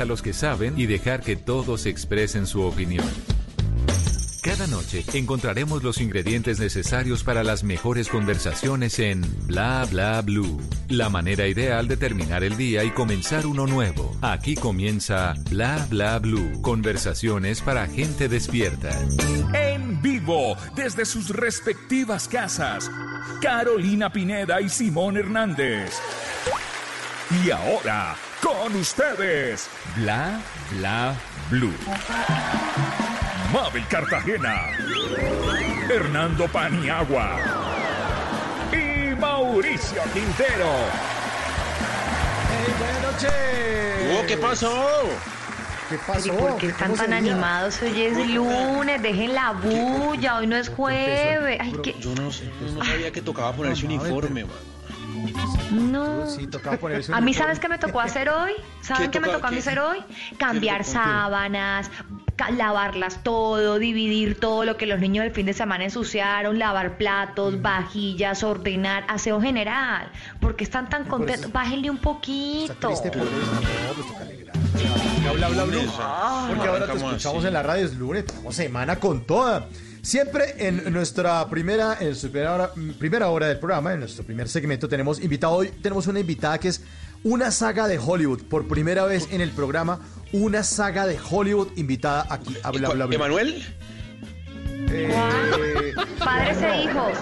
a los que saben y dejar que todos expresen su opinión. Cada noche encontraremos los ingredientes necesarios para las mejores conversaciones en Bla Bla Blue. La manera ideal de terminar el día y comenzar uno nuevo. Aquí comienza Bla Bla Blue. Conversaciones para gente despierta. En vivo, desde sus respectivas casas, Carolina Pineda y Simón Hernández. Y ahora, con ustedes, Bla Bla Blue. Mabel Cartagena, Hernando Paniagua y Mauricio Quintero. buenas noches. ¿Qué pasó? ¿Qué pasó? ¿Por qué ¿Qué- están tan animados? Hoy es lunes, dejen la bulla, hoy no es jueves. Ay, que... yo, no, sé, yo no sabía que tocaba ponerse No, no, uniforme, man. No. Sí, A mí. ¿sabes qué me tocó hacer hoy? ¿Saben ¿Qué qué me tocó a mí hacer hoy? Cambiar sábanas, lavarlas todo, dividir todo lo que los niños del fin de semana ensuciaron, lavar platos, vajillas, ordenar, aseo general. porque están tan contentos? eso- Bájenle un poquito. pues toca alegrar. Bla, bla, bla, Porque ahora te escuchamos así. en la radio, es lunes, tenemos semana con toda. Siempre en nuestra primera, en nuestra primera hora, primera hora del programa, en nuestro primer segmento, tenemos invitado hoy, tenemos una invitada que es una saga de Hollywood. Por primera vez en el programa, una saga de Hollywood invitada aquí a Bla Bla Bla. ¿Emanuel? Eh, Padres e hijos.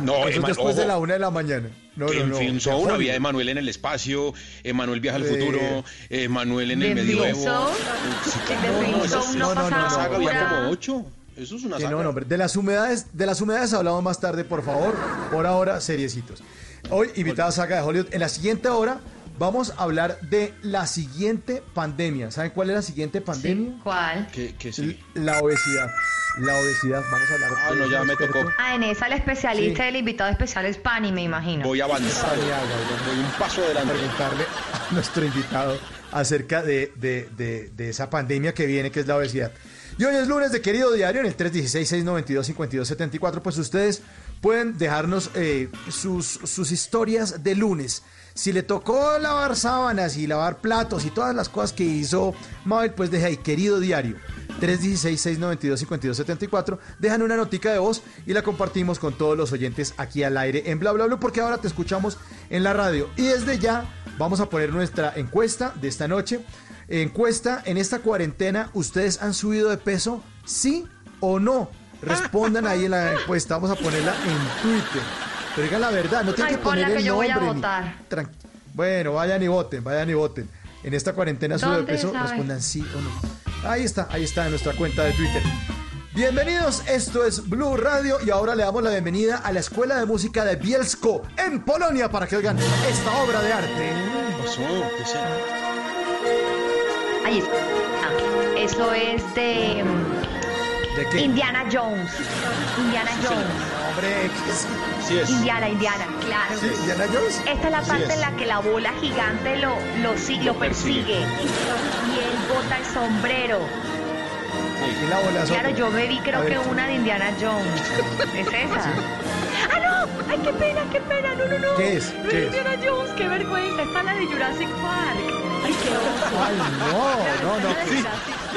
No, eso después de la una de la mañana. No, no, en no. fin, son Hollywood. había Emanuel en el espacio, Emanuel viaja al Eh, futuro, Emanuel en el ¿De medioevo. Claro, no, Finzone esa- no no, no, Eso es una Que no, no, hombre, de las humedades, de las humedades hablamos más tarde, por favor. Por ahora, seriecitos. Hoy, invitada saga de Hollywood. En la siguiente hora vamos a hablar de la siguiente pandemia. ¿Saben cuál es la siguiente pandemia? ¿Cuál? Que, que sí. La obesidad. La obesidad. Vamos a hablar. Ah, de no, ya me tocó. Ah, en esa el especialista Sí. y el invitado especial es Pani, me imagino. Voy avanzado. Santiago, Voy un paso a adelante. preguntarle a nuestro invitado acerca de, de- de- de esa pandemia que viene, que es la obesidad. Y hoy es lunes de Querido Diario, en el 316-692-5274, pues ustedes pueden dejarnos eh, sus, sus historias de lunes. Si le tocó lavar sábanas y lavar platos y todas las cosas que hizo Mabel, pues deja ahí, Querido Diario. 316-692-5274. Dejan una notica de voz y la compartimos con todos los oyentes aquí al aire en Bla Bla Bla, porque ahora te escuchamos en la radio. Y desde ya vamos a poner nuestra encuesta de esta noche. Encuesta, en esta cuarentena, ¿ustedes han subido de peso? ¿Sí o no? Respondan ahí en la encuesta. Vamos a ponerla en Twitter. Pero digan la verdad, no tienen Ay, que poner que el yo voy a nombre. ni- votar. Bueno, vayan y voten, vayan y voten. En esta cuarentena sube de ¿Dónde peso, sabe? respondan sí o no. Ahí está, ahí está en nuestra cuenta de Twitter. Bienvenidos, esto es Blue Radio y ahora le damos la bienvenida a la Escuela de Música de Bielsko en Polonia para que oigan esta obra de arte. ¿Qué pasó? Ahí está. Ah, Eso es de ¿De qué? Indiana Jones. Indiana Jones. Hombre, ¿qué es? Sí es. Indiana, Indiana, claro. ¿Sí? ¿Indiana Jones? Esta es la Sí parte es. en la que la bola gigante lo, lo, si- lo persigue. Y él bota el sombrero. Y la bola Claro, yo me vi creo que una de Indiana Jones. ¿Es esa? ¡Ah, no! ¡Ay, qué pena, qué pena! ¡No, no, no! ¿Qué es? No ¿Qué es es? Indiana Jones, qué vergüenza. Está la de Jurassic Park. ¡Ay, qué oso! Ay, no, no, no. La de Sí,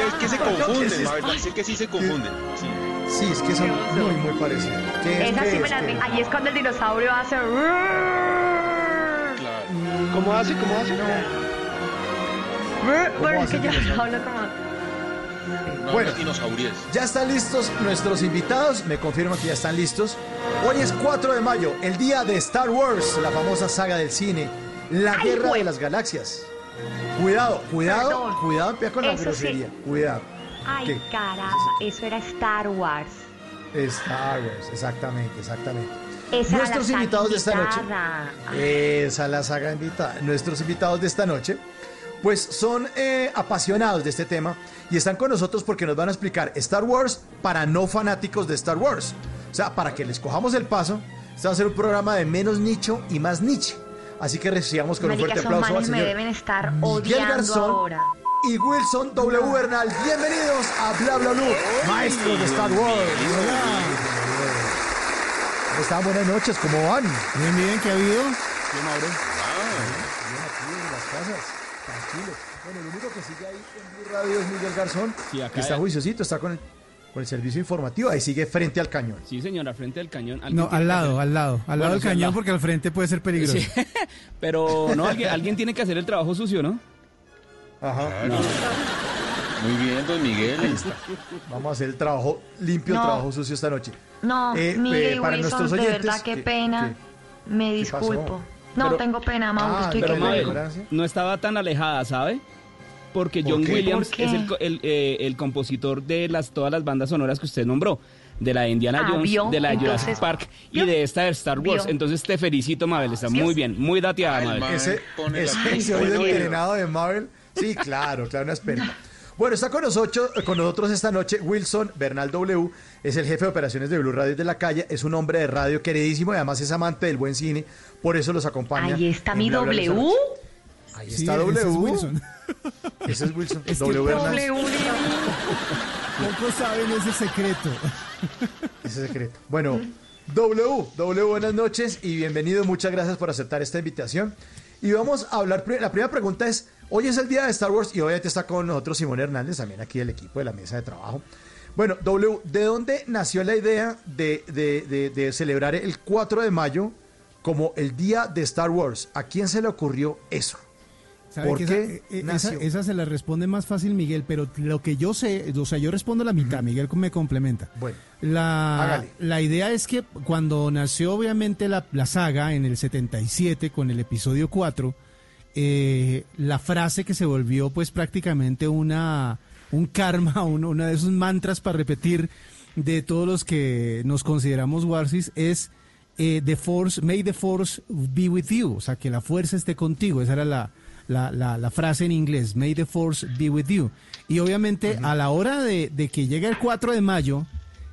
es que se Park. ¿Qué es confunden, esto? Mabel, sé que sí se confunden. Sí. Sí, es que son muy, muy parecidos. ¿Qué es? Esa ¿Qué sí me es? la ¿Qué vi. es? Ahí es cuando el dinosaurio hace... Claro. ¿Cómo hace? ¿Cómo hace? Bueno, es hace que el yo hablo como... No, Bueno. Ya están listos nuestros invitados, me confirman que ya están listos. Hoy es 4 de mayo, el día de Star Wars, la famosa saga del cine, la Ay, guerra de las galaxias. Cuidado, cuidado, Perdón. cuidado, con la Eso sí. grosería. Cuidado. Ay, ¿Qué? caramba, eso era Star Wars. Star Wars, exactamente, exactamente. Esa Nuestros la saga invitados de esta noche. invitada. Esa la saga invitada. Nuestros invitados de esta noche, pues son eh, apasionados de este tema y están con nosotros porque nos van a explicar Star Wars para no fanáticos de Star Wars. O sea, para que les cojamos el paso, este va a ser un programa de menos nicho y más niche. Así que recibamos con un fuerte aplauso al manes me señor deben estar Miguel odiando Garzón ahora. y Wilson W. Bernal. Bienvenidos a Bla Bla Blue, maestros de Star Wars. ¿Cómo están? Buenas noches, ¿cómo van? Bien, bien, ¿qué ha habido? Bien aquí en las casas, tranquilo. Bueno, lo único que sigue ahí en Blue Radio es Miguel Garzón, Sí, acá que está juiciosito, está con el, con el servicio informativo, ahí sigue frente al cañón. Sí, señor, al frente del cañón. No, al lado, hacer- al lado. Al Bueno, lado del al cañón lado. porque al frente puede ser peligroso. Sí, pero no, alguien, alguien tiene que hacer el trabajo sucio, ¿no? Ajá. Muy bien, don Miguel. Vamos a hacer el trabajo limpio, el trabajo sucio esta noche. No, Eh, Miguel eh, para Wilson, nuestros de oyentes, verdad, qué ¿qué- pena. Me ¿Qué pasó? disculpo. No, Pero- tengo pena, Mauro, Ah, estoy pero Mabel, no estaba tan alejada, ¿sabe? Porque ¿Por John qué? Williams es el, co- el, eh, el compositor de las todas las bandas sonoras que usted nombró. De la de Indiana Ah, Jones, ¿vio? de la de Entonces, Jurassic Park y de esta de Star Wars. ¿Vio? Entonces te felicito, Mabel. Está ¿Sí? muy bien, muy dateada, Mabel. ma- Ese, oído entrenado de Mabel. Sí, claro, claro, una experta. Bueno, está con nosotros, con nosotros esta noche Wilson Bernal W, es el jefe de operaciones de Blue Radio de la calle, es un hombre de radio queridísimo y además es amante del buen cine, por eso los acompaña. Ahí está mi W. Ahí Sí, está ese W. es Wilson. Ese es Wilson. Es w. W. Pocos saben ese secreto. Ese secreto. Bueno, W, W, buenas noches y bienvenido. Muchas gracias por aceptar esta invitación. Y vamos a hablar. La primera pregunta es: hoy es el día de Star Wars y obviamente está con nosotros Simón Hernández, también aquí del equipo de la mesa de trabajo. Bueno, W, ¿de dónde nació la idea de, de- de- de celebrar el 4 de mayo como el día de Star Wars? ¿A quién se le ocurrió eso? ¿Sabe ¿Por qué esa, eh, esa, nació? esa se la responde más fácil Miguel, pero lo que yo sé, o sea, yo respondo la mitad, Miguel me complementa. Bueno, La, Hágale. la idea es que cuando nació obviamente la, la saga en el 77 con el episodio 4, eh, la frase que se volvió pues prácticamente una un karma, un- una de esos mantras para repetir de todos los que nos consideramos Warsis es eh, the force, may the force be with you, o sea que la fuerza esté contigo, esa era la, la, la- la frase en inglés, may the force be with you. Y obviamente a la hora de, de que llegue el 4 de mayo,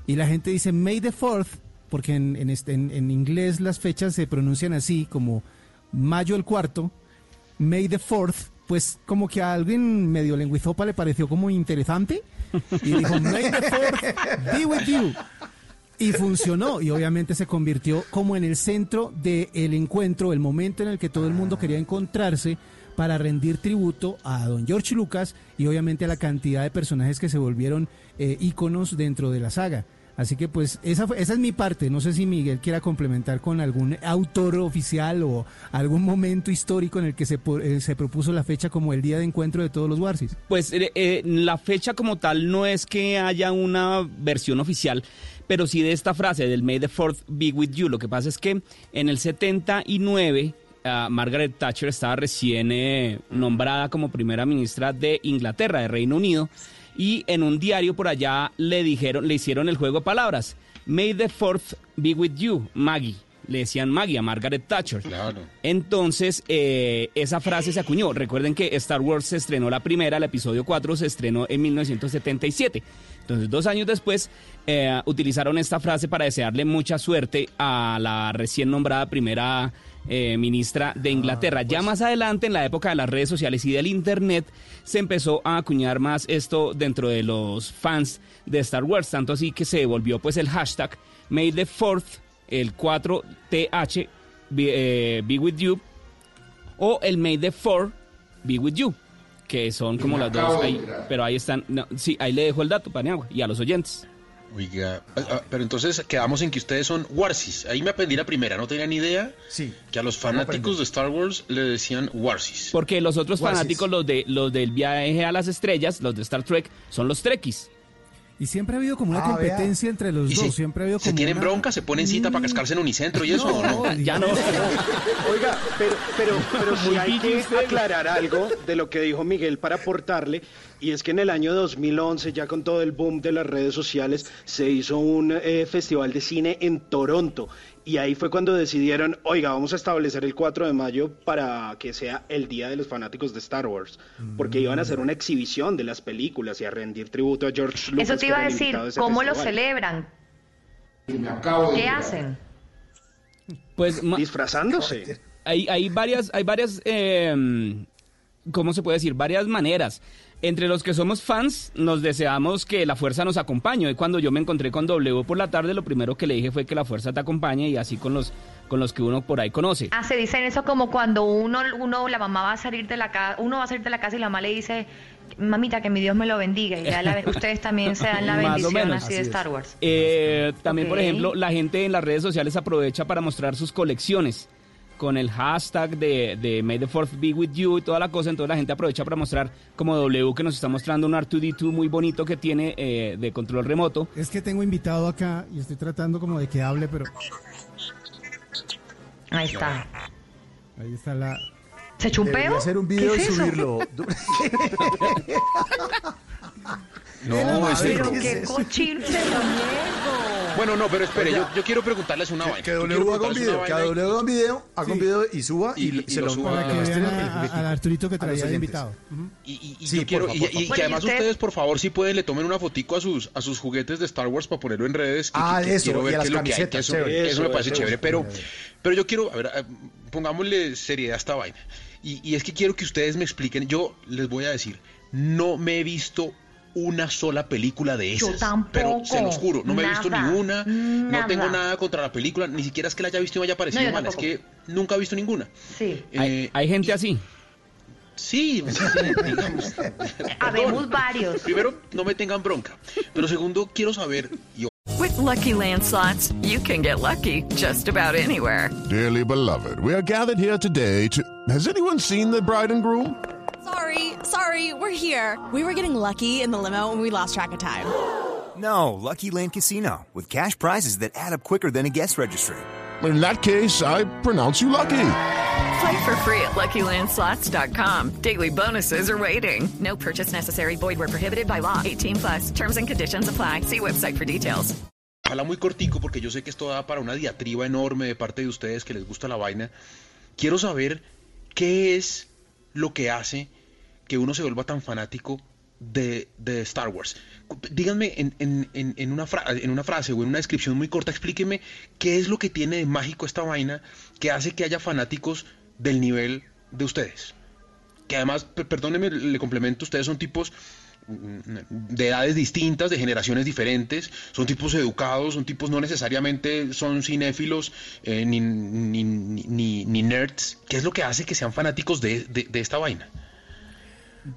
y la gente dice May the 4th, porque en, en, este- en- en inglés las fechas se pronuncian así, como mayo el cuarto, May the 4th, pues como que a alguien medio lenguizopa le pareció como interesante. Y dijo May the 4th be with you. Y funcionó, y obviamente se convirtió como en el centro del encuentro, el momento en el que todo el mundo quería encontrarse para rendir tributo a don George Lucas y obviamente a la cantidad de personajes que se volvieron eh, dentro de la saga. Así que pues esa, esa es mi parte. No sé si Miguel quiera complementar con algún autor oficial o algún momento histórico en el que se, eh, se propuso la fecha como el día de encuentro de todos los Warsis. Pues eh, eh, la fecha como tal no es que haya una versión oficial, pero sí de esta frase del May the Fourth be with you. Lo que pasa es que en el 79 ah, Margaret Thatcher estaba recién eh, nombrada como primera ministra de Inglaterra, de Reino Unido, y en un diario por allá le dijeron, le hicieron el juego de palabras. May the Fourth be with you, Maggie. Le decían Maggie a Margaret Thatcher. Claro. Entonces, eh, esa frase se acuñó. Recuerden que Star Wars se estrenó la primera, el episodio 4 se estrenó en 1977. Entonces, dos años después, eh, utilizaron esta frase para desearle mucha suerte a la recién nombrada primera eh, ministra de Inglaterra. Ya más adelante, en la época de las redes sociales y del Internet, se empezó a acuñar más esto dentro de los fans de Star Wars. Tanto así que se volvió pues el hashtag May the Fourth, el 4TH, be, eh, be with you, o el May the Four be with you, que son como las dos ahí, pero ahí están, no, sí, ahí le dejo el dato, Paniagua, y a los oyentes. Oiga, ah, ah, pero entonces quedamos en que ustedes son Warsis. Ahí me aprendí la primera, no tenía ni idea sí. que a los fanáticos de Star Wars le decían Warsis. Porque los otros Warsis. fanáticos, los de los del viaje a las estrellas, los de Star Trek, son los Trekkies. Y siempre ha habido como una Ah, vea. competencia entre los Y dos. se, siempre ha habido se como tienen una- bronca, se ponen cita para cascarse en Unicentro y eso, ¿o no? Ya no. Oiga, pero, pero, pero Muy hay que aclarar algo de lo que dijo Miguel para aportarle, y es que en el año 2011, ya con todo el boom de las redes sociales, se hizo un eh, festival de cine en Toronto, Y ahí fue cuando decidieron, oiga, vamos a establecer el 4 de mayo para que sea el día de los fanáticos de Star Wars, porque iban a hacer una exhibición de las películas y a rendir tributo a George Lucas. Eso te iba a decir, ¿cómo lo celebran? ¿Qué hacen? Pues Disfrazándose. hay, hay varias, hay varias, eh, ¿cómo se puede decir? Varias maneras. Entre los que somos fans, nos deseamos que la fuerza nos acompañe. Y cuando yo me encontré con W por la tarde, lo primero que le dije fue que la fuerza te acompañe y así con los, con los que uno por ahí conoce. Ah, se dicen eso como cuando uno, uno, la mamá va a salir de la casa, uno va a salir de la casa y la mamá le dice, mamita, que mi Dios me lo bendiga. Y ya la- ustedes también se dan la Más o bendición menos. así de Star Wars. Eh, también, por ejemplo, la gente en las redes sociales aprovecha para mostrar sus colecciones con el hashtag de, de May the Fourth be with you y toda la cosa. Entonces la gente aprovecha para mostrar como W que nos está mostrando un R2D2 muy bonito que tiene eh, de control remoto. Es que tengo invitado acá y estoy tratando como de que hable, pero Ahí está. ahí está la... ¿Se echó un Debería peo? hacer un ¿Qué video y subirlo. No, es Pero ¿Qué es cochino. Bueno, no, pero espere, yo, yo quiero preguntarles una vaina. Que Yo W quiero haga un preguntarles video, una que vaina W haga un video, haga un video y suba y, Y- y se lo lo, suba para que vean a, a- juguetico. al Arturito que traía de oyentes. invitado. Ujú. Y, y- y Sí, yo quiero, y, porfa. y- y que Bueno, y además usted- ustedes, por favor, si pueden, le tomen una fotico a sus, a sus juguetes de Star Wars para ponerlo en redes. que- Ah, que- que eso, quiero y ver a qué las es lo que hay, que camisetas, eso, chévere. eso me Eso, parece eso, chévere, eso. pero, pero yo quiero, a ver, eh, pongámosle seriedad a esta vaina. Y, y es que quiero que ustedes me expliquen, yo les voy a decir, no me he visto una sola película de Yo esas. tampoco, Pero se los juro, no me he visto ni una, no nada. tengo nada contra la película, ni siquiera es que la haya visto y me haya parecido No, yo mala, es que nunca he visto ninguna. Sí. Hay, Eh, hay gente así. Sí, digamos. Habemos varios. Primero, no me tengan bronca. Pero segundo, quiero saber, y With Lucky Land slots, you can get lucky just about anywhere. Dearly beloved, we are gathered here today to. Has anyone seen the bride and groom? Sorry, sorry, we're here. We were getting lucky in the limo and we lost track of time. No, Lucky Land Casino, with cash prizes that add up quicker than a guest registry. In that case, I pronounce you lucky. Play for free at LuckyLandSlots.com. Daily bonuses are waiting. No purchase necessary. Void were prohibited by law. 18 plus terms and conditions apply. See website for details. ojalá muy cortico, porque yo sé que esto da para una diatriba enorme de parte de ustedes que les gusta la vaina. Quiero saber qué es lo que hace que uno se vuelva tan fanático de, de Star Wars. Díganme en, en- en- una en una frase o en una descripción muy corta, explíqueme qué es lo que tiene de mágico esta vaina que hace que haya fanáticos del nivel de ustedes. Que además, per- perdóneme, le complemento, ustedes son tipos de edades distintas, de generaciones diferentes, son tipos educados, son tipos no necesariamente son cinéfilos eh, ni, ni, ni- ni nerds. ¿Qué es lo que hace que sean fanáticos de, de- de esta vaina?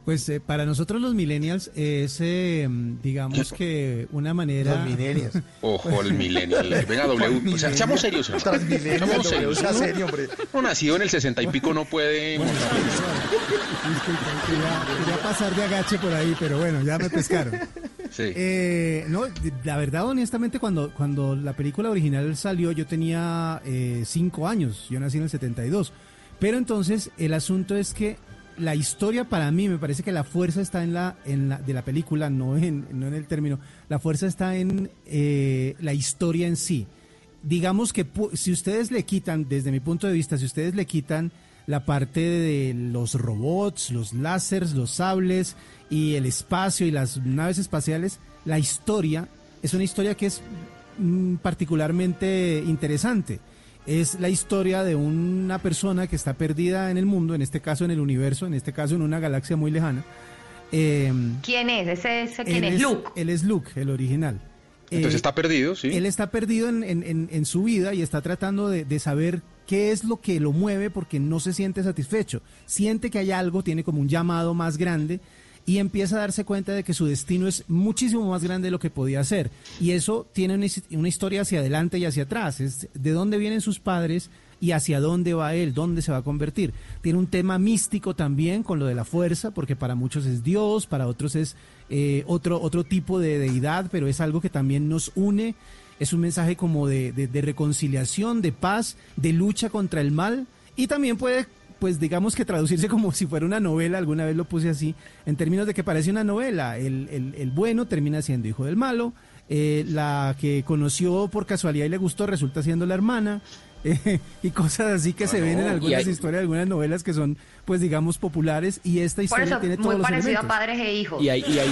Pues eh, para nosotros los millennials es, eh, digamos que una manera... Los millennials. Ojo, el millennial. Venga, W. O sea, seamos serios. W, serios. sea Uno- serio, hombre. uno nacido en el sesenta y pico no puede montar. Disculpa, quería, quería pasar de agache por ahí, pero bueno, ya me pescaron. Sí. Eh, no, la verdad, honestamente, cuando, cuando la película original salió, yo tenía eh, cinco años. Yo nací en el 72. Pero entonces, el asunto es que la historia para mí, me parece que la fuerza está en la, en la de la película, no en, no en el término. La fuerza está en eh, la historia en sí. Digamos que si ustedes le quitan, desde mi punto de vista, si ustedes le quitan la parte de los robots, los láseres, los sables y el espacio y las naves espaciales, la historia es una historia que es mm, particularmente interesante. Es la historia de una persona que está perdida en el mundo, en este caso en el universo, en este caso en una galaxia muy lejana. Eh, ¿Quién es? ¿Ese, ese quién él es? Luke. Él es Luke, el original. Entonces Eh, está perdido, sí. él está perdido en, en- en- en su vida y está tratando de, de saber qué es lo que lo mueve porque no se siente satisfecho. Siente que hay algo, tiene como un llamado más grande y empieza a darse cuenta de que su destino es muchísimo más grande de lo que podía ser. Y eso tiene una, his- una historia hacia adelante y hacia atrás. Es de dónde vienen sus padres y hacia dónde va él, dónde se va a convertir. Tiene un tema místico también con lo de la fuerza, porque para muchos es Dios, para otros es eh, otro, otro tipo de deidad, pero es algo que también nos une. Es un mensaje como de, de- de reconciliación, de paz, de lucha contra el mal y también puede, pues digamos que traducirse como si fuera una novela, alguna vez lo puse así, en términos de que parece una novela. El, el- el bueno termina siendo hijo del malo eh, la que conoció por casualidad y le gustó resulta siendo la hermana. Eh, y cosas así que se ven en y algunas hay- historias, algunas novelas que son, pues digamos, populares. Y esta Por historia eso, tiene todos muy los parecido a padres e hijos. Y hay, y hay,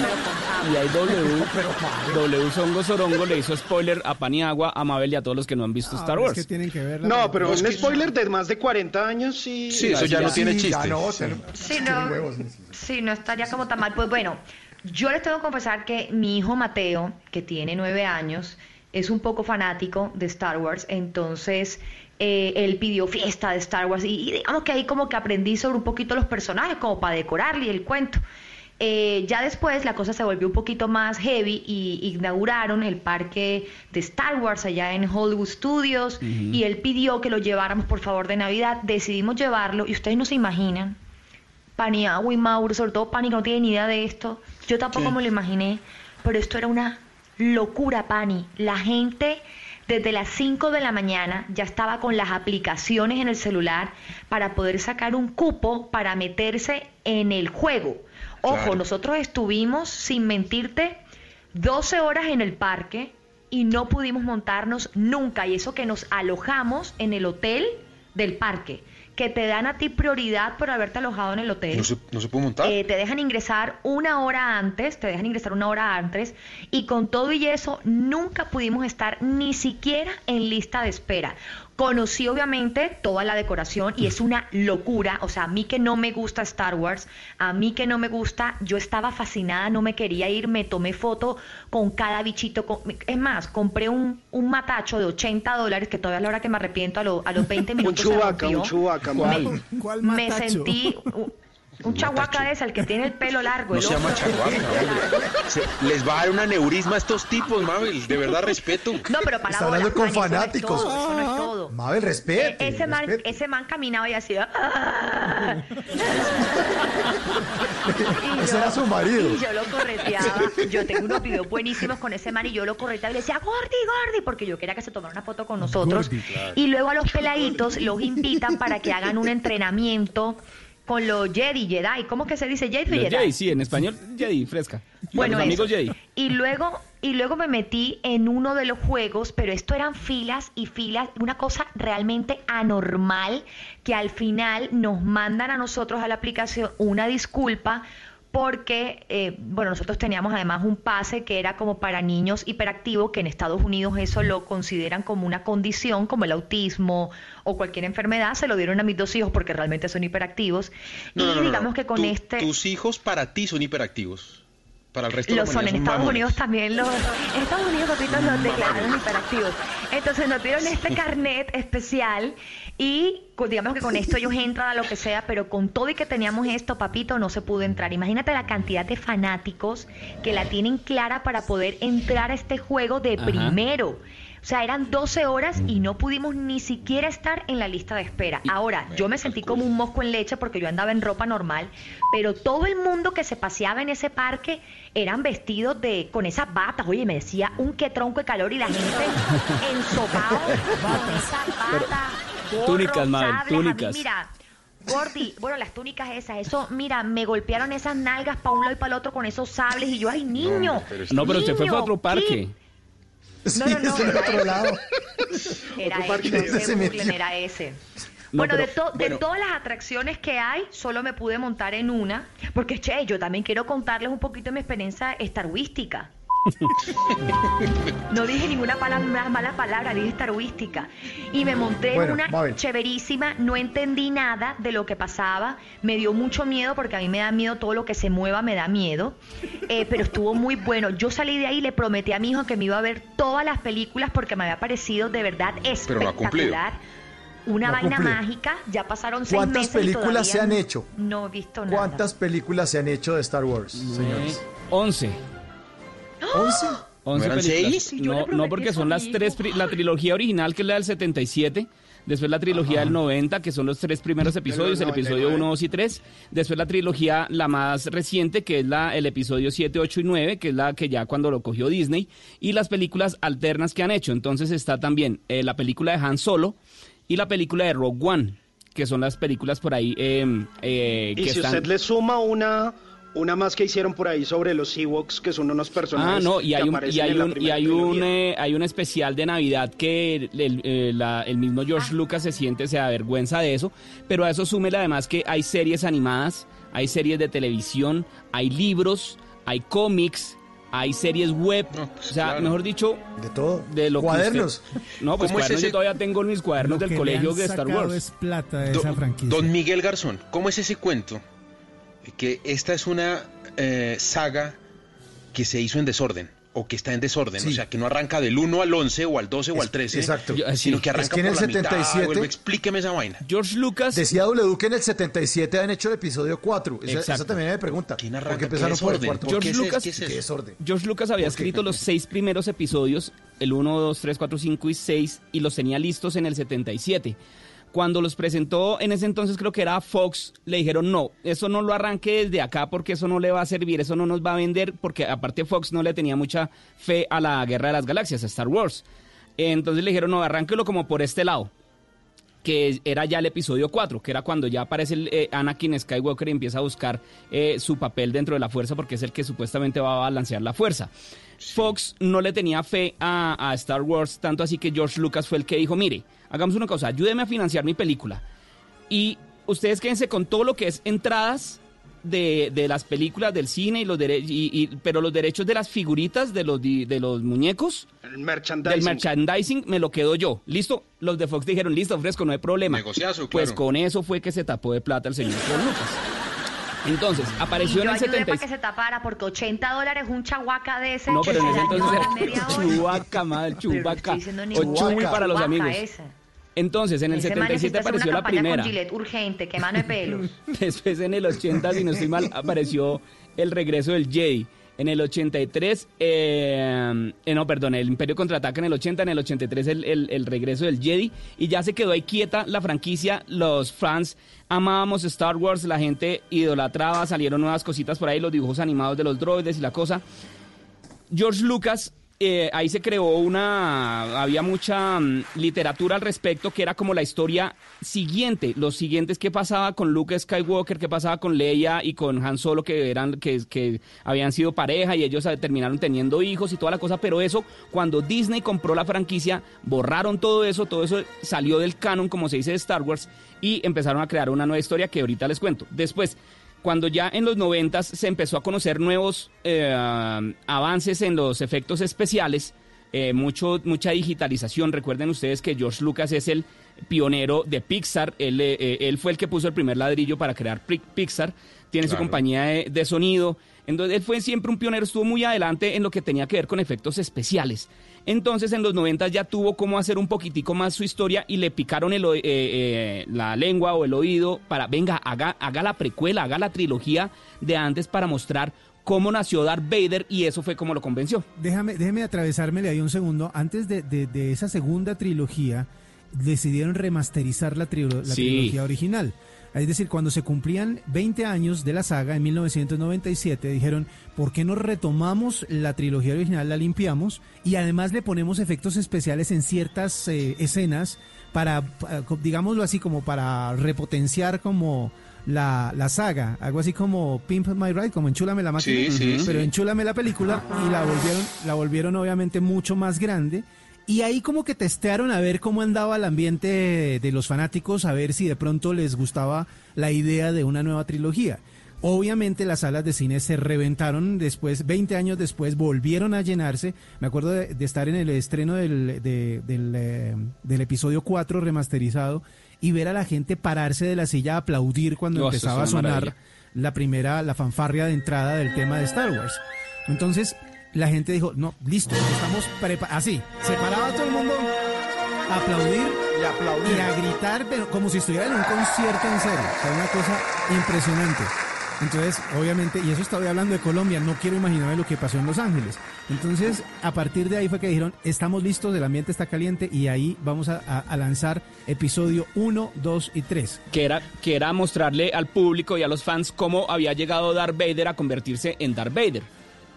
y hay W, W Songo Sorongo le hizo spoiler a Paniagua, a Mabel y a todos los que no han visto Star Ah, es Wars. que tienen que verla. No, pero es un que- spoiler de más de 40 años sí. Sí, eso ya no tiene Sí, ya chiste. no, Sí, tienen no, huevos. sí, no estaría como tan mal. Pues bueno, yo les tengo que confesar que mi hijo Mateo, que tiene nueve años, es un poco fanático de Star Wars, entonces eh, él pidió fiesta de Star Wars y, y digamos que ahí como que aprendí sobre un poquito los personajes, como para decorarle el cuento. Eh, ya después la cosa se volvió un poquito más heavy y inauguraron el parque de Star Wars allá en Hollywood Studios y él pidió que lo lleváramos por favor de Navidad. Decidimos llevarlo y ustedes no se imaginan. Paniagua y Mauro, sobre todo Pani, que no tiene ni idea de esto. Yo tampoco me lo imaginé, pero esto era una locura, Pani. La gente desde las 5 de la mañana ya estaba con las aplicaciones en el celular para poder sacar un cupo para meterse en el juego. Ojo, Claro. nosotros estuvimos, sin mentirte, 12 horas en el parque y no pudimos montarnos nunca. Y eso que nos alojamos en el hotel del parque, que te dan a ti prioridad por haberte alojado en el hotel. No se, no se puede montar. Eh, te dejan ingresar una hora antes, te dejan ingresar una hora antes, y con todo y eso nunca pudimos estar ni siquiera en lista de espera. Conocí obviamente toda la decoración y es una locura, o sea, a mí que no me gusta Star Wars, a mí que no me gusta, yo estaba fascinada, no me quería ir, me tomé foto con cada bichito, con- es más, compré un, un matacho de 80 dólares que todavía es la hora que me arrepiento a, lo- a los 20 Un minutos. se chubaca, un chubaca. ¿Cuál? ¿Cuál Me matacho? sentí un, chahuaca es el que tiene el pelo largo. No el se llama. Se- les va a dar un aneurisma a estos tipos, Mabel. De verdad, respeto. No, pero para Está hablando con Fanny, eso no es fanáticos. todo, Eso no es todo. Mabel, respete. Eh, ese, man, respete. ese man caminaba y hacía. "Ah". Y Ese yo- era su marido. Y yo lo correteaba. Yo tengo unos videos buenísimos con ese man y yo lo correteaba y le decía, Gordi, Gordi, porque yo quería que se tomara una foto con nosotros. Y luego a los peladitos los invitan para que hagan un entrenamiento con los Jedi, Jedi. ¿Cómo que se dice Jedi Los Jedi? Jedi, sí, en español Jedi, fresca. Bueno, los amigos. Jedi. Y luego, y luego me metí en uno de los juegos, pero esto eran filas y filas, una cosa realmente anormal, que al final nos mandan a nosotros a la aplicación una disculpa porque, eh, bueno, nosotros teníamos además un pase que era como para niños hiperactivos, que en Estados Unidos eso lo consideran como una condición, como el autismo o cualquier enfermedad, se lo dieron a mis dos hijos porque realmente son hiperactivos. No, y no, no, no, digamos que con Tu- este... Tus hijos para ti son hiperactivos. Para el resto de Lo son, en Estados mamones. Unidos también los... En Estados Unidos, papitos, los declararon hiperactivos. Entonces nos dieron este carnet especial y digamos que con esto ellos entran a lo que sea, pero con todo y que teníamos esto, papito, no se pudo entrar. Imagínate la cantidad de fanáticos que la tienen clara para poder entrar a este juego de Ajá. primero. O sea, eran 12 horas y no pudimos ni siquiera estar en la lista de espera. Ahora, yo me sentí como un mosco en leche porque yo andaba en ropa normal, pero todo el mundo que se paseaba en ese parque eran vestidos de con esas batas. Oye, me decía un que tronco de calor y la gente ensopado con esas batas, túnicas, mí, túnicas. mira, Gordy, bueno, las túnicas esas, eso, mira, me golpearon esas nalgas para un lado y para el otro con esos sables y yo, ay, niño. No, pero usted fue niño, para otro parque. ¿qué? Sí, No, no, no, era otro ese. lado. Era Otro ese, se ese. No, bueno, pero- de, to- de bueno. todas las atracciones que hay, solo me pude montar en una, porque che, yo también quiero contarles un poquito de mi experiencia estarwística. No dije ninguna pala- más mala palabra, dije estarwística. Y me monté en Bueno, una chéverísima, no entendí nada de lo que pasaba, me dio mucho miedo porque a mí me da miedo todo lo que se mueva, me da miedo, Eh, pero estuvo muy bueno. Yo salí de ahí y le prometí a mi hijo que me iba a ver todas las películas porque me había parecido de verdad espectacular. Una No vaina cumplido. mágica, ya pasaron seis ¿Cuántas meses y películas todavía se han hecho? No he visto nada. ¿Cuántas películas se han hecho de Star Wars, señores? 11. ¿Once? 11 eran películas. seis? Sí, yo le No, prometí no, porque son las tres, la trilogía original que es la del 77, después la trilogía del 90, que son los tres primeros episodios, el episodio 1, 2 y 3, después la trilogía, la más reciente, que es la, el episodio 7, 8 y 9, que es la que ya cuando lo cogió Disney, y las películas alternas que han hecho. Entonces está también eh, la película de Han Solo y la película de Rogue One, que son las películas por ahí eh, eh, Y que si están... usted le suma una, Una más que hicieron por ahí sobre los Ewoks, que son unos personajes Ah, no, y que hay un, y hay un, y hay un, eh, hay un especial de Navidad que el, el, eh, la- el mismo George Lucas se siente, se avergüenza de eso, pero a eso súmele además que hay series animadas, hay series de televisión, hay libros, hay cómics, hay series web, o sea, claro. mejor dicho, De todo. de lo que Cuadernos. usted- no, pues ¿Cómo es cuadernos yo todavía tengo mis cuadernos Lo del que le colegio han de Star Wars. es plata de Do- esa franquicia. Don Miguel Garzón, ¿cómo es ese cuento? Que esta es una eh, saga que se hizo en desorden o que está en desorden, Sí. o sea, que no arranca del 1 al 11 o al 12 o al 13, exacto. Yo- sino sí. que Es arranca que en por el la mitad, 77 vuelve, explíqueme esa vaina. George Lucas Decía W que en el 77 han hecho el episodio 4. Esa, Exacto. esa también me pregunta. ¿Quién arranca? Porque ¿Qué empezaron por el cuarto. ¿Por qué George es- Lucas- qué es Qué eso? desorden. George Lucas había escrito los seis primeros episodios, el 1, 2, 3, 4, 5 y 6, y los tenía listos en el 77. Cuando los presentó, en ese entonces creo que era Fox, le dijeron, no, eso no lo arranque desde acá porque eso no le va a servir, eso no nos va a vender, porque aparte Fox no le tenía mucha fe a la Guerra de las Galaxias, a Star Wars. Entonces le dijeron, no, arránquelo como por este lado que era ya el episodio 4, que era cuando ya aparece el, eh, Anakin Skywalker y empieza a buscar eh, su papel dentro de la fuerza porque es el que supuestamente va a balancear la fuerza. Fox no le tenía fe a, a Star Wars, tanto así que George Lucas fue el que dijo, mire, hagamos una cosa, ayúdeme a financiar mi película. Y ustedes quédense con todo lo que es entradas de, de las películas, del cine, y los dere- y, y- pero los derechos de las figuritas, de los, de los muñecos, El merchandising. del merchandising me lo quedo yo. ¿Listo? Los de Fox dijeron, listo, fresco, no hay problema. Negociazo, Pues claro. con eso fue que se tapó de plata el señor Lucas. Entonces, Y apareció yo en el ayudé para que 76. se tapara porque 80 dólares un chahuaca de ese. No, pero en se ese entonces era. Chubaca, madre, Chubaca. estoy diciendo O Chewbacca. para los amigos. ese. Entonces, en el Ese man 77 necesita hacer apareció la primera. con Gillette urgente, que mano de pelos. Después en el 80, si no estoy mal, apareció el regreso del Jedi. En el 83, eh, eh, no, perdón, el Imperio contraataca en el 80, en el 83 el, el- el regreso del Jedi. Y ya se quedó ahí quieta la franquicia. Los fans amábamos Star Wars, la gente idolatraba, salieron nuevas cositas por ahí, los dibujos animados de los droides y la cosa. George Lucas, eh, ahí se creó una, había mucha mm, literatura al respecto que era como la historia siguiente, los siguientes que pasaba con Luke Skywalker, que pasaba con Leia y con Han Solo que eran que, que habían sido pareja y ellos eh, terminaron teniendo hijos y toda la cosa, pero eso cuando Disney compró la franquicia borraron todo eso, todo eso salió del canon como se dice de Star Wars y empezaron a crear una nueva historia que ahorita les cuento. Después cuando ya en los noventas se empezó a conocer nuevos eh, avances en los efectos especiales, eh, mucho, mucha digitalización. Recuerden ustedes que George Lucas es el pionero de Pixar. Él, eh, eh, él fue el que puso el primer ladrillo para crear Pi- Pixar. Tiene su compañía de, de sonido. Entonces, él fue siempre un pionero, estuvo muy adelante en lo que tenía que ver con efectos especiales. Entonces, en los 90 ya tuvo cómo hacer un poquitico más su historia y le picaron el eh, eh, la lengua o el oído para, venga, haga, haga la precuela, haga la trilogía de antes para mostrar cómo nació Darth Vader y eso fue como lo convenció. Déjame, déjeme atravesármele ahí un segundo. Antes de, de- de esa segunda trilogía, decidieron remasterizar la, la Sí. trilogía original. Es decir, cuando se cumplían 20 años de la saga, en 1997, dijeron, ¿por qué no retomamos la trilogía original, la limpiamos y además le ponemos efectos especiales en ciertas eh, escenas para, pa- digámoslo así, como para repotenciar como la, la saga, algo así como Pimp My Ride, como Enchúlame la máquina, Sí, sí, pero sí. enchúlame la película y la volvieron, la volvieron obviamente mucho más grande. Y ahí como que testearon a ver cómo andaba el ambiente de, de los fanáticos, a ver si de pronto les gustaba la idea de una nueva trilogía. Obviamente las salas de cine se reventaron después, 20 años después, volvieron a llenarse. Me acuerdo de, de estar en el estreno del, de- del, eh, del episodio 4 remasterizado y ver a la gente pararse de la silla a aplaudir cuando No, empezaba a sonar maravilla. la primera, la fanfarria de entrada del tema de Star Wars. Entonces, la gente dijo, no, listo, estamos preparados. Así, se paraba todo el mundo a aplaudir Y aplaudir. y a gritar, pero como si estuviera en un concierto en serio. O sea, una cosa impresionante. Entonces, obviamente, y eso estoy hablando de Colombia, no quiero imaginarme lo que pasó en Los Ángeles. Entonces, a partir de ahí fue que dijeron, estamos listos, el ambiente está caliente y ahí vamos a, a- a lanzar episodio 1, 2 y 3. que era, que era mostrarle al público y a los fans cómo había llegado Darth Vader a convertirse en Darth Vader.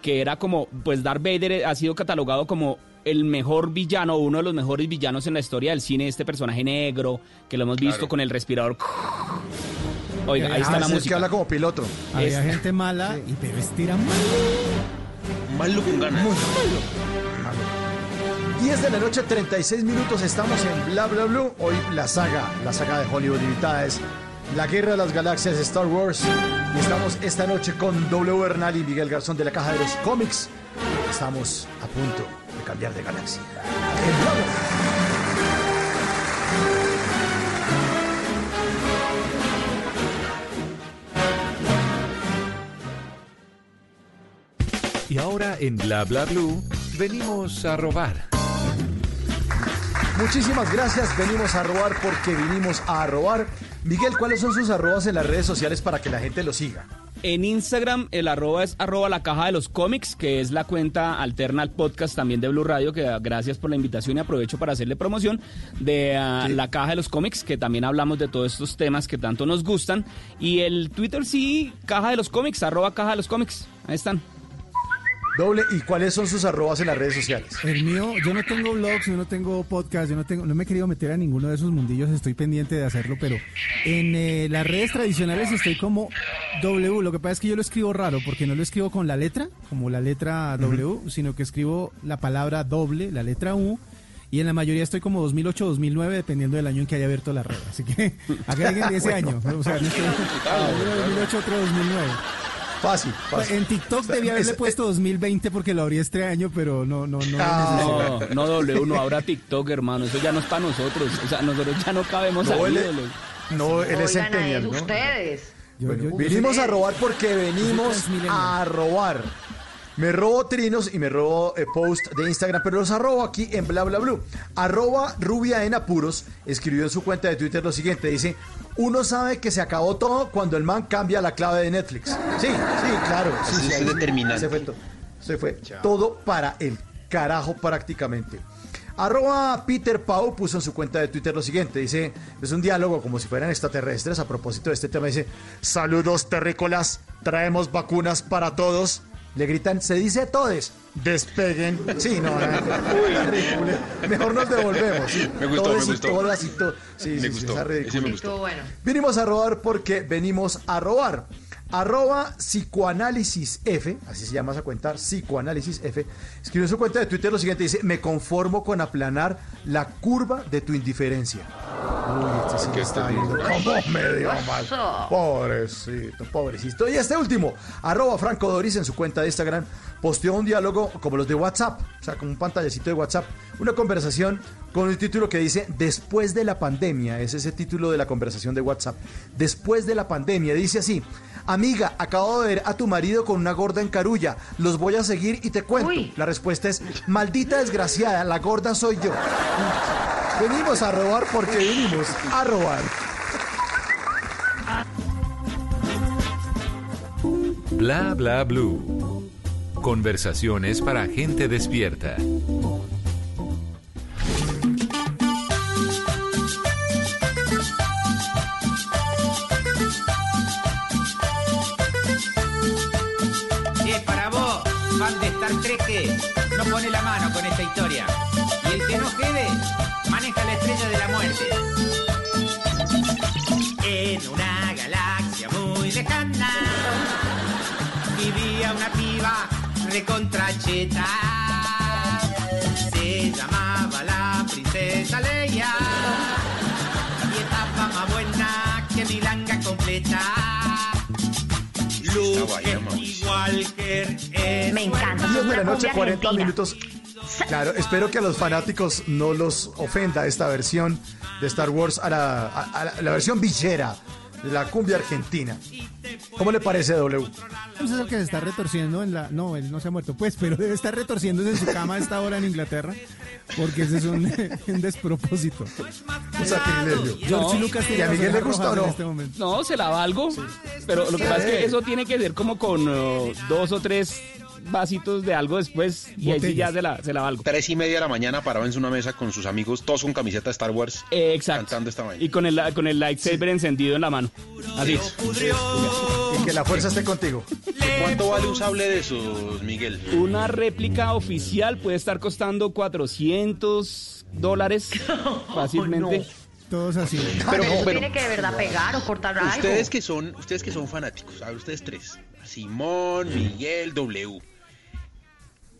Que era como, pues Darth Vader ha sido catalogado como el mejor villano, uno de los mejores villanos en la historia del cine, este personaje negro, que lo hemos visto Claro. con el respirador. Oiga, ahí está Ah, la es que música. habla como piloto. Había Es- gente mala, y pero estira mal. Malo con ganas. 10 de la noche, 36 minutos, estamos en Bla Bla Blue. Hoy la saga, la saga de Hollywood limitada es La Guerra de las Galaxias Star Wars. Y estamos esta noche con W Bernal y Miguel Garzón de la Caja de los Cómics. Estamos a punto de cambiar de galaxia. Y ahora en Bla Bla Blue venimos a robar. Muchísimas gracias, venimos a robar porque vinimos a robar. Miguel, ¿cuáles son sus arrobas en las redes sociales para que la gente lo siga? En Instagram el arroba es arroba la caja de los cómics, que es la cuenta alterna al podcast también de Blue Radio, que ah, gracias por la invitación y aprovecho para hacerle promoción de ah, la caja de los cómics, que también hablamos de todos estos temas que tanto nos gustan. Y el Twitter sí, caja de los cómics, arroba caja de los cómics. Ahí están. Doble, ¿y cuáles son sus arrobas en las redes sociales? El mío, yo no tengo blogs, yo no tengo podcast, yo no tengo, no me he querido meter a ninguno de esos mundillos, estoy pendiente de hacerlo, pero en eh, las redes tradicionales estoy como W. Lo que pasa es que yo lo escribo raro, porque no lo escribo con la letra, como la letra W, sino que escribo la palabra doble, la letra U. Y en la mayoría estoy como 2008 2009, dependiendo del año en que haya abierto la red. Así que agreguen ese año. O sea, no estoy- uno 2008, otro 2009. Fácil, fácil. En TikTok debía haberle Es- puesto 2020 porque lo abrí este año, pero no, no, no. No, no doble uno, ahora TikTok, hermano. Eso ya no es para nosotros. O sea, nosotros ya no cabemos No, ahí. No, él es eso ¿no? ustedes. Bueno, vinimos a robar porque venimos a robar. Me robo trinos y me robo eh, post de Instagram, pero los arrobo aquí en bla bla blue. Arroba rubia en apuros escribió en su cuenta de Twitter lo siguiente, dice, uno sabe que se acabó todo cuando el man cambia la clave de Netflix. Sí, sí, claro. Sí, es determinante. Se fue, to- se fue todo para el carajo prácticamente. Arroba Peter Pau puso en su cuenta de Twitter lo siguiente, dice, es un diálogo como si fueran extraterrestres a propósito de este tema, dice, saludos terrícolas, traemos vacunas para todos. Le gritan, se dice todes, despeguen. Sí, no, no, terrible. Mejor nos devolvemos. sí. Me gustó, Todes me y todas y to- Sí, Me sí, sí, gustó, esa ese me ridícula. gustó. Bueno. Vinimos a robar porque venimos a robar. Arroba psicoanálisis F, así se llama esa cuenta, psicoanálisis F, escribió en su cuenta de Twitter lo siguiente, dice, me conformo con aplanar la curva de tu indiferencia. Uy, este sí está viendo como medio mal. Pobrecito, pobrecito. Y este último, arroba Franco Doris en su cuenta de Instagram, posteó un diálogo como los de WhatsApp, o sea, como un pantallecito de WhatsApp, una conversación con un título que dice Después de la pandemia, es ese título de la conversación de WhatsApp. Después de la pandemia, dice así, amiga, acabo de ver a tu marido con una gorda en carulla, los voy a seguir y te cuento. La respuesta es, maldita desgraciada, la gorda soy yo. Venimos a robar porque venimos a robar. Bla Bla Blue. Conversaciones para gente despierta. Pone la mano con esta historia. Y el que no quede, maneja la estrella de la muerte. En una galaxia muy lejana, vivía una piba recontracheta. Me encanta. 10 de la noche, cumbia 40 argentina. minutos. Claro, espero que a los fanáticos no los ofenda esta versión de Star Wars a la, a- a la, la versión villera de la cumbia argentina. ¿Cómo le parece, W? Ese es el que se está retorciendo en la... No, él no se ha muerto, pues, pero debe estar retorciéndose en su cama a esta hora en Inglaterra, porque ese es un, un despropósito. Un sacrilegio. George No. Lucas ¿Y tiene a Miguel le gusta o no? en este momento. No, se la valgo. Pero lo que pasa es que eso tiene que ser como con uh, dos o tres vasitos de algo después y ahí sí ya se la, se la valgo. Tres y media de la mañana parado en una mesa con sus amigos, todos con camiseta de Star Wars, Eh, exacto. cantando esta vaina. Y con el, con el lightsaber encendido en la mano. Así. Y que la fuerza esté contigo. ¿Cuánto vale un sable de esos, Miguel? Una réplica oficial puede estar costando 400 dólares fácilmente. Todos así. Pero, Eso pero- tiene que de verdad pegar o cortar algo. Ustedes que son, ustedes que son fanáticos, a ver, ustedes tres, Simón, Miguel, W.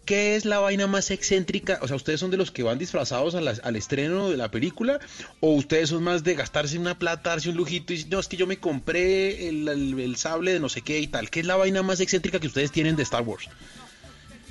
¿Qué es la vaina más excéntrica? O sea, ¿ustedes son de los que van disfrazados al estreno de la película? ¿O ustedes son más de gastarse una plata, darse un lujito y no, es que yo me compré el, el- sable de no sé qué y tal? ¿Qué es la vaina más excéntrica que ustedes tienen de Star Wars?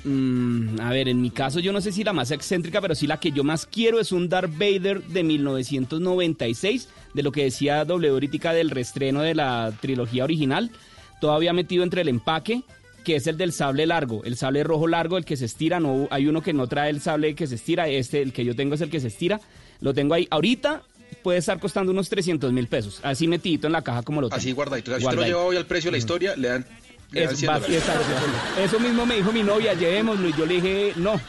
Mm, a ver, en mi caso yo no sé si la más excéntrica, pero sí la que yo más quiero es un Darth Vader de 1996, de lo que decía W del reestreno de la trilogía original, todavía metido entre el empaque, que es el del sable largo, el sable rojo largo, el que se estira, no hay uno que no trae el sable que se estira, este, el que yo tengo es el que se estira, lo tengo ahí, ahorita puede estar costando unos 300 mil pesos, así metidito en la caja como lo tengo. Así guardadito. Si usted lo Guardadito. lleva hoy al precio de la historia, le dan, le dan Es 100 va- dólares. exacto. Eso mismo me dijo mi novia, llevémoslo, y yo le dije, no.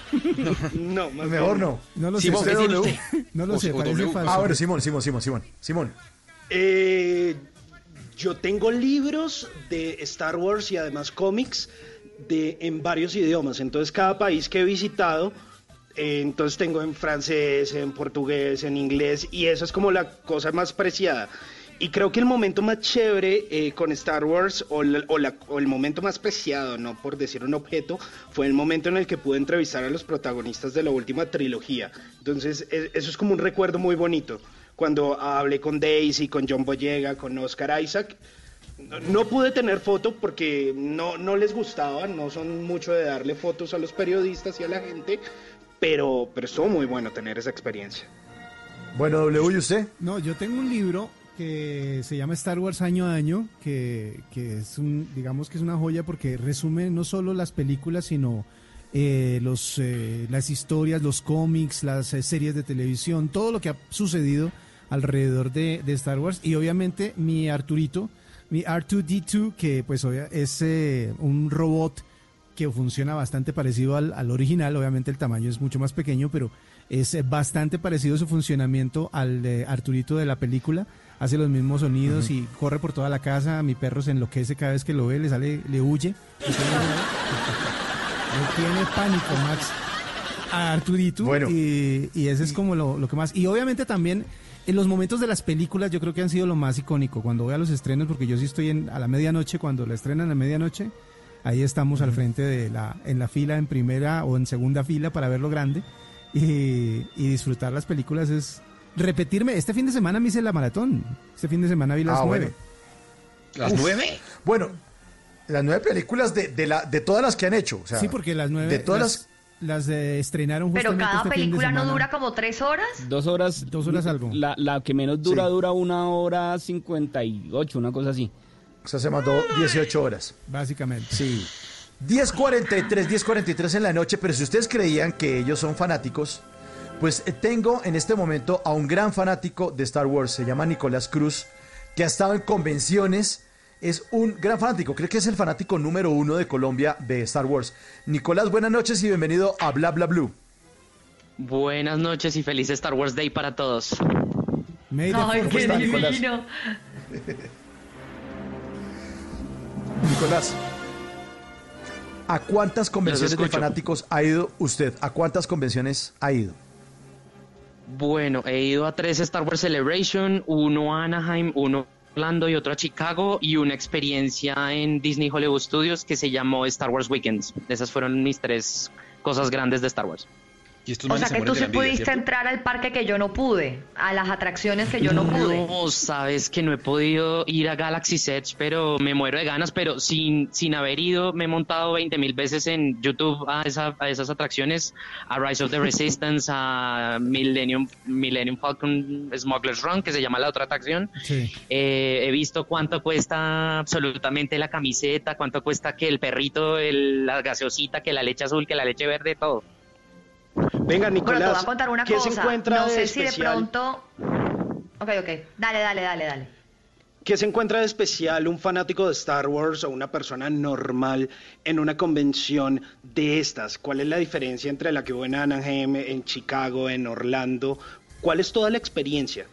No, Mejor no. No lo sé. Simón, ¿qué ¿usted tiene W? No lo O- sé, o parece W. falso. Ah, bueno, Simón, Simón, Simón, Simón. Simón. Eh, yo tengo libros de Star Wars y además cómics de, en varios idiomas. Entonces, cada país que he visitado, eh, entonces tengo en francés, en portugués, en inglés, y eso es como la cosa más preciada. Y creo que el momento más chévere eh, con Star Wars, o, la- o la- o el momento más preciado, no por decir un objeto, fue el momento en el que pude entrevistar a los protagonistas de la última trilogía. Entonces, e- eso es como un recuerdo muy bonito. Cuando hablé con Daisy, con John Boyega, con Oscar Isaac, no, no pude tener foto porque no, no les gustaba, no son mucho de darle fotos a los periodistas y a la gente, pero, pero estuvo muy bueno tener esa experiencia. Bueno, W, ¿y usted? No, yo tengo un libro que se llama Star Wars Año a Año, que, que es un, digamos que es una joya porque resume no solo las películas, sino eh, los, eh, las historias, los cómics, las eh, series de televisión, todo lo que ha sucedido alrededor de, de Star Wars. Y obviamente mi Arturito, mi R2D2, que pues es eh, un robot que funciona bastante parecido al, al original. Obviamente el tamaño es mucho más pequeño, pero es eh, bastante parecido su funcionamiento al de Arturito de la película. Hace los mismos sonidos y corre por toda la casa. Mi perro se enloquece cada vez que lo ve, le sale, le huye. No tiene pánico, Max. A Arturito. Bueno. Y, y ese es como lo, lo que más. Y obviamente también en los momentos de las películas yo creo que han sido lo más icónico. Cuando voy a los estrenos, porque yo sí estoy en, a la medianoche, cuando la estrenan a medianoche, ahí estamos al frente de la, en la fila, en primera o en segunda fila para verlo grande. Y, y disfrutar las películas es repetirme. Este fin de semana me hice la maratón. Este fin de semana vi las Ah, nueve. bueno. ¿Las Uf. nueve? Bueno, las nueve películas de, de, la, de todas las que han hecho. O sea, sí, porque las nueve De todas las, las de- estrenaron Pero justamente cada este fin de película no dura como tres horas. Dos horas. Dos horas algo. La, la que menos dura, Sí. dura una hora cincuenta y ocho, una cosa así. O sea, se mandó 18 horas. Básicamente. Sí. 10.43, 10.43 en la noche, pero si ustedes creían que ellos son fanáticos, pues eh, tengo en este momento a un gran fanático de Star Wars, se llama Nicolás Cruz, que ha estado en convenciones, es un gran fanático, creo que es el fanático número uno de Colombia de Star Wars. Nicolás, buenas noches y bienvenido a Bla Bla Blue. Buenas noches y feliz Star Wars Day para todos. Ay, qué. Nicolás? divino. Nicolás, ¿a cuántas convenciones de fanáticos ha ido usted? ¿A cuántas convenciones ha ido? Bueno, he ido a tres Star Wars Celebration, uno a Anaheim, uno a Orlando y otro a Chicago y una experiencia en Disney Hollywood Studios que se llamó Star Wars Weekends. Esas fueron mis tres cosas grandes de Star Wars. Y estos O sea se que tú sí envidia, pudiste ¿cierto? entrar al parque que yo no pude, a las atracciones que yo no pude. No, sabes que no he podido ir a Galaxy's Edge, pero me muero de ganas, pero sin, sin haber ido, me he montado 20 mil veces en YouTube a, esa- a esas atracciones, a Rise of the Resistance, a Millennium, Millennium Falcon Smuggler's Run, que se llama la otra atracción. Sí. Eh, he visto cuánto cuesta absolutamente la camiseta, cuánto cuesta que el perrito, el- la gaseosita, que la leche azul, que la leche verde, todo. Venga, Bueno, te voy Nicolás, a contar una ¿qué se encuentra No de sé si de pronto. Ok, ok. Dale, dale, dale, dale. ¿Qué se encuentra de especial un fanático de Star Wars o una persona normal en una convención de estas? ¿Cuál es la diferencia entre la que hubo en Anaheim, en Chicago, en Orlando? ¿Cuál es toda la experiencia?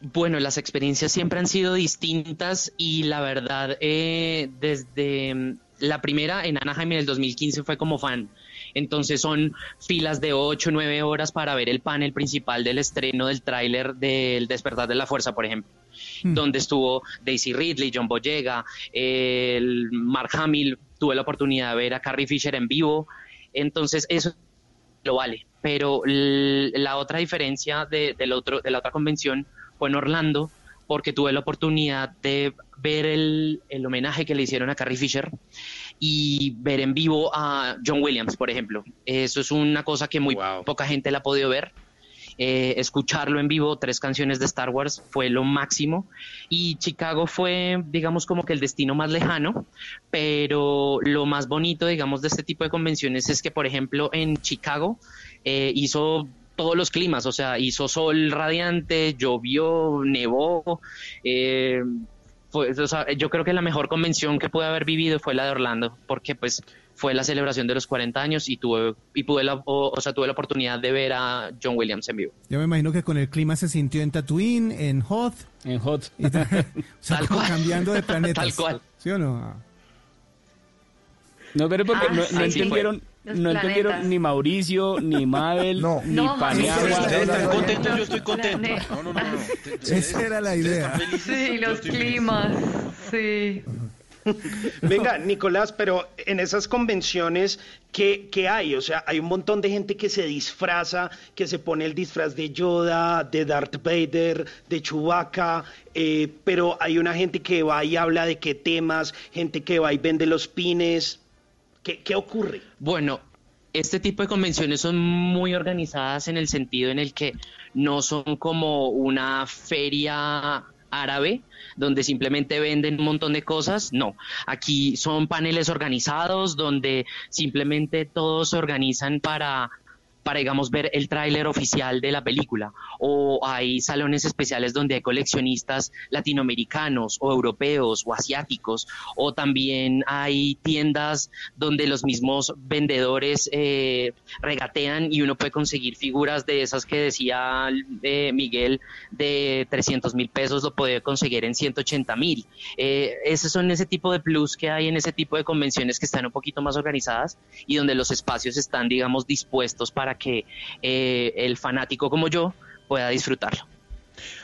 Bueno, las experiencias siempre han sido distintas y la verdad, eh, desde mm, la primera en Anaheim en el 2015 fue como fan. Entonces son filas de 8 o 9 horas para ver el panel principal del estreno del tráiler del Despertar de la Fuerza, por ejemplo. Donde estuvo Daisy Ridley, John Boyega, el Mark Hamill, tuve la oportunidad de ver a Carrie Fisher en vivo. Entonces eso lo vale. Pero la otra diferencia de, del otro, de la otra convención fue en Orlando, porque tuve la oportunidad de ver el, el homenaje que le hicieron a Carrie Fisher y ver en vivo a John Williams, por ejemplo. Eso es una cosa que muy poca gente la ha podido ver. Eh, escucharlo en vivo, tres canciones de Star Wars, fue lo máximo. Y Chicago fue, digamos, como que el destino más lejano, pero lo más bonito, digamos, de este tipo de convenciones es que, por ejemplo, en Chicago eh, hizo todos los climas, o sea, hizo sol radiante, llovió, nevó. eh, fue- o sea, yo creo que la mejor convención que pude haber vivido fue la de Orlando, porque pues fue la celebración de los 40 años y tuve y pude la, o, o sea, tuve la oportunidad de ver a John Williams en vivo. Yo me imagino que con el clima se sintió en Tatooine, en Hoth. En Hoth. o sea, como cambiando de planetas. Tal cual. ¿Sí o no? No, pero porque Ah, no, sí, no sí. entendieron, Los no entendieron planetas. ni Mauricio, ni Mabel, ni No, Paniagua. Mauricio, Ustedes están contentos, yo estoy contento. No, no, no, no. Esa era la idea. Sí, los climas, sí. Venga, Nicolás, pero en esas convenciones, ¿qué, qué hay? O sea, hay un montón de gente que se disfraza, que se pone el disfraz de Yoda, de Darth Vader, de Chewbacca, eh, pero hay una gente que va y habla de qué temas, gente que va y vende los pines. ¿Qué, ocurre? Bueno, este tipo de convenciones son muy organizadas en el sentido en el que no son como una feria árabe donde simplemente venden un montón de cosas, no, aquí son paneles organizados donde simplemente todos se organizan para para, digamos, ver el tráiler oficial de la película. O hay salones especiales donde hay coleccionistas latinoamericanos o europeos o asiáticos. O también hay tiendas donde los mismos vendedores eh, regatean y uno puede conseguir figuras de esas que decía eh, Miguel de 300 mil pesos, lo puede conseguir en 180 mil. Eh, esos son ese tipo de plus que hay en ese tipo de convenciones que están un poquito más organizadas y donde los espacios están, digamos, dispuestos para que eh, el fanático como yo pueda disfrutarlo.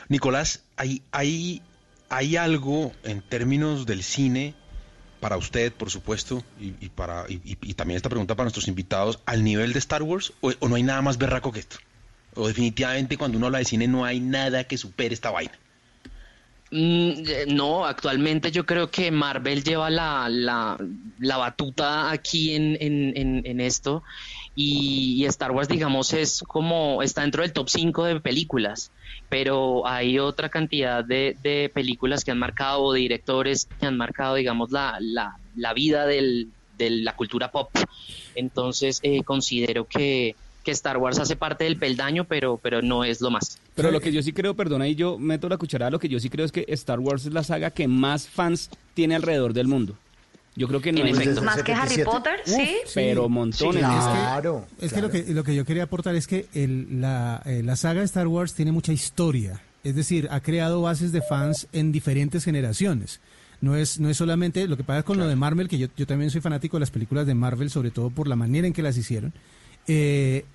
Nicolás, ¿hay, hay, ¿hay algo en términos del cine para usted, por supuesto, y, y para, y, también esta pregunta para nuestros invitados, al nivel de Star Wars? ¿O, o no hay nada más berraco que esto? ¿O definitivamente cuando uno habla de cine no hay nada que supere esta vaina? Mm, eh, no, actualmente yo creo que Marvel lleva la, la, la batuta aquí en, en, en, en esto y, y Star Wars, digamos, es como está dentro del top 5 de películas, pero hay otra cantidad de, películas que han marcado, o de directores que han marcado, digamos, la, la, la vida de la cultura pop. Entonces, eh, considero que, que Star Wars hace parte del peldaño, pero, pero no es lo más. Pero lo que yo sí creo, perdona, y yo meto la cucharada, lo que yo sí creo es que Star Wars es la saga que más fans tiene alrededor del mundo. Yo creo que no En hay- efecto. Más que Harry Potter, ¿sí? Pero montones. Claro. Es que, lo que lo que yo quería aportar es que el- la, eh, la saga de Star Wars tiene mucha historia. Es decir, ha creado bases de fans en diferentes generaciones. No es, no es solamente lo que pasa con lo de Marvel, que yo, yo también soy fanático de las películas de Marvel, sobre todo por la manera en que las hicieron. Eh,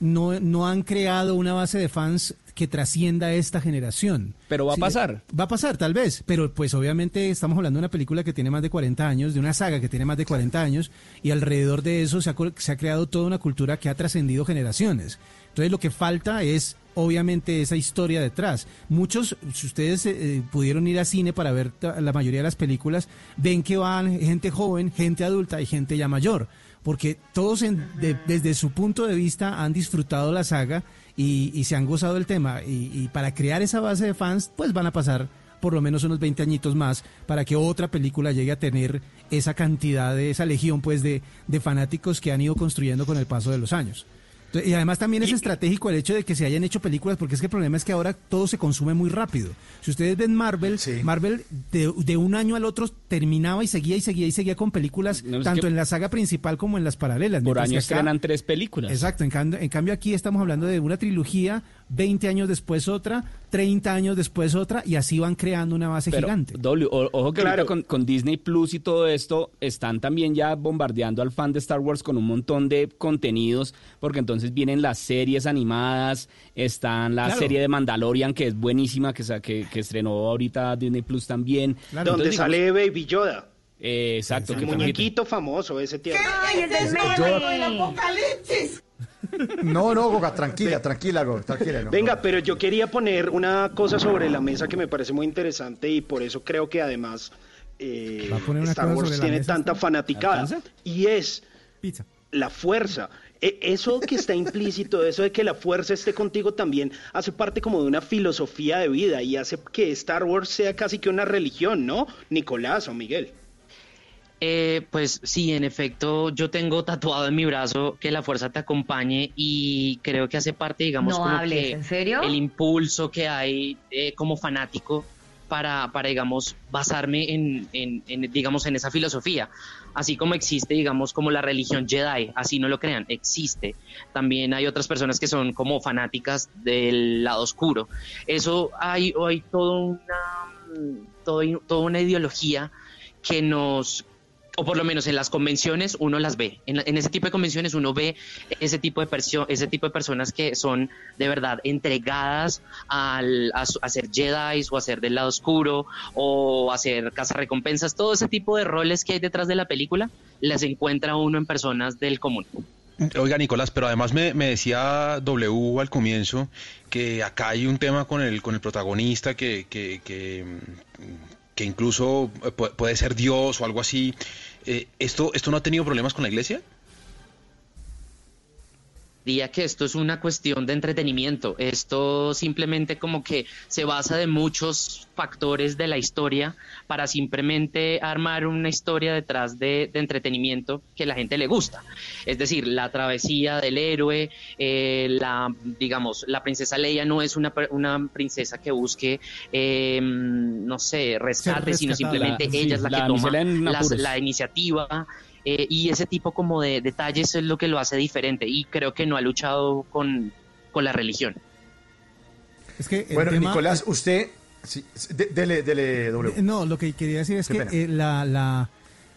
no, no han creado una base de fans que trascienda esta generación. Pero va a pasar. Va a pasar, tal vez, pero pues obviamente estamos hablando de una película que tiene más de 40 años, de una saga que tiene más de 40 años, y alrededor de eso se ha, se ha creado toda una cultura que ha trascendido generaciones. Entonces lo que falta es obviamente esa historia detrás. Muchos, si ustedes eh, pudieron ir a cine para ver la mayoría de las películas, ven que van gente joven, gente adulta y gente ya mayor, porque todos en- de- desde su punto de vista han disfrutado la saga y, se han gozado el tema. Y, y para crear esa base de fans, pues van a pasar por lo menos unos 20 añitos más para que otra película llegue a tener esa cantidad de esa legión pues de, de fanáticos que han ido construyendo con el paso de los años. Y además también es estratégico el hecho de que se hayan hecho películas, porque es que el problema es que ahora todo se consume muy rápido. Si ustedes ven Marvel, Marvel de, de un año al otro terminaba y seguía y seguía y seguía con películas, No, tanto que- en la saga principal como en las paralelas. Por año estrenan tres películas. Exacto, en cambio, en cambio aquí estamos hablando de una trilogía 20 años después otra, 30 años después otra, y así van creando una base Pero, gigante. W, o- ojo que ahorita con, con Disney Plus y todo esto están también ya bombardeando al fan de Star Wars con un montón de contenidos, porque entonces vienen las series animadas, están la Claro. serie de Mandalorian que es buenísima, que, que, que estrenó ahorita Disney Plus también. Donde Entonces, digamos- sale Baby Yoda. Eh, exacto, El que muñequito famoso ese tío. ¡Ay, el del meme! No, no, Goga, tranquila, tranquila, Goga, tranquila. no. Venga, pero yo quería poner una cosa sobre la mesa que me parece muy interesante y por eso creo que además eh, ¿Va a poner una Star cosa Wars sobre la tiene mesa tanta fanaticada. Y es Pizza. la fuerza. E- Eso que está implícito, eso de que la fuerza esté contigo también hace parte como de una filosofía de vida y hace que Star Wars sea casi que una religión, ¿no? Nicolás o Miguel. Eh, pues sí, en efecto, yo tengo tatuado en mi brazo que la fuerza te acompañe y creo que hace parte, digamos, No como hables, que ¿en serio? el impulso que hay eh, como fanático para, para digamos, basarme en, en- en, digamos, en esa filosofía. Así como existe, digamos, como la religión Jedi, así no lo crean, existe. También hay otras personas que son como fanáticas del lado oscuro. Eso hay, hay toda una, todo- toda una ideología que nos o por lo menos en las convenciones uno las ve. En, ese tipo de convenciones uno ve ese tipo de persio- ese tipo de personas que son de verdad entregadas al, a, a ser Jedi o a ser del lado oscuro o a ser cazarrecompensas. Todo ese tipo de roles que hay detrás de la película las encuentra uno en personas del común. Oiga, Nicolás, pero además me, me decía W al comienzo que acá hay un tema con el, con el protagonista que, que, que, que incluso eh, pu- puede ser Dios o algo así. Eh, ¿esto, ¿Esto no ha tenido problemas con la iglesia? Diría que esto es una cuestión de entretenimiento. Esto simplemente como que se basa de muchos factores de la historia para simplemente armar una historia detrás de, de entretenimiento que la gente le gusta. Es decir, la travesía del héroe, eh, la, digamos, la princesa Leia no es una, una princesa que busque, eh, no sé, rescate, sino simplemente La- sí, ella es la, la que toma las- la iniciativa. Eh, y ese tipo como de detalles es lo que lo hace diferente y creo que no ha luchado con, con la religión. Es que Bueno, tema- Nicolás, usted... sí, sí, de- dele, dele, W. Eh, No, lo que quería decir es Qué que eh, la, la-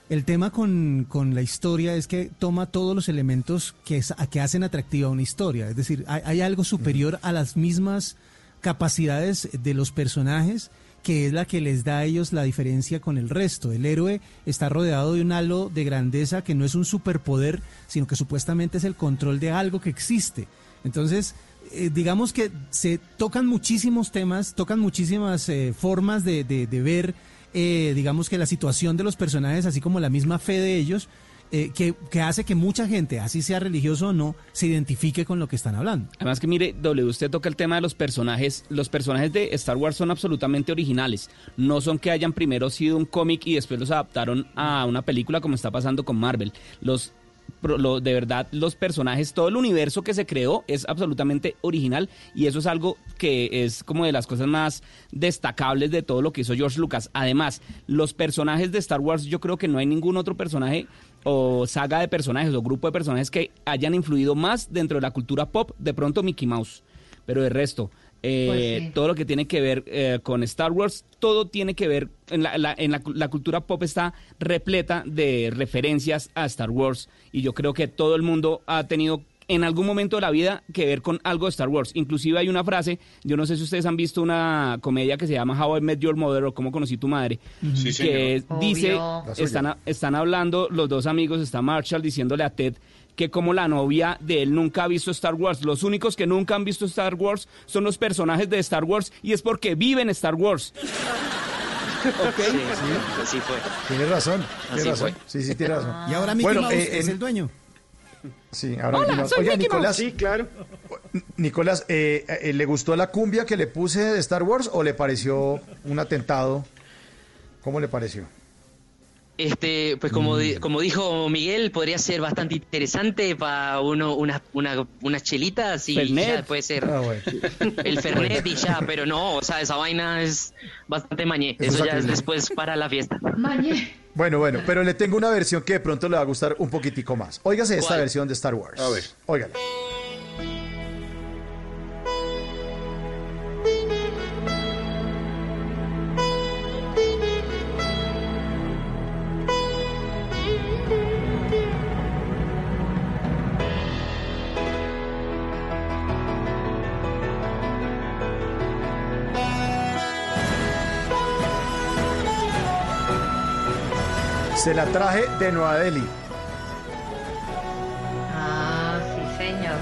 el tema con, con la historia es que toma todos los elementos que, es- que hacen atractiva una historia. Es decir, hay, hay algo superior a las mismas capacidades de los personajes que es la que les da a ellos la diferencia con el resto. El héroe está rodeado de un halo de grandeza que no es un superpoder, sino que supuestamente es el control de algo que existe. Entonces, eh, digamos que se tocan muchísimos temas, tocan muchísimas eh, formas de, de- de ver, eh, digamos que la situación de los personajes, así como la misma fe de ellos, eh, que, hace que mucha gente, así sea religioso o no, se identifique con lo que están hablando. Además que mire, W, usted toca el tema de los personajes. Los personajes de Star Wars son absolutamente originales. No son que hayan primero sido un cómic y después los adaptaron a una película como está pasando con Marvel. Los de verdad, los personajes, todo el universo que se creó es absolutamente original y eso es algo que es como de las cosas más destacables de todo lo que hizo George Lucas. Además, los personajes de Star Wars, yo creo que no hay ningún otro personaje o saga de personajes o grupo de personajes que hayan influido más dentro de la cultura pop, de pronto Mickey Mouse. Pero de resto, eh, Pues sí. todo lo que tiene que ver eh, con Star Wars, todo tiene que ver, en, la, la- en la, la cultura pop está repleta de referencias a Star Wars y yo creo que todo el mundo ha tenido en algún momento de la vida que ver con algo de Star Wars. Inclusive hay una frase, yo no sé si ustedes han visto una comedia que se llama How I Met Your Mother o Cómo conocí tu madre, Sí, que señor. dice, están, están hablando los dos amigos, está Marshall diciéndole a Ted que como la novia de él nunca ha visto Star Wars, los únicos que nunca han visto Star Wars son los personajes de Star Wars y es porque viven Star Wars. Sí, así fue. Tiene razón, Así tiene razón. fue. Sí, sí, tiene razón. Y ahora Mickey Bueno, Mouse eh, es en- el dueño. Sí, ahora Hola, Mickey Mouse. soy Oiga, Mickey Nicolás, Sí, claro. Nicolás, eh, eh, ¿le gustó la cumbia que le puse de Star Wars o le pareció un atentado? ¿Cómo le pareció? Este, pues como, di- como dijo Miguel, podría ser bastante interesante para uno una, una, unas chelitas y Fernet. ya puede ser Ah, bueno. el Fernet y ya, pero no, o sea, esa vaina es bastante mañé. Eso Eso es ya es después para la fiesta. Mañe. Bueno, bueno, pero le tengo una versión que de pronto le va a gustar un poquitico más. Óigase esta ¿Cuál? versión de Star Wars. A ver. Óigala. Se la traje de Nueva Delhi. Ah, sí, señor.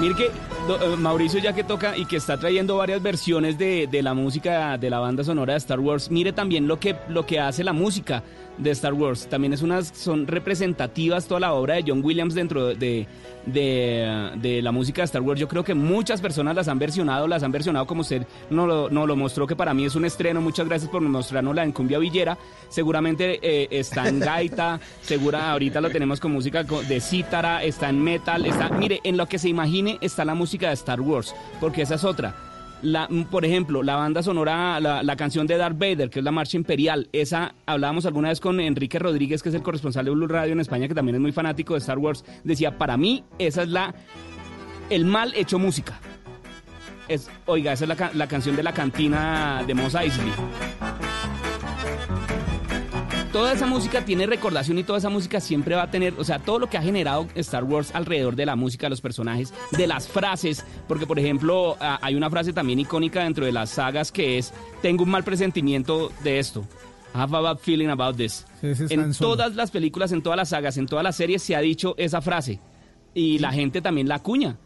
Mire que do- eh, Mauricio ya que toca y que está trayendo varias versiones de, de la música de la banda sonora de Star Wars, mire también lo que, lo que hace la música de Star Wars. También es unas, son representativas toda la obra de John Williams dentro de, de, de, la música de Star Wars. Yo creo que muchas personas las han versionado, las han versionado como usted no lo, no lo mostró, que para mí es un estreno. Muchas gracias por mostrarnos la en Cumbia Villera. Seguramente eh, está en gaita, segura ahorita lo tenemos con música de cítara, está en metal, está, mire, en lo que se imagine está la música de Star Wars, porque esa es otra. Mm, por ejemplo, la banda sonora, la, canción de Darth Vader, que es la marcha imperial, esa hablábamos alguna vez con Enrique Rodríguez, que es el corresponsal de Blue Radio en España, que también es muy fanático de Star Wars, decía, para mí esa es la el mal hecho música. Es, oiga, esa es la, la canción de la cantina de Mos. Toda esa música tiene recordación y toda esa música siempre va a tener, o sea, todo lo que ha generado Star Wars alrededor de la música, de los personajes, de las frases, porque por ejemplo hay una frase también icónica dentro de las sagas que es, tengo un mal presentimiento de esto. I have a bad feeling about this. En todas las películas, en todas las sagas, en todas las series se ha dicho esa frase y la gente también la acuña.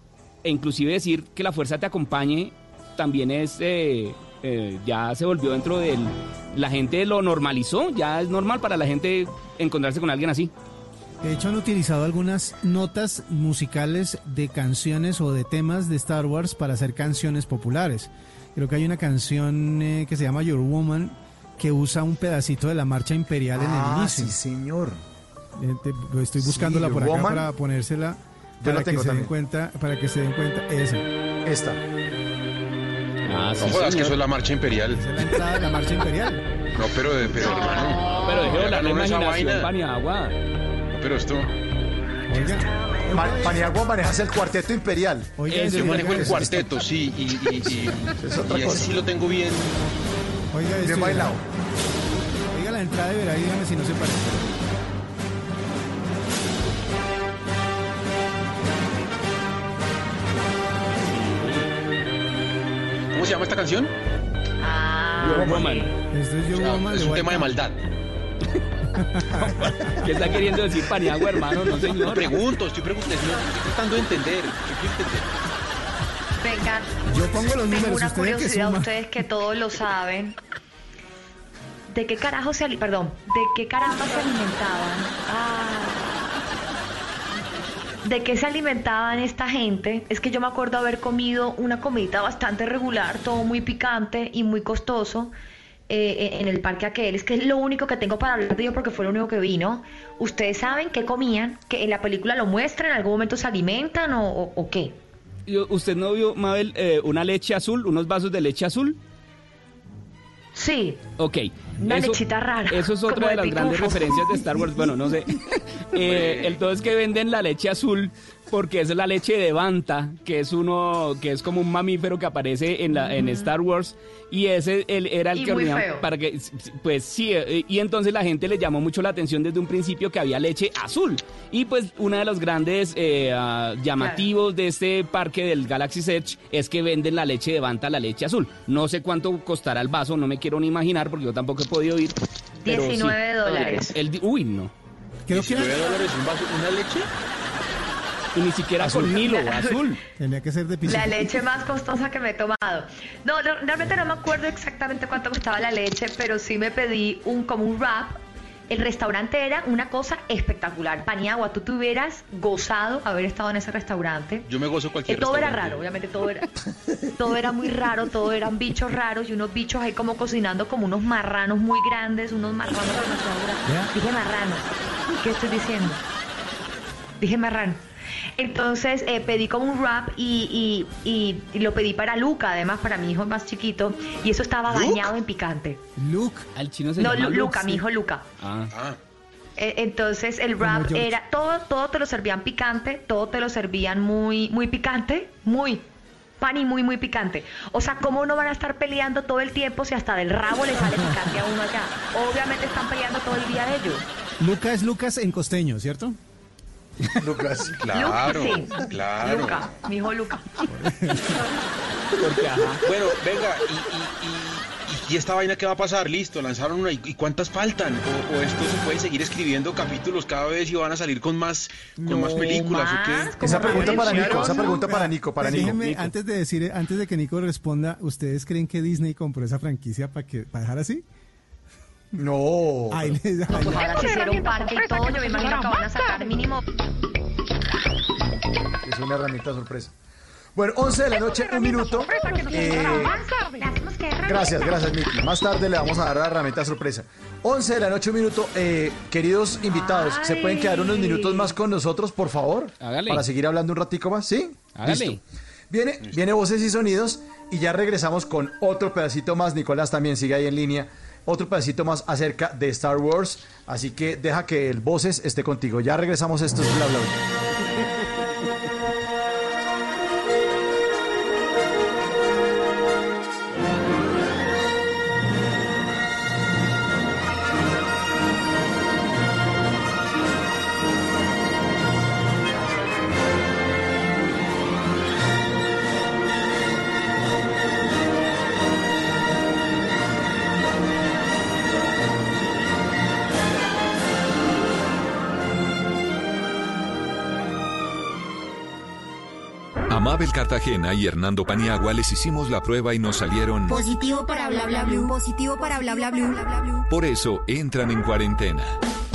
E inclusive decir que la fuerza te acompañe también es eh, eh, ya se volvió dentro del la gente lo normalizó, ya es normal para la gente encontrarse con alguien así. De hecho, han utilizado algunas notas musicales de canciones o de temas de Star Wars para hacer canciones populares. Creo que hay una canción eh, que se llama Your Woman que usa un pedacito de la marcha imperial en el Ah, inicio. sí, señor. Eh, te- Estoy buscándola Your por acá Woman. para ponérsela Yo para la tengo que se den cuenta, para que se den cuenta esa. Esta. Ah, No jodas, que eso es la marcha imperial. Esa es la entrada de la marcha imperial. No, pero, pero hermano. Pero deje ya volar la esa imaginación. Paniagua. Pero esto. Ma- Paniagua manejas el cuarteto imperial. Oiga, Yo ese- manejo el cuarteto, sí, y, y, y, Es otra y ese cosa. sí lo tengo bien. Oiga, Bien bailado. Oiga la entrada de verá y dígame si no se parece. ¿Cómo se llama esta canción? Ah, Your Woman. Es Your O sea, Woman es un tema de maldad. ¿Qué está queriendo decir Paniagua, hermano? No, señor. pregunto, estoy preguntando, estoy tratando de entender. Vengan. Yo pongo los Tengo números, una que curiosidad, suma. ustedes que todos lo saben. ¿De qué carajo se perdón, de qué caramba se alimentaban? Ah. ¿De qué se alimentaban esta gente? Es que yo me acuerdo haber comido una comida bastante regular, todo muy picante y muy costoso eh, en el parque aquel. Es que es lo único que tengo para hablar de ello porque fue lo único que vi, ¿no? ¿Ustedes saben qué comían? ¿Que en la película lo muestran? ¿En algún momento se alimentan o, o- qué? ¿Usted no vio, Mabel, eh, una leche azul, unos vasos de leche azul? Sí, Ok. Una lechita rara, Eso es otra de de las grandes referencias de Star Wars. Bueno, no sé. Eh, el todo es que venden la leche azul porque es la leche de Banta, que es uno, que es como un mamífero que aparece en la en Star Wars. Y ese él era el Y que muy horneaba feo. para que pues sí eh, y entonces la gente le llamó mucho la atención desde un principio que había leche azul y pues uno de los grandes eh, ah, llamativos de este parque del Galaxy Edge es que venden la leche de Banta la leche azul no sé cuánto costará el vaso no me quiero ni imaginar porque yo tampoco he podido ir pero sí. 19 dólares. El uy no Creo que 19 dólares un vaso, una leche. Y ni siquiera con Nilo azul tenía que ser de piscina. La leche más costosa que me he tomado. No, no, realmente no me acuerdo exactamente cuánto costaba la leche, pero sí me pedí un como un wrap. El restaurante era una cosa espectacular. Paniagua, tú te hubieras gozado haber estado en ese restaurante. Yo me gozo Eh, cualquier todo era raro, obviamente todo era, todo era muy raro, todo eran bichos raros y unos bichos ahí como cocinando como unos marranos muy grandes, unos marranos demasiado grandes. Ya. Dije marranos. ¿Qué estoy diciendo? Dije marrano. Entonces eh, pedí como un wrap y, y- y- y lo pedí para Luca, además para mi hijo más chiquito, y eso estaba bañado en picante. Luke. al chino se No, llama Lu- Luca, mi hijo Luca. Ah. Ah, Eh, Entonces el wrap era todo, todo te lo servían picante, todo te lo servían muy, muy picante, muy pan y muy, muy picante. O sea, ¿cómo no van a estar peleando todo el tiempo si hasta del rabo le sale picante a uno allá? Obviamente están peleando todo el día ellos. Luca es Lucas en costeño, ¿cierto? Lucas. claro, Luca, sí. claro. Luca, mi hijo Luca. Porque, ajá. Bueno, venga, y, y, y ¿y esta vaina qué va a pasar? Listo, lanzaron una. ¿Y cuántas faltan? O, o esto se puede seguir escribiendo capítulos cada vez y van a salir con más, con más películas o qué? Esa pregunta para Nico, esa pregunta para Nico, para Nico. Déjeme, antes de decir, antes de que Nico responda, ¿ustedes creen que Disney compró esa franquicia para que para dejar así? No. Les- Pues ahora se hicieron parque y todo, yo me imagino que van a sacar mínimo Es una herramienta sorpresa. Bueno, 11 de la noche, un minuto. Eh, gracias, gracias, Miki. Más tarde le vamos a dar la herramienta sorpresa. 11 de la noche, un minuto. Eh, queridos invitados, ¿se pueden quedar unos minutos más con nosotros, por favor? Hágale. Para seguir hablando un ratico más, ¿sí? Hágale. Listo. Viene, viene voces y sonidos y ya regresamos con otro pedacito más. Nicolás también sigue ahí en línea. Otro pedacito más acerca de Star Wars. Así que deja que el voces esté contigo. Ya regresamos. Esto es bla bla bla. Mabel Cartagena y Hernando Paniagua les hicimos la prueba y nos salieron. Positivo para bla bla blue. Positivo para bla bla blue. Bla, bla, blue. Por eso entran en cuarentena.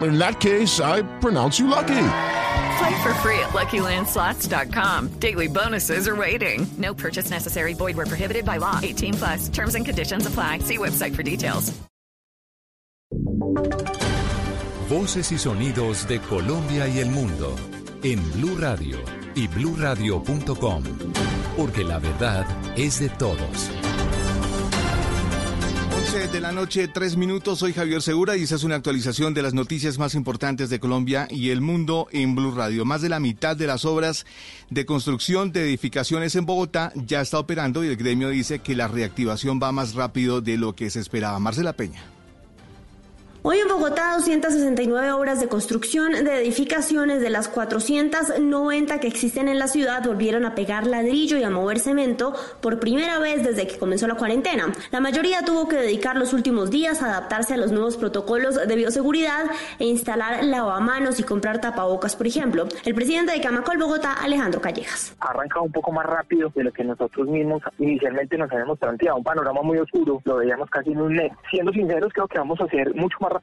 In that case, I pronounce you lucky. Play for free at LuckyLandSlots.com. Daily bonuses are waiting. No purchase necessary. Void where prohibited by law. 18 plus. Terms and conditions apply. See website for details. Voces y sonidos de Colombia y el mundo en Blue Radio y bluradio.com, porque la verdad es de todos. 11 de la noche, 3 minutos. Soy Javier Segura y esta es una actualización de las noticias más importantes de Colombia y el mundo en Blue Radio. Más de la mitad de las obras de construcción de edificaciones en Bogotá ya está operando y el gremio dice que la reactivación va más rápido de lo que se esperaba. Marcela Peña. Hoy en Bogotá, 269 obras de construcción de edificaciones de las 490 que existen en la ciudad volvieron a pegar ladrillo y a mover cemento por primera vez desde que comenzó la cuarentena. La mayoría tuvo que dedicar los últimos días a adaptarse a los nuevos protocolos de bioseguridad e instalar lavamanos y comprar tapabocas, por ejemplo. El presidente de Camacol Bogotá, Alejandro Callejas. ha arrancado un poco más rápido de lo que nosotros mismos inicialmente nos habíamos planteado. Un panorama muy oscuro, lo veíamos casi en un mes. Siendo sinceros, creo que vamos a ser mucho más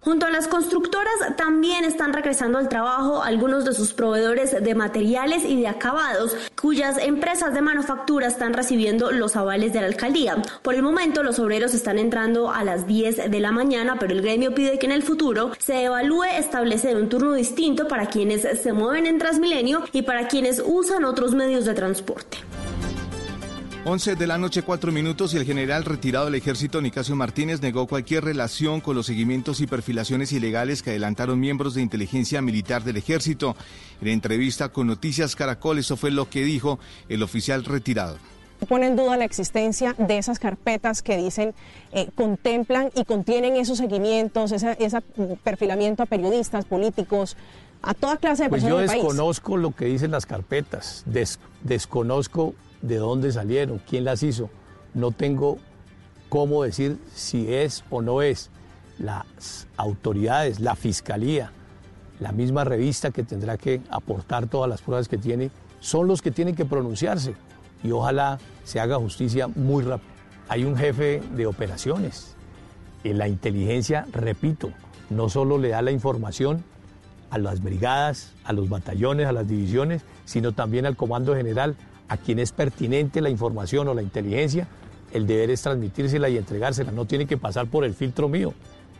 Junto a las constructoras también están regresando al trabajo algunos de sus proveedores de materiales y de acabados, cuyas empresas de manufactura están recibiendo los avales de la alcaldía. Por el momento los obreros están entrando a las 10 de la mañana, pero el gremio pide que en el futuro se evalúe establecer un turno distinto para quienes se mueven en Transmilenio y para quienes usan otros medios de transporte. 11 de la noche, 4 minutos y el general retirado del ejército Nicasio Martínez negó cualquier relación con los seguimientos y perfilaciones ilegales que adelantaron miembros de inteligencia militar del ejército. En entrevista con Noticias Caracol, eso fue lo que dijo el oficial retirado. pone en duda la existencia de esas carpetas que dicen eh, contemplan y contienen esos seguimientos, ese esa perfilamiento a periodistas, políticos, a toda clase de Pues personas yo del país. desconozco lo que dicen las carpetas, des- desconozco de dónde salieron, quién las hizo. No tengo cómo decir si es o no es. Las autoridades, la fiscalía, la misma revista que tendrá que aportar todas las pruebas que tiene, son los que tienen que pronunciarse y ojalá se haga justicia muy rápido. Hay un jefe de operaciones. En la inteligencia, repito, no solo le da la información a las brigadas, a los batallones, a las divisiones, sino también al Comando General, a quien es pertinente la información o la inteligencia, el deber es transmitírsela y entregársela, no tiene que pasar por el filtro mío.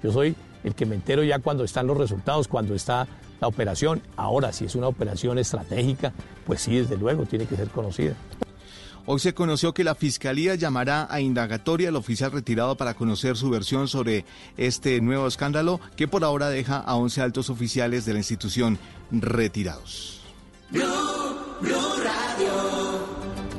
Yo soy el que me entero ya cuando están los resultados, cuando está la operación. Ahora, si es una operación estratégica, pues sí, desde luego, tiene que ser conocida. Hoy se conoció que la Fiscalía llamará a indagatoria al oficial retirado para conocer su versión sobre este nuevo escándalo que por ahora deja a 11 altos oficiales de la institución retirados.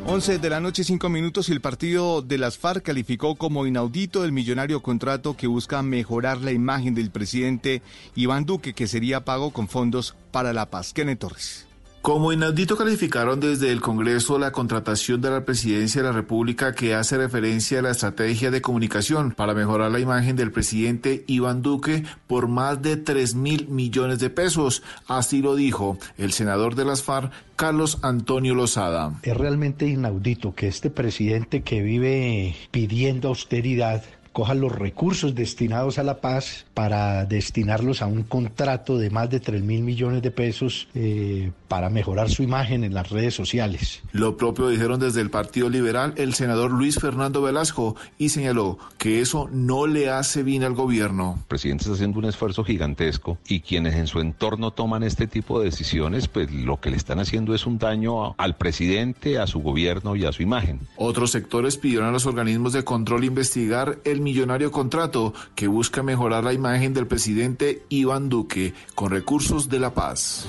11 de la noche, 5 minutos, y el partido de las FARC calificó como inaudito el millonario contrato que busca mejorar la imagen del presidente Iván Duque, que sería pago con fondos para la paz. Kenneth Torres. Como inaudito calificaron desde el Congreso la contratación de la Presidencia de la República que hace referencia a la estrategia de comunicación para mejorar la imagen del presidente Iván Duque por más de 3 mil millones de pesos. Así lo dijo el senador de las FARC, Carlos Antonio Lozada. Es realmente inaudito que este presidente que vive pidiendo austeridad coja los recursos destinados a la paz para destinarlos a un contrato de más de 3 mil millones de pesos eh, para mejorar su imagen en las redes sociales. Lo propio dijeron desde el Partido Liberal el senador Luis Fernando Velasco y señaló que eso no le hace bien al gobierno. El presidente está haciendo un esfuerzo gigantesco y quienes en su entorno toman este tipo de decisiones, pues lo que le están haciendo es un daño al presidente, a su gobierno y a su imagen. Otros sectores pidieron a los organismos de control investigar el millonario contrato que busca mejorar la imagen del presidente Iván Duque con recursos de la paz.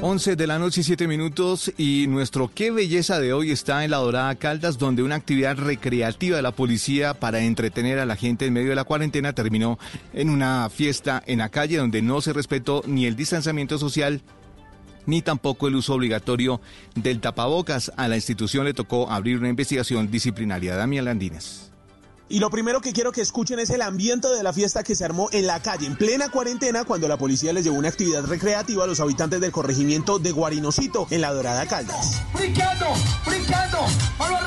11 de la noche 7 minutos y nuestro qué belleza de hoy está en la Dorada Caldas donde una actividad recreativa de la policía para entretener a la gente en medio de la cuarentena terminó en una fiesta en la calle donde no se respetó ni el distanciamiento social ni tampoco el uso obligatorio del tapabocas. A la institución le tocó abrir una investigación disciplinaria. Damián Landines. Y lo primero que quiero que escuchen es el ambiente de la fiesta que se armó en la calle, en plena cuarentena, cuando la policía les llevó una actividad recreativa a los habitantes del corregimiento de Guarinosito, en la Dorada Caldas.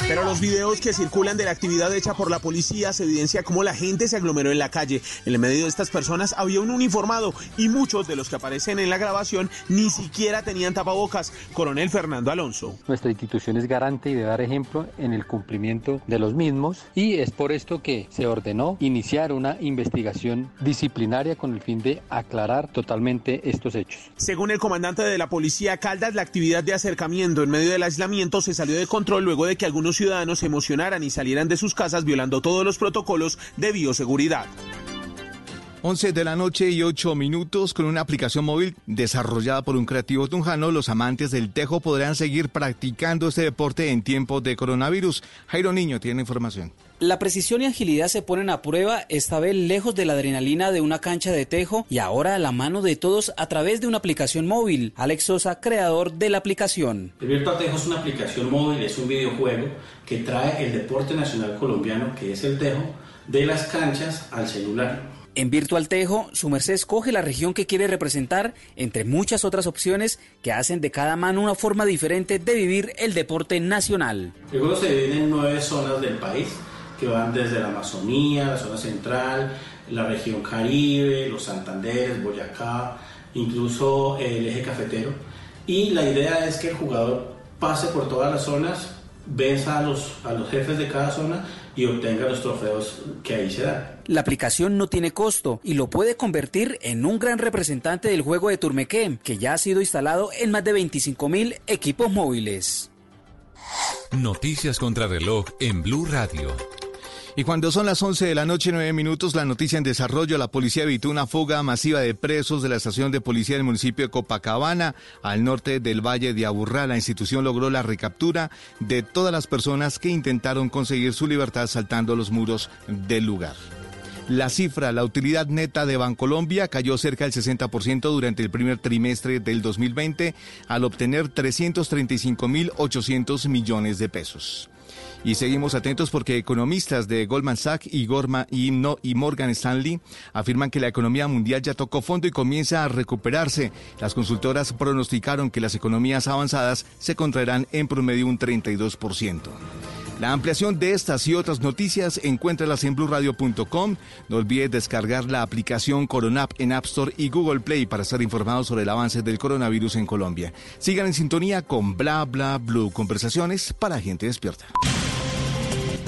Pero los videos que circulan de la actividad hecha por la policía se evidencia cómo la gente se aglomeró en la calle. En el medio de estas personas había un uniformado y muchos de los que aparecen en la grabación ni siquiera tenían tapabocas. Coronel Fernando Alonso. Nuestra institución es garante y de dar ejemplo en el cumplimiento de los mismos y es por esto que se ordenó iniciar una investigación disciplinaria con el fin de aclarar totalmente estos hechos. Según el comandante de la policía Caldas, la actividad de acercamiento en medio del aislamiento se salió de control luego de que algunos ciudadanos se emocionaran y salieran de sus casas violando todos los protocolos de bioseguridad. 11 de la noche y 8 minutos con una aplicación móvil desarrollada por un creativo tunjano, los amantes del tejo podrán seguir practicando este deporte en tiempos de coronavirus. Jairo Niño tiene información. La precisión y agilidad se ponen a prueba, esta vez lejos de la adrenalina de una cancha de tejo y ahora a la mano de todos a través de una aplicación móvil. Alex Sosa, creador de la aplicación. El Virtual Tejo es una aplicación móvil, es un videojuego que trae el deporte nacional colombiano, que es el tejo, de las canchas al celular. En Virtual Tejo, su merced escoge la región que quiere representar, entre muchas otras opciones que hacen de cada mano una forma diferente de vivir el deporte nacional. El juego se divide en nueve zonas del país, que van desde la Amazonía, la zona central, la región Caribe, los Santanderes, Boyacá, incluso el eje cafetero. Y la idea es que el jugador pase por todas las zonas, venza a los, a los jefes de cada zona y obtenga los trofeos que ahí se dan. La aplicación no tiene costo y lo puede convertir en un gran representante del juego de Turmequem, que ya ha sido instalado en más de 25 mil equipos móviles. Noticias contra reloj en Blue Radio. Y cuando son las 11 de la noche, 9 minutos, la noticia en desarrollo, la policía evitó una fuga masiva de presos de la estación de policía del municipio de Copacabana, al norte del Valle de Aburrá. La institución logró la recaptura de todas las personas que intentaron conseguir su libertad saltando los muros del lugar. La cifra, la utilidad neta de Bancolombia cayó cerca del 60% durante el primer trimestre del 2020 al obtener 335.800 millones de pesos. Y seguimos atentos porque economistas de Goldman Sachs y, Gorma y, y Morgan Stanley afirman que la economía mundial ya tocó fondo y comienza a recuperarse. Las consultoras pronosticaron que las economías avanzadas se contraerán en promedio un 32%. La ampliación de estas y otras noticias encuéntralas en blurradio.com. No olvides descargar la aplicación Coronap en App Store y Google Play para estar informados sobre el avance del coronavirus en Colombia. Sigan en sintonía con Bla Bla Blue, conversaciones para gente despierta.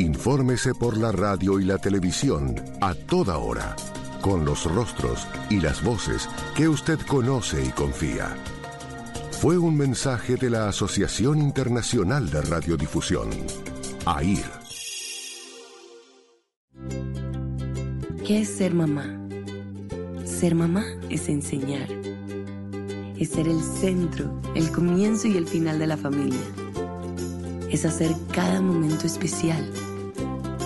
Infórmese por la radio y la televisión a toda hora con los rostros y las voces que usted conoce y confía. Fue un mensaje de la Asociación Internacional de Radiodifusión, AIR. ¿Qué es ser mamá? Ser mamá es enseñar. Es ser el centro, el comienzo y el final de la familia. Es hacer cada momento especial.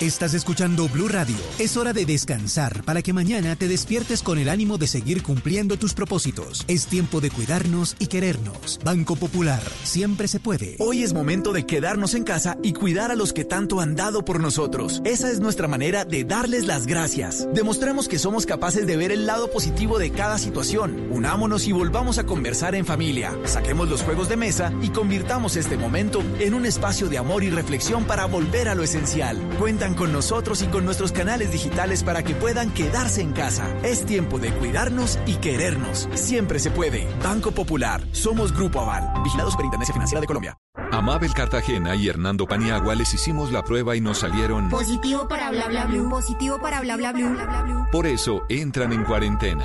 Estás escuchando Blue Radio. Es hora de descansar para que mañana te despiertes con el ánimo de seguir cumpliendo tus propósitos. Es tiempo de cuidarnos y querernos. Banco Popular, siempre se puede. Hoy es momento de quedarnos en casa y cuidar a los que tanto han dado por nosotros. Esa es nuestra manera de darles las gracias. Demostremos que somos capaces de ver el lado positivo de cada situación. Unámonos y volvamos a conversar en familia. Saquemos los juegos de mesa y convirtamos este momento en un espacio de amor y reflexión para volver a lo esencial. Cuenta con nosotros y con nuestros canales digitales para que puedan quedarse en casa. Es tiempo de cuidarnos y querernos. Siempre se puede. Banco Popular. Somos Grupo Aval. Vigilados Superintendencia Financiera de Colombia. A Mabel Cartagena y Hernando Paniagua les hicimos la prueba y nos salieron Positivo para bla bla blue. Positivo para bla bla blue. Por eso entran en cuarentena.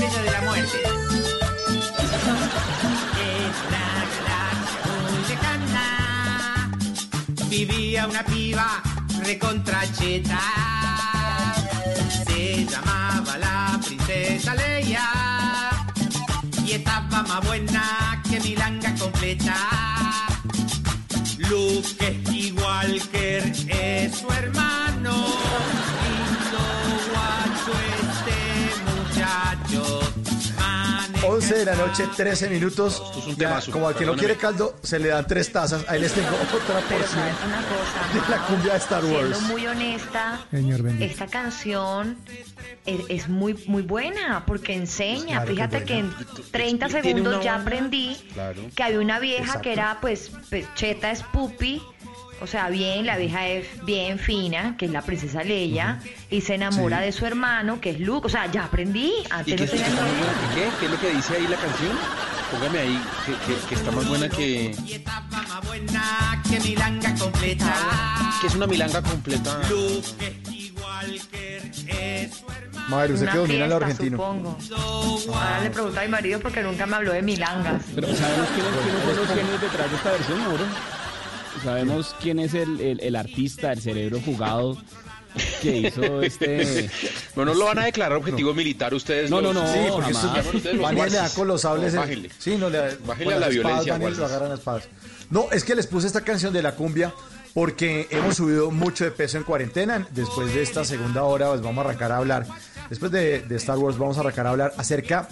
Maneja la estrella de la muerte. muy lejana, Vivía una piba recontracheta. Se llamaba la princesa Leia. Y estaba más buena que Milanga completa. Luke Skywalker es su hermano. 11 de la noche, 13 minutos. un Ya, temazo, como al que no quiere caldo, se le dan tres tazas. Ahí les tengo otra porción una cosa, de la cumbia de Star Wars. siendo muy honesta, Señor esta canción es, es muy muy buena porque enseña. Claro que Fíjate es que en buena. 30 Tiene segundos ya aprendí Claro. que había una vieja Exacto. que era pues, pues, cheta es pupi. O sea, bien, la vieja es bien fina, que es la princesa Leia, y se enamora Sí. de su hermano, que es Luke. O sea, ya aprendí. ¿Y Antes qué, no tenía ni idea. ¿Qué? ¿Qué es lo que dice ahí la canción? Póngame ahí, que, que- que está más buena que... Que Milanga completa. Que es una milanga completa. Luke Skywalker es su hermano. Madre, usted que lo fiesta, argentino. supongo. Ahora le pregunto a mi marido porque nunca me habló de milangas. Pero ¿sabemos quiénes, son los genios detrás de esta versión, Mauro? ¿Sabemos quién es el, el- el artista, el cerebro jugado que hizo este... No, no lo van a declarar objetivo militar ustedes. No, los- no, no, Sí, porque jamás. le da con los sables. No, el- sí, no le Bájenle con a la violencia, Vanille lo guasis. agarran a espadas. No, es que les puse esta canción de la cumbia porque hemos subido mucho de peso en cuarentena. Después de esta segunda hora, pues vamos a arrancar a hablar. Después de, de Star Wars, vamos a arrancar a hablar acerca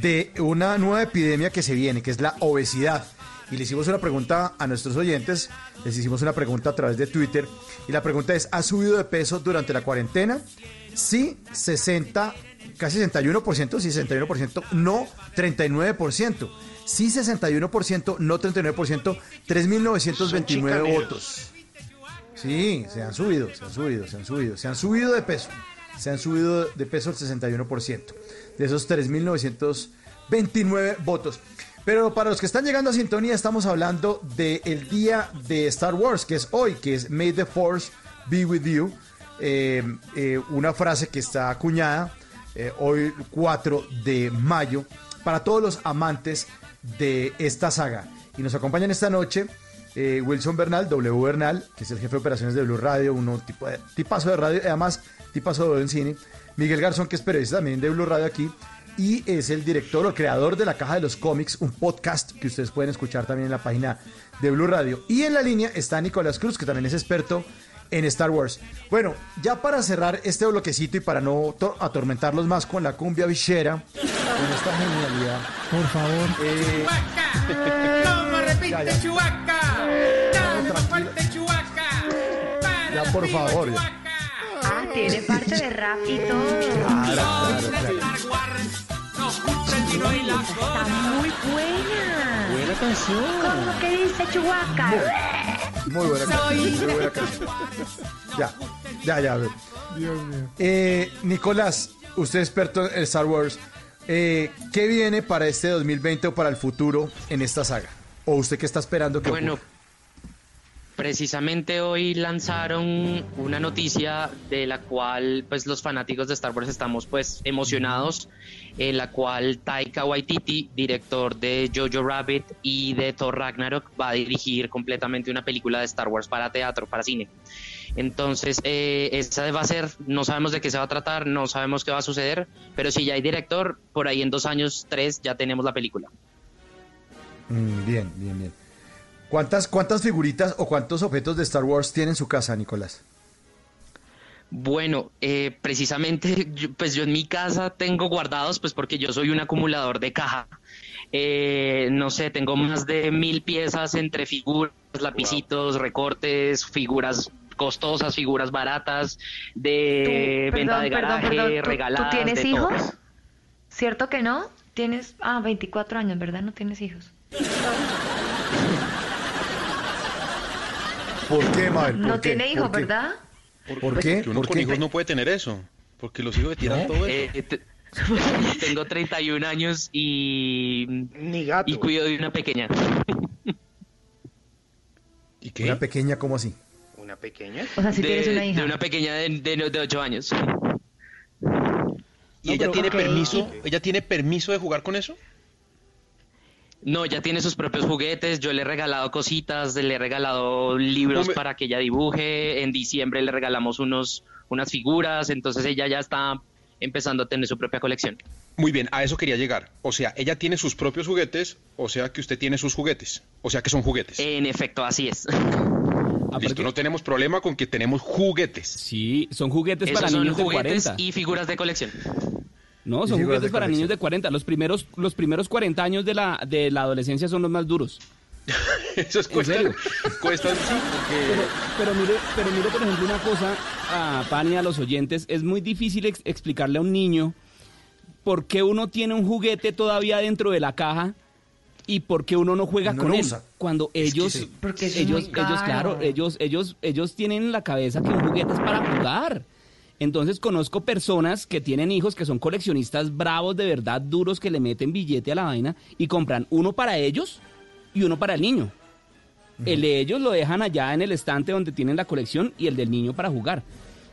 de una nueva epidemia que se viene, que es la obesidad. Y le hicimos una pregunta a nuestros oyentes, les hicimos una pregunta a través de Twitter y la pregunta es, ¿ha subido de peso durante la cuarentena? Sí, 60, casi 61%, sí 61%, no 39%. Sí 61%, no 39%, 3.929 votos. Sí, se han subido, se han subido, se han subido, se han subido de peso. Se han subido de peso el 61%. De esos 3.929 votos. Pero para los que están llegando a sintonía, estamos hablando del día de Star Wars, que es hoy, que es May the Force be with you. Eh, eh, una frase que está acuñada eh, hoy 4 de mayo para todos los amantes de esta saga. Y nos acompañan esta noche Wilson Bernal, W Bernal, que es el jefe de operaciones de Blue Radio, uno tipo de, tipazo de radio, además tipazo de cine. Miguel Garzón, que es periodista también de Blue Radio aquí y es el director o creador de La Caja de los Cómics, un podcast que ustedes pueden escuchar también en la página de Blue Radio. Y en la línea está Nicolás Cruz, que también es experto en Star Wars. Bueno, ya para cerrar este bloquecito y para no atormentarlos más con la cumbia bichera, con esta genialidad. Por favor. Eh, ¿Cómo repite Chubaca? fuerte Chubaca. Ya, por favor. Ah, tiene parte de rap y todo. Claro, claro, Está muy buena. Buena canción. ¿Cómo que dice Chubaca? Muy buena canción. Muy buena canción. Ya, ya, ya. Dios mío. Eh, Nicolás, usted es experto en Star Wars. Eh, ¿Qué viene para este 2020 o para el futuro en esta saga? ¿O usted qué está esperando que Bueno, ocurra? precisamente hoy lanzaron una noticia de la cual pues los fanáticos de Star Wars estamos pues emocionados, en la cual Taika Waititi, director de Jojo Rabbit y de Thor Ragnarok, va a dirigir completamente una película de Star Wars para teatro, para cine. Entonces, eh, esa va a ser, no sabemos de qué se va a tratar, no sabemos qué va a suceder, pero si ya hay director, por ahí en dos años, tres, ya tenemos la película. Mm, bien, bien, bien. ¿Cuántas, ¿Cuántas figuritas o cuántos objetos de Star Wars tiene en su casa, Nicolás? Bueno, eh, precisamente, yo- pues yo en mi casa tengo guardados, pues porque yo soy un acumulador de caja. Eh, no sé, tengo más de mil piezas entre figuras, lapicitos, recortes, figuras costosas, figuras baratas, de Tú, venta de perdón, garaje, perdón, ¿tú- regaladas. ¿Tú tienes de hijos? todo. ¿Cierto que no? Tienes, ah, 24 años, ¿verdad? No tienes hijos. ¿Por qué, Mabel? ¿Por No qué? tiene hijos, ¿Por qué? ¿verdad? ¿Por qué? Que uno ¿Por con qué? hijos no puede tener eso. Porque los hijos le tiran todo eso. Eh, te- tengo 31 años y, y cuido de una pequeña. ¿Y qué? Una pequeña, ¿cómo así? ¿Una pequeña? O sea, si de, tienes una hija. de una pequeña de, de, de 8 años. ¿Y ella tiene permiso? ¿Ella tiene permiso de jugar con eso? No, ya tiene sus propios juguetes. Yo le he regalado cositas, le he regalado libros para que ella dibuje. En diciembre le regalamos unos, unas figuras. Entonces ella ya está empezando a tener su propia colección. Muy bien, a eso quería llegar. O sea, ella tiene sus propios juguetes, o sea que usted tiene sus juguetes. O sea que son juguetes. En efecto, así es. Listo, no tenemos problema con que tenemos juguetes. Sí, son juguetes Esos para son niños de juguetes 40. y figuras de colección. No, son juguetes para niños de 40. Los primeros, los primeros 40 años de la, de la adolescencia son los más duros. Eso es ¿En cuesta. serio? Cuesta, sí, porque... Pero, pero mire, pero mire, por ejemplo, una cosa a Pani y a los oyentes. Es muy difícil ex- explicarle a un niño por qué uno tiene un juguete todavía dentro de la caja y por qué uno no juega No con él. usa. Cuando Es que ellos, sí. Ellos, ellos, claro, ellos, ellos, ellos tienen en la cabeza que un juguete es para jugar. Entonces conozco personas que tienen hijos que son coleccionistas bravos de verdad, duros, que le meten billete a la vaina y compran uno para ellos y uno para el niño. El de ellos lo dejan allá en el estante donde tienen la colección y el del niño para jugar.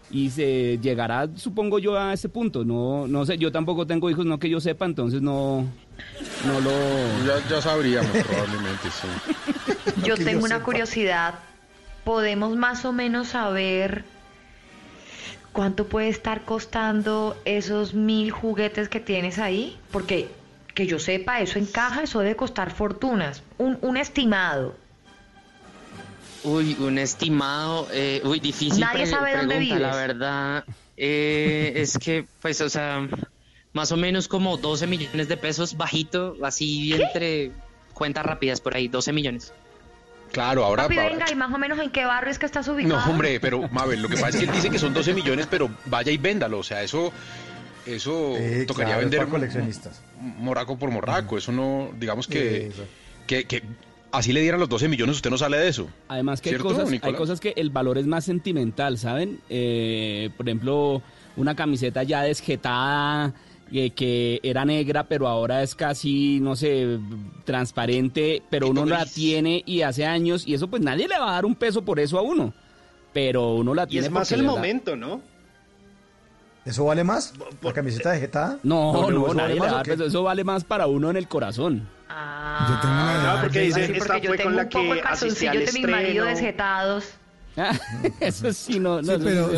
Y se llegará, supongo yo, a ese punto. No, no sé, yo tampoco tengo hijos, no que yo sepa, entonces no, no lo... Ya, ya sabríamos probablemente, sí. Yo tengo yo una sepa. curiosidad. ¿Podemos más o menos saber cuánto puede estar costando esos mil juguetes que tienes ahí? Porque que yo sepa, eso en caja, eso debe costar fortunas. Un, un estimado. Uy, un estimado, eh, uy, difícil Nadie sabe dónde pregunta, la vives. verdad. Eh, es que, pues, o sea, más o menos como 12 millones de pesos, bajito, así entre cuentas rápidas por ahí, 12 millones. Claro, ahora... Papi, ahora- venga, ¿y más o menos en qué barrio es que estás ubicado? No, hombre, pero Mabel, lo que pasa es que él dice que son 12 millones, pero vaya y véndalo. O sea, eso, eso Sí, tocaría claro, vender para coleccionistas. moraco por morraco. Eso no, digamos que, que, que así le dieran los 12 millones, usted no sale de eso. Además que hay ¿Cierto, cosas, hay cosas que el valor es más sentimental, ¿saben? Eh, por ejemplo, una camiseta ya desjetada eh, que era negra, pero ahora es casi, no sé, transparente, pero uno la tiene y hace años, y eso pues nadie le va a dar un peso por eso a uno. Pero uno la Y tiene es más el momento, ¿no? ¿Eso vale más? ¿La camiseta vegetada? No, ¿eso no, vale nadie le más va a o dar qué? peso, eso vale más para uno en el corazón. Ah, tengo una No, porque de- dice, sí, esta porque yo fue tengo con la un poco de que asistí al de mi marido desjetados. eso sí, no, no Sí, pero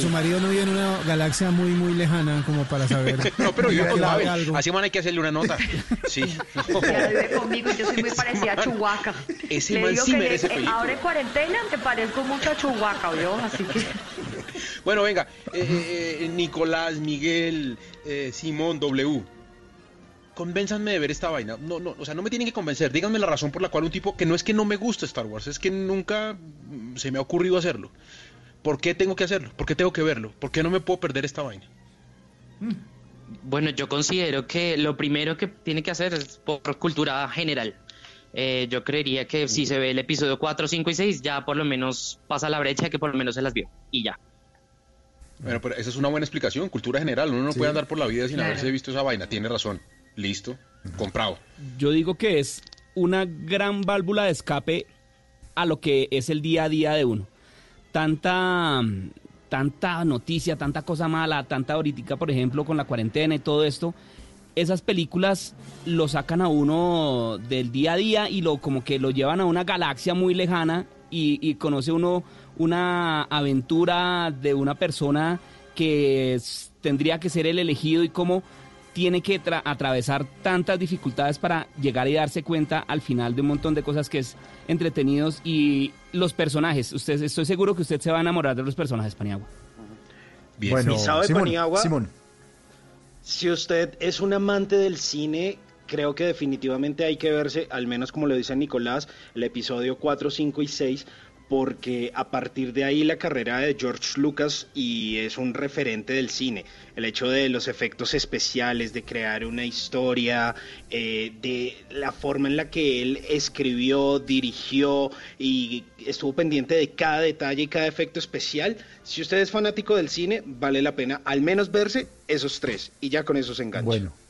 su, marido no vive en una galaxia muy, muy lejana como para saber. No, pero yo con Mabel. algo. Así man hay que hacerle una nota. Sí. Ya vive conmigo y yo soy muy parecida a Chuhuaca. Ese Le digo sí que merece le- película. ahora en cuarentena te parezco mucho a Chuhuaca, ¿oyó? Así que... Bueno, venga, eh, eh, eh, Nicolás, Miguel, eh, Simón, W. Convénzanme de ver esta vaina. No, no, o sea, no me tienen que convencer. Díganme la razón por la cual un tipo que no es que no me gusta Star Wars, es que nunca mm, se me ha ocurrido hacerlo. ¿Por qué tengo que hacerlo? ¿Por qué tengo que verlo? ¿Por qué no me puedo perder esta vaina? Bueno, yo considero que lo primero que tiene que hacer es por cultura general. Eh, yo creería que si se ve el episodio 4, 5 y 6, ya por lo menos pasa la brecha que por lo menos se las vio. Y ya. Bueno, pero esa es una buena explicación, cultura general. Uno no Sí. puede andar por la vida sin Claro. haberse visto esa vaina. Tiene razón. Listo. Comprado. Yo digo que es una gran válvula de escape a lo que es el día a día de uno. Tanta, tanta noticia, tanta cosa mala, tanta ahorita, por ejemplo, con la cuarentena y todo esto, esas películas lo sacan a uno del día a día y lo como que lo llevan a una galaxia muy lejana y, y conoce uno una aventura de una persona que tendría que ser el elegido y cómo tiene que tra- atravesar tantas dificultades para llegar y darse cuenta al final de un montón de cosas que es entretenidos y los personajes. Usted, estoy seguro que usted se va a enamorar de los personajes, Paniagua. Bien. Bueno, ¿Y sabe, Simón, Paniagua? Simón. Si usted es un amante del cine, creo que definitivamente hay que verse, al menos como lo dice Nicolás, el episodio 4, 5 y 6, porque a partir de ahí la carrera de George Lucas y es un referente del cine. El hecho de los efectos especiales, de crear una historia, eh, de la forma en la que él escribió, dirigió y estuvo pendiente de cada detalle y cada efecto especial. Si usted es fanático del cine, vale la pena al menos verse esos tres y ya con eso se engancha. Bueno.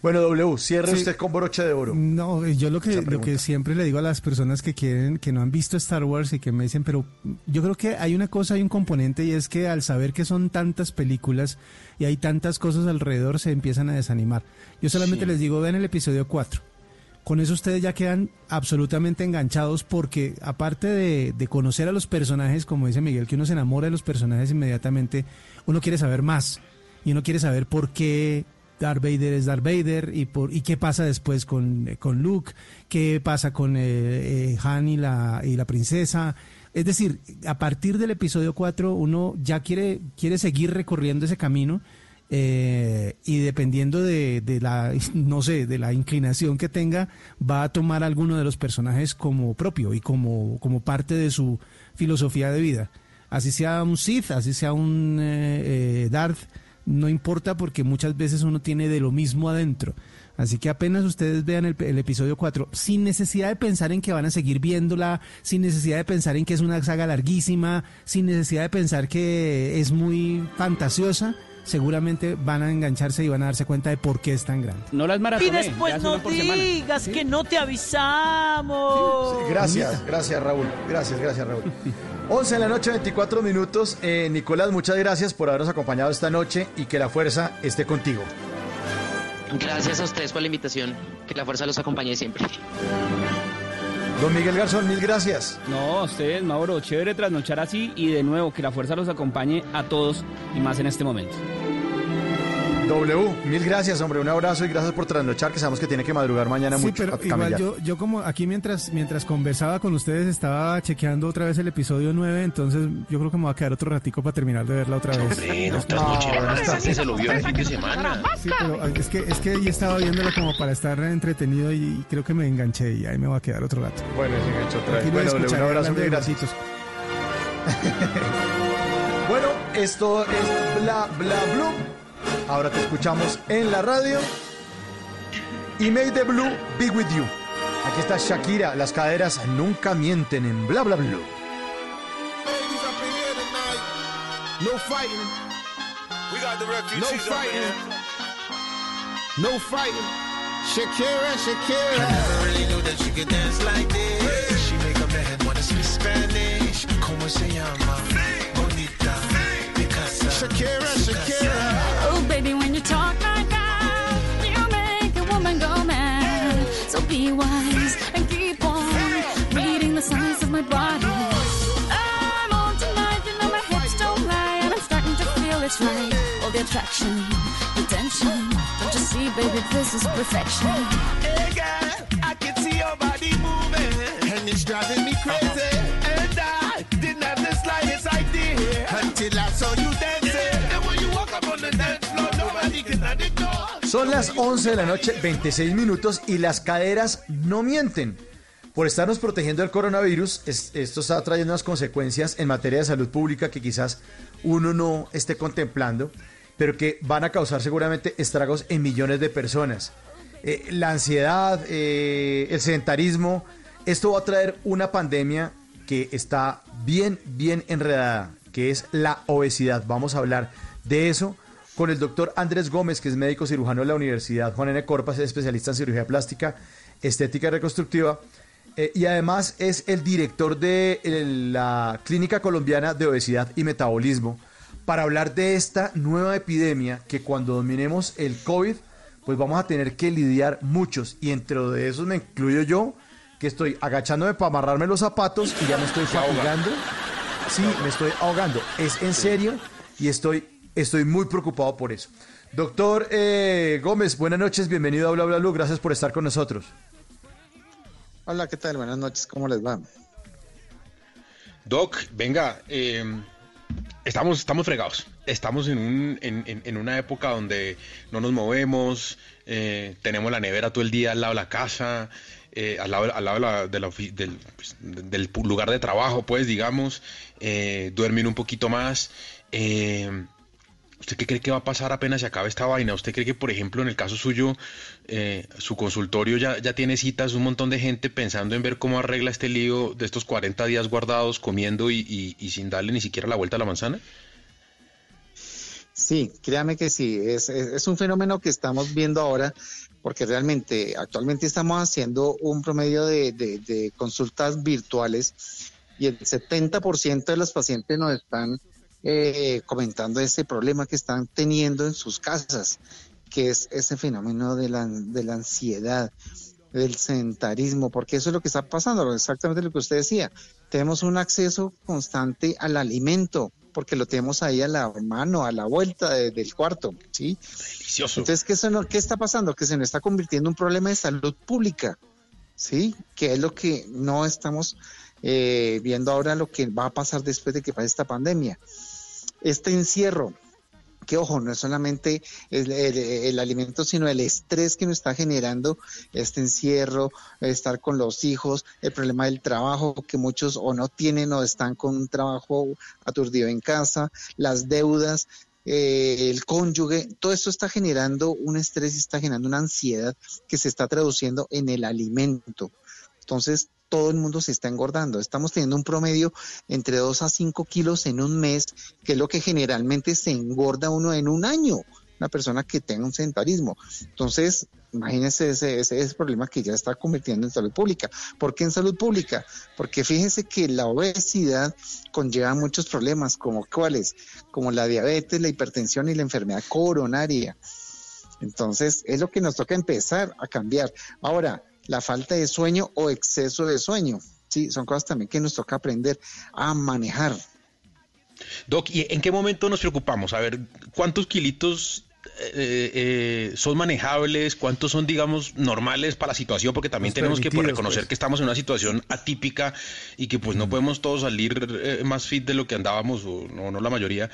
Bueno, W, cierre Sí. usted con broche de oro. No, eh, yo lo que, lo que siempre le digo a las personas que quieren, que no han visto Star Wars y que me dicen, pero yo creo que hay una cosa, hay un componente y es que al saber que son tantas películas y hay tantas cosas alrededor se empiezan a desanimar. Yo solamente Sí. les digo, ven el episodio 4. Con eso ustedes ya quedan absolutamente enganchados porque aparte de, de conocer a los personajes, como dice Miguel, que uno se enamora de los personajes inmediatamente, uno quiere saber más y uno quiere saber por qué Darth Vader es Darth Vader y, por, y qué pasa después con, con Luke, qué pasa con eh, eh, Han y la, y la princesa. Es decir, a partir del episodio 4 uno ya quiere, quiere seguir recorriendo ese camino eh, y dependiendo de, de la, no sé, de la inclinación que tenga, va a tomar alguno de los personajes como propio y como, como parte de su filosofía de vida. Así sea un Sith, así sea un eh, eh, Darth, no importa porque muchas veces uno tiene de lo mismo adentro. Así que apenas ustedes vean el, el episodio 4, sin necesidad de pensar en que van a seguir viéndola, sin necesidad de pensar en que es una saga larguísima, sin necesidad de pensar que es muy fantasiosa, seguramente van a engancharse y van a darse cuenta de por qué es tan grande. No las Y maratoné. después ya es no digas que no te avisamos. Gracias, gracias Raúl. Gracias, gracias Raúl. 11 de la noche, 24 minutos. Eh, Nicolás, muchas gracias por habernos acompañado esta noche y que la fuerza esté contigo. Gracias a ustedes por la invitación. Que la fuerza los acompañe siempre. Don Miguel Garzón, mil gracias. No, ustedes, Mauro, chévere trasnochar así y de nuevo que la fuerza los acompañe a todos y más en este momento. W, mil gracias, hombre. Un abrazo y gracias por trasnochar, que sabemos que tiene que madrugar mañana Sí, mucho. pero a igual yo, yo como aquí mientras mientras conversaba con ustedes estaba chequeando otra vez el episodio 9, entonces yo creo que me va a quedar otro ratico para terminar de verla otra vez. Hombre, no ese se lo vio el fin de semana. Sí, pero es que es que ya estaba viéndolo como para estar entretenido y creo que me enganché y ahí me va a quedar otro rato. Bueno, se enganchó otra vez. Bueno, W, un abrazo de gracias. Bueno, esto es Bla Bla Blue. Ahora te escuchamos en la radio. Y May the Blue be with you. Aquí está Shakira. Las caderas nunca mienten en Bla Bla Blue. No fighting. We got the refugees no fighting. No fighting. Shakira, Shakira. I never really knew that she could dance like this. She make a man wanna speak Spanish. Como se llama? Bonita. Shakira. Wise and keep on reading the signs of my body. I'm on tonight, you know my hips don't lie, and I'm starting to feel it's right. All the attraction, the tension. Don't you see, baby, this is perfection. Hey girl, I can see your body moving, and it's driving me crazy. Son las 11 de la noche, 26 minutos, y las caderas no mienten. Por estarnos protegiendo del coronavirus, es- esto está trayendo unas consecuencias en materia de salud pública que quizás uno no esté contemplando, pero que van a causar seguramente estragos en millones de personas. Eh, la ansiedad, eh, el sedentarismo, esto va a traer una pandemia que está bien, bien enredada, que es la obesidad. Vamos a hablar de eso con el doctor Andrés Gómez, que es médico cirujano de la Universidad Juan N. Corpas, es especialista en cirugía plástica, estética y reconstructiva, eh, y además es el director de eh, la Clínica Colombiana de Obesidad y Metabolismo, para hablar de esta nueva epidemia que cuando dominemos el COVID, pues vamos a tener que lidiar muchos, y entre de esos me incluyo yo, que estoy agachándome para amarrarme los zapatos y ya me estoy fatigando. Sí, me estoy ahogando. Es en serio y estoy, estoy muy preocupado por eso. Doctor eh, Gómez, buenas noches, bienvenido a Bla Bla Blue, gracias por estar con nosotros. Hola, ¿qué tal? Buenas noches, ¿cómo les va? Doc, venga, eh, estamos, estamos fregados. Estamos en, un, en, en- en una época donde no nos movemos, eh, tenemos la nevera todo el día al lado de la casa, eh, al lado, al lado de la- de la ofi- del, pues, del lugar de trabajo, pues, digamos, eh, duermen un poquito más. eh, ¿Usted qué cree que va a pasar apenas se acabe esta vaina? ¿Usted cree que, por ejemplo, en el caso suyo, eh, su consultorio ya, ya tiene citas, un montón de gente pensando en ver cómo arregla este lío de estos 40 días guardados, comiendo y, y- y sin darle ni siquiera la vuelta a la manzana? Sí, créame que sí, es, es- es un fenómeno que estamos viendo ahora porque realmente actualmente estamos haciendo un promedio de, de- de consultas virtuales y el 70% de los pacientes nos están eh, comentando ese problema que están teniendo en sus casas, que es ese fenómeno de la, de la ansiedad, del sedentarismo, porque eso es lo que está pasando, exactamente lo que usted decía. Tenemos un acceso constante al alimento, porque lo tenemos ahí a la mano, a la vuelta de- del cuarto, ¿sí? Delicioso. Entonces, ¿qué, eso no- ¿qué está pasando? Que se nos está convirtiendo en un problema de salud pública, ¿sí? Que es lo que no estamos eh, viendo ahora, lo que va a pasar después de que pase esta pandemia. Este encierro, que ojo, no es solamente el, alimento, sino el estrés que nos está generando este encierro, estar con los hijos, el problema del trabajo, que muchos o no tienen o están con un trabajo aturdido en casa, las deudas, eh, el cónyuge, todo esto está generando un estrés y está generando una ansiedad que se está traduciendo en el alimento. Entonces, todo el mundo se está engordando. Estamos teniendo un promedio entre 2 a 5 kilos en un mes, que es lo que generalmente se engorda uno en un año, una persona que tenga un sedentarismo. Entonces, imagínense ese, ese, ese problema que ya está convirtiendo en salud pública. ¿Por qué en salud pública? Porque fíjense que la obesidad conlleva muchos problemas, como cuáles, como la diabetes, la hipertensión y la enfermedad coronaria. Entonces, es lo que nos toca empezar a cambiar. Ahora, la falta de sueño o exceso de sueño, sí, son cosas también que nos toca aprender a manejar. Doc, ¿y en qué momento nos preocupamos? A ver, ¿cuántos kilitos eh, eh, son manejables? ¿Cuántos son, digamos, normales para la situación? Porque también tenemos que pues, reconocer pues. que estamos en una situación atípica y que pues no podemos todos salir eh, más fit de lo que andábamos, o no, no la mayoría.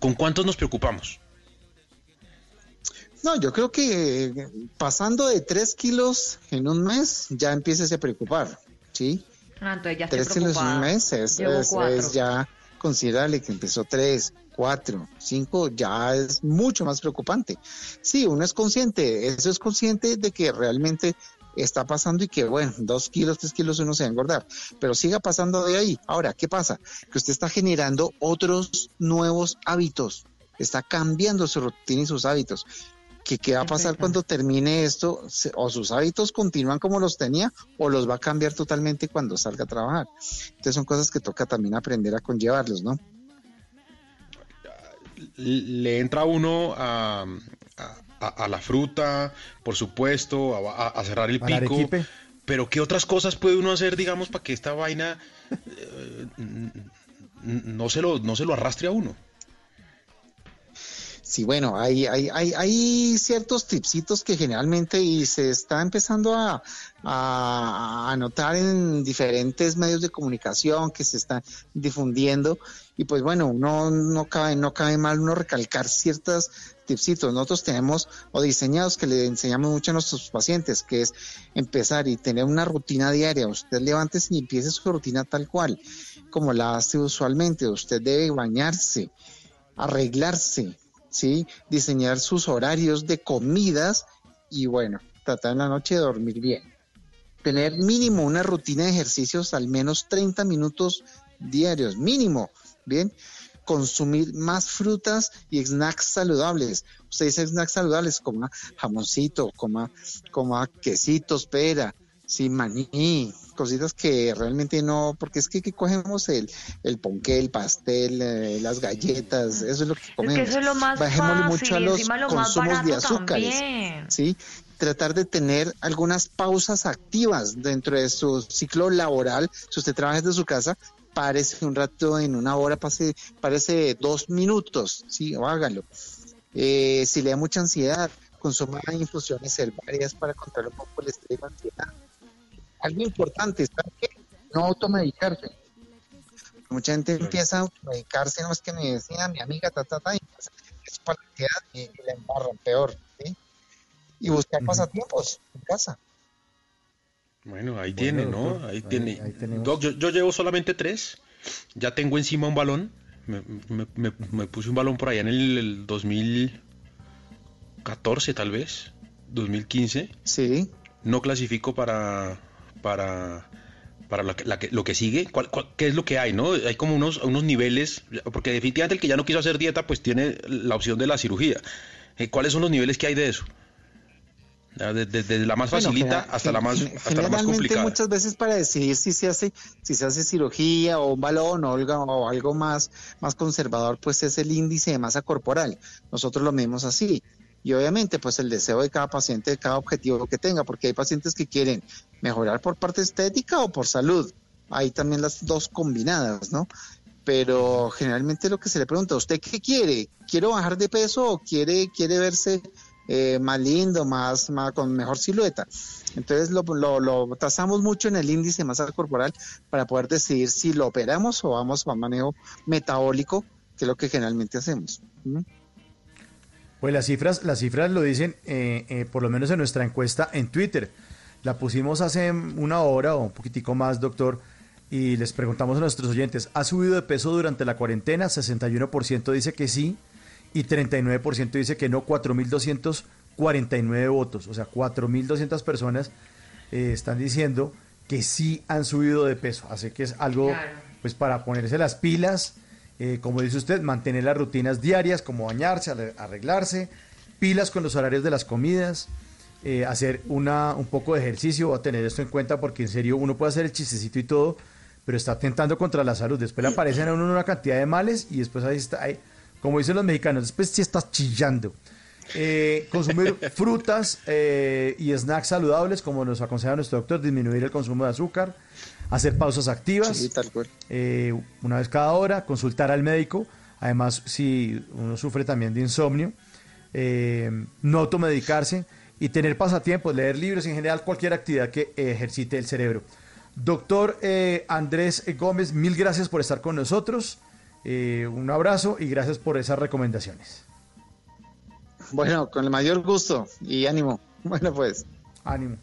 ¿Con cuántos nos preocupamos? No, yo creo que pasando de 3 kilos en un mes ya empieces a preocupar, ¿sí? Ah, entonces ya estoy 3 kilos en un mes es, es- ya considerable que empezó 3, 4, 5, ya es mucho más preocupante. Sí, uno es consciente, eso es consciente de que realmente está pasando y que, bueno, 2 kilos, 3 kilos uno se va a engordar, pero siga pasando de ahí. Ahora, ¿qué pasa? Que usted está generando otros nuevos hábitos, está cambiando su rutina y sus hábitos. ¿Qué, qué va a pasar cuando termine esto? Se- O sus hábitos continúan como los tenía o los va a cambiar totalmente cuando salga a trabajar. Entonces son cosas que toca también aprender a conllevarlos, ¿no? le entra uno a, a- la fruta, por supuesto, a, a- a cerrar el pico. Pero ¿qué otras cosas puede uno hacer, digamos, para que esta vaina eh, no, se lo, no se lo arrastre a uno? Sí, bueno, hay, hay, hay, hay ciertos tipsitos que generalmente y se está empezando a, a, a notar en diferentes medios de comunicación que se están difundiendo y pues bueno, no, no cabe, no cabe mal uno recalcar ciertos tipsitos. Nosotros tenemos o diseñados que le enseñamos mucho a nuestros pacientes, que es empezar y tener una rutina diaria. Usted levántese y empiece su rutina tal cual, como la hace usualmente. Usted debe bañarse, arreglarse, ¿sí? Diseñar sus horarios de comidas y bueno, tratar en la noche de dormir bien. Tener mínimo una rutina de ejercicios al menos 30 minutos diarios, mínimo, ¿bien? Consumir más frutas y snacks saludables. Usted dice snacks saludables, coma jamoncito, coma, coma quesitos, pera, sí, maní, cositas que realmente no, porque es que, que cogemos el, el ponqué, el pastel, eh, las galletas, eso es lo que Es comemos. que eso es lo más Bajémosle fácil mucho a los lo consumos de azúcares. también. ¿sí? Tratar de tener algunas pausas activas dentro de su ciclo laboral. Si usted trabaja desde su casa, párese un rato en una hora, pase, párese dos minutos, ¿sí? O hágalo. Eh, si le da mucha ansiedad, consuma infusiones herbarias para controlar un poco el estrés ansiedad. Algo importante, ¿sabe qué? No automedicarse. Mucha gente empieza a automedicarse, no es que me decía mi amiga, ta, ta, ta, y pues, es para la ansiedad y, y la embarran peor, ¿sí? Y buscar pasatiempos en casa. Bueno, ahí tiene, ¿no? doctor, Ahí, ahí- tiene. ahí. Doc, yo, yo llevo solamente tres. Ya tengo encima un balón. Me, me- me- me puse un balón por allá en el, el 2014, tal vez. 2015. Sí. No clasifico para. Para. para la que- la que- lo que sigue. ¿Cuál- cuál- ¿Qué es lo que hay, no? Hay como unos, unos niveles. Porque definitivamente el que ya no quiso hacer dieta, pues tiene la opción de la cirugía. Eh, ¿Cuáles son los niveles que hay de eso? Desde la más facilita hasta la más, hasta la más complicada. muchas veces para decidir si se hace si se hace cirugía o un balón o algo, o algo más más conservador pues es el índice de masa corporal nosotros lo medimos así y obviamente pues el deseo de cada paciente de cada objetivo que tenga porque hay pacientes que quieren mejorar por parte estética o por salud hay también las dos combinadas no pero generalmente lo que se le pregunta, ¿usted qué quiere? ¿Quiero bajar de peso o quiere, quiere verse eh, más lindo, más, más con mejor silueta? Entonces lo, lo, lo mucho en el índice de masa corporal para poder decidir si lo operamos o vamos a manejo metabólico, que es lo que generalmente hacemos. Pues las cifras, las cifras lo dicen, eh, eh, por lo menos en nuestra encuesta en Twitter. La pusimos hace una hora o un poquitico más, doctor, y les preguntamos a nuestros oyentes, ¿ha subido de peso durante la cuarentena? 61% dice que sí y 39% dice que no, 4.249 votos, o sea, 4.200 personas eh, están diciendo que sí han subido de peso, así que es algo pues para ponerse las pilas, eh, como dice usted, mantener las rutinas diarias, como bañarse, arre- arreglarse, pilas con los horarios de las comidas, eh, hacer una, un poco de ejercicio, a tener esto en cuenta porque en serio uno puede hacer el chistecito y todo, pero está atentando contra la salud. Después le aparecen a uno una cantidad de males y después ahí está, ahí, como dicen los mexicanos, después sí estás chillando. Eh, consumir frutas eh, y snacks saludables, como nos aconseja nuestro doctor, disminuir el consumo de azúcar, hacer pausas activas, Sí, tal cual. eh, una vez cada hora, consultar al médico, además si uno sufre también de insomnio, eh, no automedicarse y tener pasatiempos, leer libros, en general cualquier actividad que ejercite el cerebro. Doctor eh, Andrés Gómez, mil gracias por estar con nosotros. Un abrazo y gracias por esas recomendaciones. Bueno, con el mayor gusto y ánimo. Bueno, pues. Ánimo.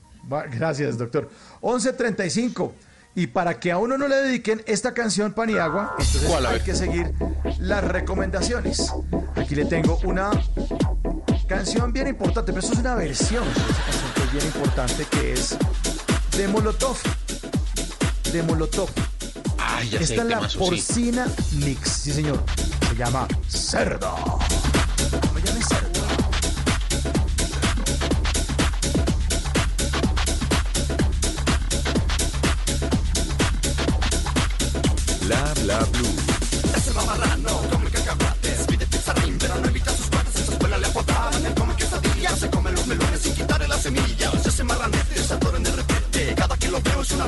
Gracias, doctor. 11.35. Y para que a uno no le dediquen esta canción Paniagua, entonces ¿Cuál? Hay que seguir las recomendaciones. Aquí le tengo una canción bien importante, pero eso es una versión de esa canción que es bien importante, que es de Molotov. De Molotov. Ay, ya Esta es la temazo, sí. porcina mix, sí señor. Se llama Cerdo. Bla blue. Ese mamarrano come cacahuates, pide pizarrín, pero no evita sus cuates. En su escuela le apodaban el come quesadillas. Se come los melones sin quitarle las semillas. Ese marranete se atoran de repente. Cada que lo veo es un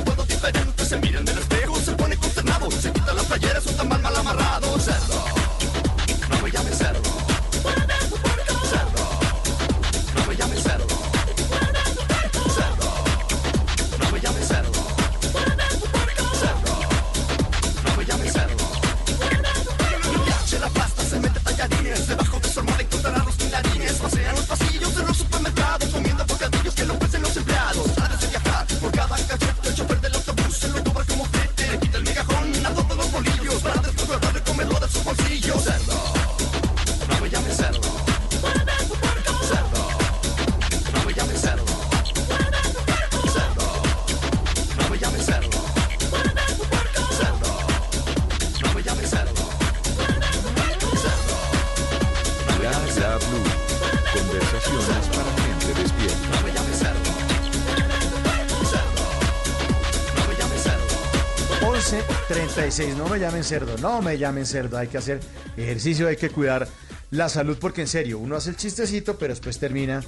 11.36. No me llamen cerdo. No me llamen cerdo. Hay que hacer ejercicio, hay que cuidar la salud porque en serio, uno hace el chistecito, pero después termina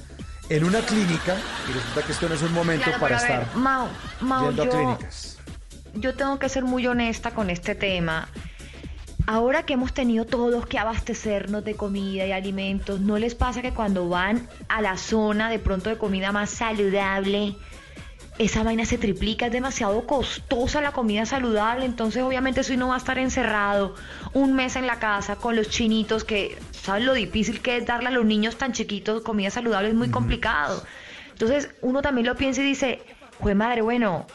en una clínica y resulta que esto no es un momento Claro, para ver, estar Mau, Mau, yendo a clínicas. yo tengo que ser muy honesta con este tema. Ahora que hemos tenido todos que abastecernos de comida y alimentos, ¿no les pasa que cuando van a la zona de pronto de comida más saludable, esa vaina se triplica? Es demasiado costosa la comida saludable, entonces obviamente si uno va a estar encerrado un mes en la casa con los chinitos que, ¿sabes lo difícil que es darle a los niños tan chiquitos comida saludable? Es muy complicado. Entonces uno también lo piensa y dice, jue madre, bueno,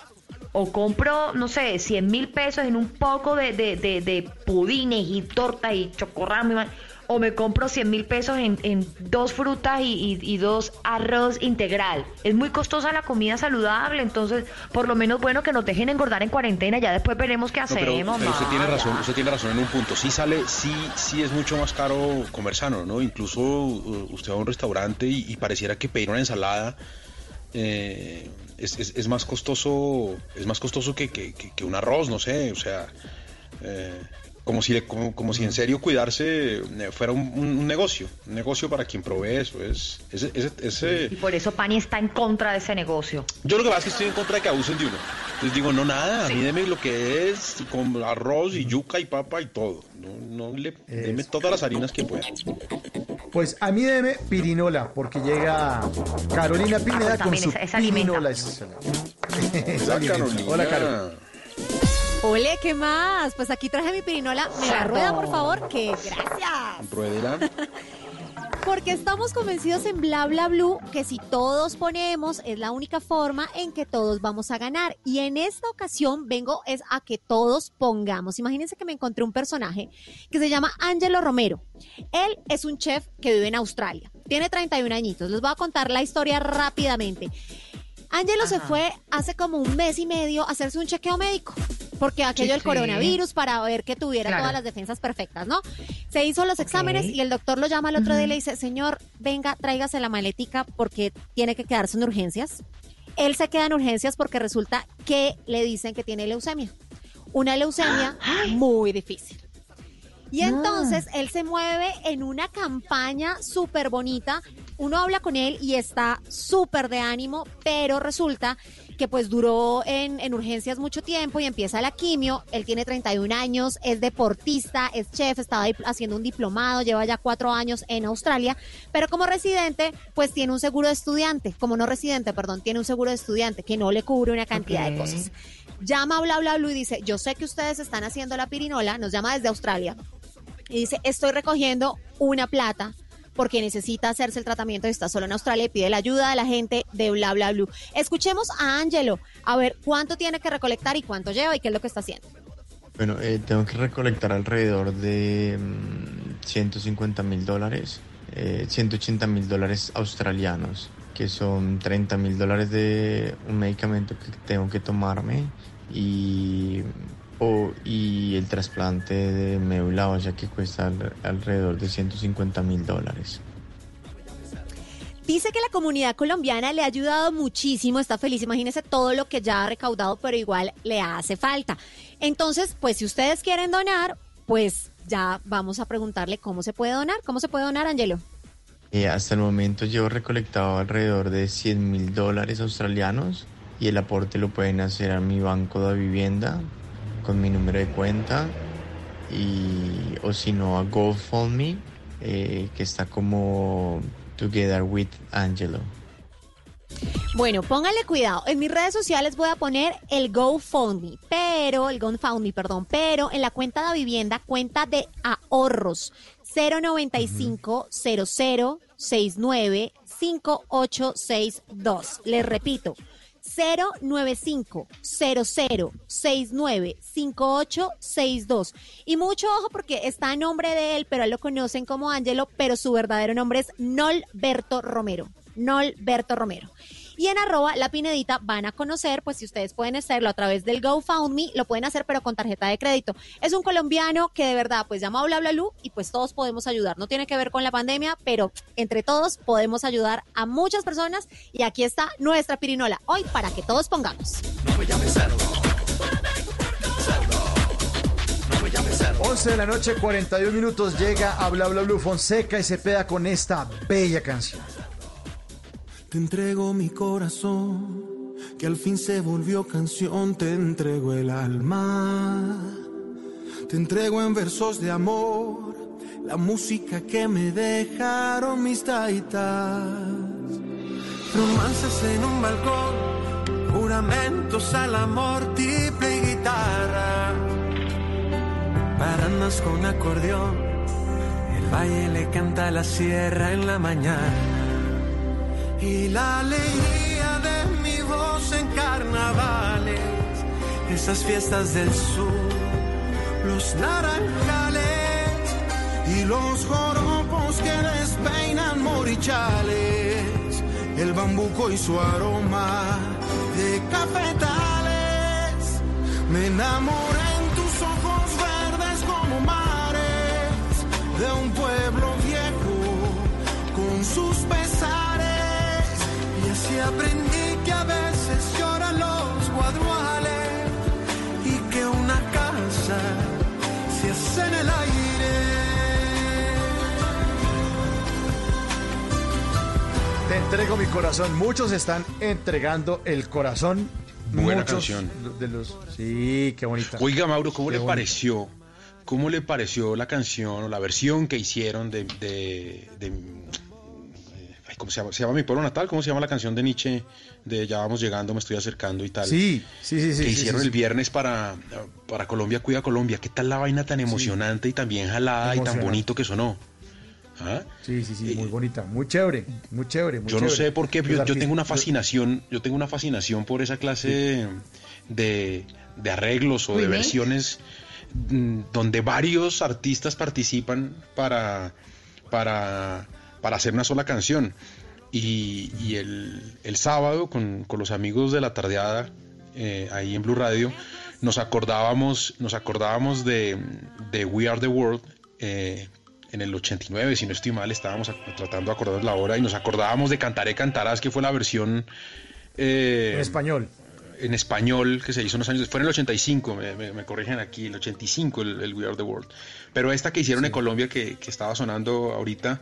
o compro, no sé, 100 mil pesos en un poco de, de, de, de pudines y torta y chocorramo y o me compro 100 mil pesos en, en dos frutas y, y- y dos arroz integral. Es muy costosa la comida saludable, entonces por lo menos bueno que nos dejen engordar en cuarentena, ya después veremos qué No, hacemos. pero, pero usted tiene razón, usted tiene razón en un punto. Sí sale, sí, sí es mucho más caro comer sano, ¿no? Incluso uh, usted va a un restaurante y, y pareciera que pedir una ensalada eh, es, es- es más costoso, es más costoso que, que- que- que un arroz, no sé, o sea, eh, como si le- como, como si en serio cuidarse eh, fuera un, un- un negocio, un negocio para quien provee eso. Es, ese- ese- ese- Y por eso Pani está en contra de ese negocio. yo lo que pasa es que estoy en contra de que abusen de uno. Entonces digo, no, nada, a mí deme lo que es, con arroz y yuca y papa y todo. No, no le deme todas las harinas que pueda. Pues a mí deme pirinola, porque llega Carolina Pineda con también su esa- esa alimenta. pirinola. Es- es Hola. Carolina. Hola, Carol. Ole, ¿qué más? Pues aquí traje mi pirinola. ¿Me la rueda, por favor? Que gracias. Ruedela. Porque estamos convencidos en Bla Bla Blue que si todos ponemos es la única forma en que todos vamos a ganar. Y en esta ocasión vengo es a que todos pongamos. Imagínense que me encontré un personaje que se llama Angelo Romero. Él es un chef que vive en Australia. Tiene 31 añitos. Les voy a contar la historia rápidamente. Angelo se fue hace como un mes y medio a hacerse un chequeo médico, porque aquello del sí. coronavirus para ver que tuviera Claro. todas las defensas perfectas, ¿no? Se hizo los exámenes y el doctor lo llama al otro día y le dice, señor, venga, tráigase la maletica porque tiene que quedarse en urgencias. Él se queda en urgencias porque resulta que le dicen que tiene leucemia. Una leucemia muy difícil. Y Ah. entonces él se mueve en una campaña súper bonita uno habla con él y está súper de ánimo, pero resulta que pues duró en, en urgencias mucho tiempo y empieza la quimio. Él tiene 31 años, es deportista, es chef, estaba haciendo un diplomado, lleva ya cuatro años en Australia, pero como residente, pues tiene un seguro de estudiante, como no residente, perdón, tiene un seguro de estudiante que no le cubre una cantidad de cosas. Llama a bla bla bla y dice, yo sé que ustedes están haciendo la pirinola, nos llama desde Australia y dice, estoy recogiendo una plata porque necesita hacerse el tratamiento y está solo en Australia y pide la ayuda de la gente de bla bla bla. Escuchemos a Angelo a ver cuánto tiene que recolectar y cuánto lleva y qué es lo que está haciendo. Bueno, eh, tengo que recolectar alrededor de mm, 150 mil dólares, eh, 180 mil dólares australianos, que son 30 mil dólares de un medicamento que tengo que tomarme y, o- y el trasplante de médula ósea que cuesta al- alrededor de 150 mil dólares. Dice que la comunidad colombiana le ha ayudado muchísimo, está feliz, imagínese todo lo que ya ha recaudado, pero igual le hace falta. Entonces, pues si ustedes quieren donar, pues ya vamos a preguntarle cómo se puede donar. ¿Cómo se puede donar, Angelo? Eh, hasta el momento llevo recolectado alrededor de 100 mil dólares australianos y el aporte lo pueden hacer a mi banco de vivienda con mi número de cuenta y o si no a GoFundMe eh, que está como Together with Angelo. Bueno, pónganle cuidado. En mis redes sociales voy a poner el GoFundMe, pero, el GoFundMe, perdón, pero en la cuenta de vivienda, cuenta de ahorros, 095 00 69 5862. Les repito, 095 00 69 5862. Y mucho ojo porque está a nombre de él, pero él lo conocen como Angelo, pero su verdadero nombre es Nolberto Romero. Nolberto Romero. Y en arroba la pinedita van a conocer, pues si ustedes pueden hacerlo a través del GoFundMe, lo pueden hacer pero con tarjeta de crédito. Es un colombiano que de verdad pues llama a bla bla Lu y pues todos podemos ayudar. No tiene que ver con la pandemia, pero entre todos podemos ayudar a muchas personas y aquí está nuestra pirinola hoy para que todos pongamos. 11 de la noche, 41 minutos, llega a Bla Bla Blue Fonseca y se pega con esta bella canción. Te entrego mi corazón, que al fin se volvió canción, te entrego el alma. Te entrego en versos de amor, la música que me dejaron mis taitas. Romances en un balcón, juramentos al amor, triple guitarra. Paranas con acordeón, el valle le canta a la sierra en la mañana. Y la alegría de mi voz en carnavales, esas fiestas del sur, los naranjales y los joropos que despeinan morichales, el bambuco y su aroma de cafetales. Me enamoré en tus ojos verdes como mares de un pueblo aprendí que a veces lloran los guaduales y que una casa se hace en el aire. Te entrego mi corazón. Muchos están entregando el corazón. Buena Muchos canción. De los, sí, qué bonita. Oiga, Mauro, ¿cómo Qué le bonita. pareció? ¿Cómo le pareció la canción o la versión que hicieron de, de- de- ay, ¿cómo se llama? ¿Se llama Mi Pueblo Natal? ¿Cómo se llama la canción de Nietzsche? De Ya vamos llegando, me estoy acercando y tal. Sí, sí, sí, sí, Que sí, hicieron sí, el viernes para, para Colombia Cuida Colombia. ¿Qué tal la vaina tan emocionante y tan bien jalada y tan bonito que sonó? ¿Ah? Sí, sí, sí, muy bonita, muy chévere, muy chévere. muy Yo no chévere. sé por qué, yo, yo tengo una fascinación, yo tengo una fascinación por esa clase de, de arreglos o de versiones mm, donde varios artistas participan para, para, para hacer una sola canción. Y, y el, el sábado con, con los amigos de la tardeada eh, ahí en Blue Radio nos acordábamos, nos acordábamos de, de We Are the World eh, en el 89, si no estoy mal, estábamos tratando de acordarnos la hora y nos acordábamos de Cantaré Cantarás, que fue la versión eh, En español. en español que se hizo unos años, fue en el 85, me, me- me corrigen aquí, el 85 el, el We Are the World. Pero esta que hicieron en Colombia, que, que estaba sonando ahorita,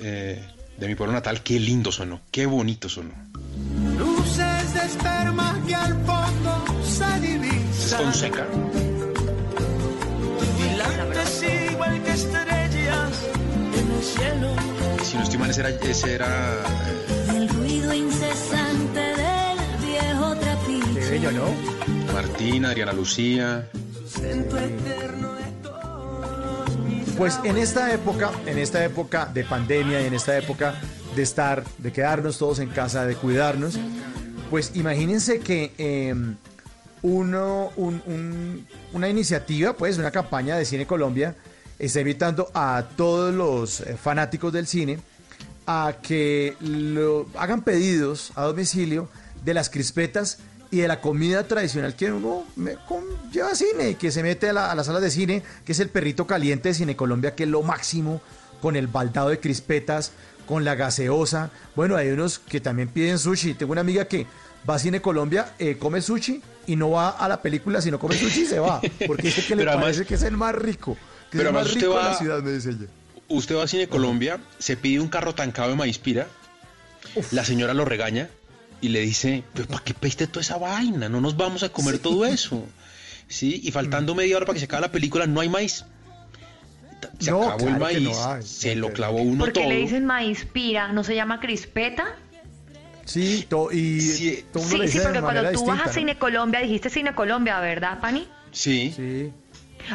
eh, de mi pueblo natal, qué lindo sonó, qué bonito sonó. Luces de esperma que al fondo se Es divisan. Fonseca. Brillantes igual que estrellas en el cielo. Y si no estoy mal, ese era, ese era eh, El ruido incesante del viejo trapiche. Qué bello, ¿no? Martín, Adriana Lucía. Centro eterno Pues en esta época, en esta época de pandemia y en esta época de estar, de quedarnos todos en casa, de cuidarnos, pues imagínense que eh, uno, un- un- una iniciativa, pues una campaña de Cine Colombia está invitando a todos los eh, fanáticos del cine a que lo, hagan pedidos a domicilio de las crispetas y de la comida tradicional que uno me- lleva a cine y que se mete a, la- a las salas de cine, que es el perrito caliente de Cine Colombia, que es lo máximo, con el baldado de crispetas, con la gaseosa. Bueno, hay unos que también piden sushi. Tengo una amiga que va a Cine Colombia, eh, come sushi y no va a la película, sino come sushi y se va. Porque dice que le además- parece que es el más rico. Que Pero es el más rico de la ciudad, me dice ella. Usted va a Cine Colombia, se pide un carro tancado de maíz pira, la señora lo regaña y le dice, pero ¿para qué pediste toda esa vaina? No nos vamos a comer todo eso. Sí, y faltando media hora para que se acabe la película, no hay maíz. Se No, acabó el claro que maíz, no hay. se lo clavó uno ¿Por qué todo. le dicen maíz pira? ¿No se llama crispeta? Sí, to- y todo Sí, le sí, de porque cuando tú vas a. Cine Colombia, dijiste Cine Colombia, ¿verdad, Pani? Sí. Sí.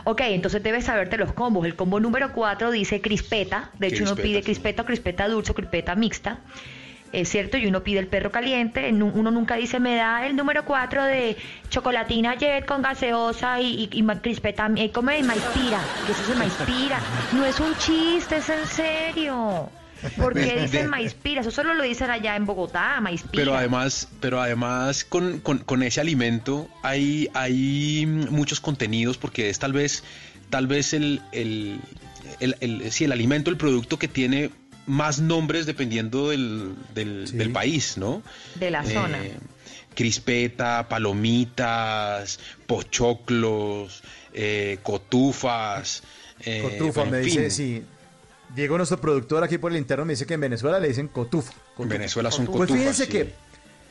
Ok, entonces debes saberte los combos. El combo número 4 dice crispeta. De hecho, uno Crispeta, pide sí. crispeta o crispeta dulce o crispeta mixta. Es cierto, y uno pide el perro caliente. Uno nunca dice, me da el número 4 de chocolatina jet con gaseosa y, y, y crispeta. eh, come el maíz pira. que eso es el maíz pira. No es un chiste, es en serio. ¿Por qué De- dicen de- maíz pira? Eso solo lo dicen allá en Bogotá, maíz pira. Pero además, pero además con, con- con ese alimento hay, hay muchos contenidos porque es tal vez, tal vez el, el, el, el- sí, el alimento, el producto que tiene más nombres dependiendo del, del, del país, ¿no? De la zona. Eh, crispeta, palomitas, pochoclos, eh, cotufas. eh, Cotufa, me dice, sí. Diego, nuestro productor aquí por el interno, me dice que en Venezuela le dicen cotufa. En Venezuela son Pues cotufas. fíjense sí. que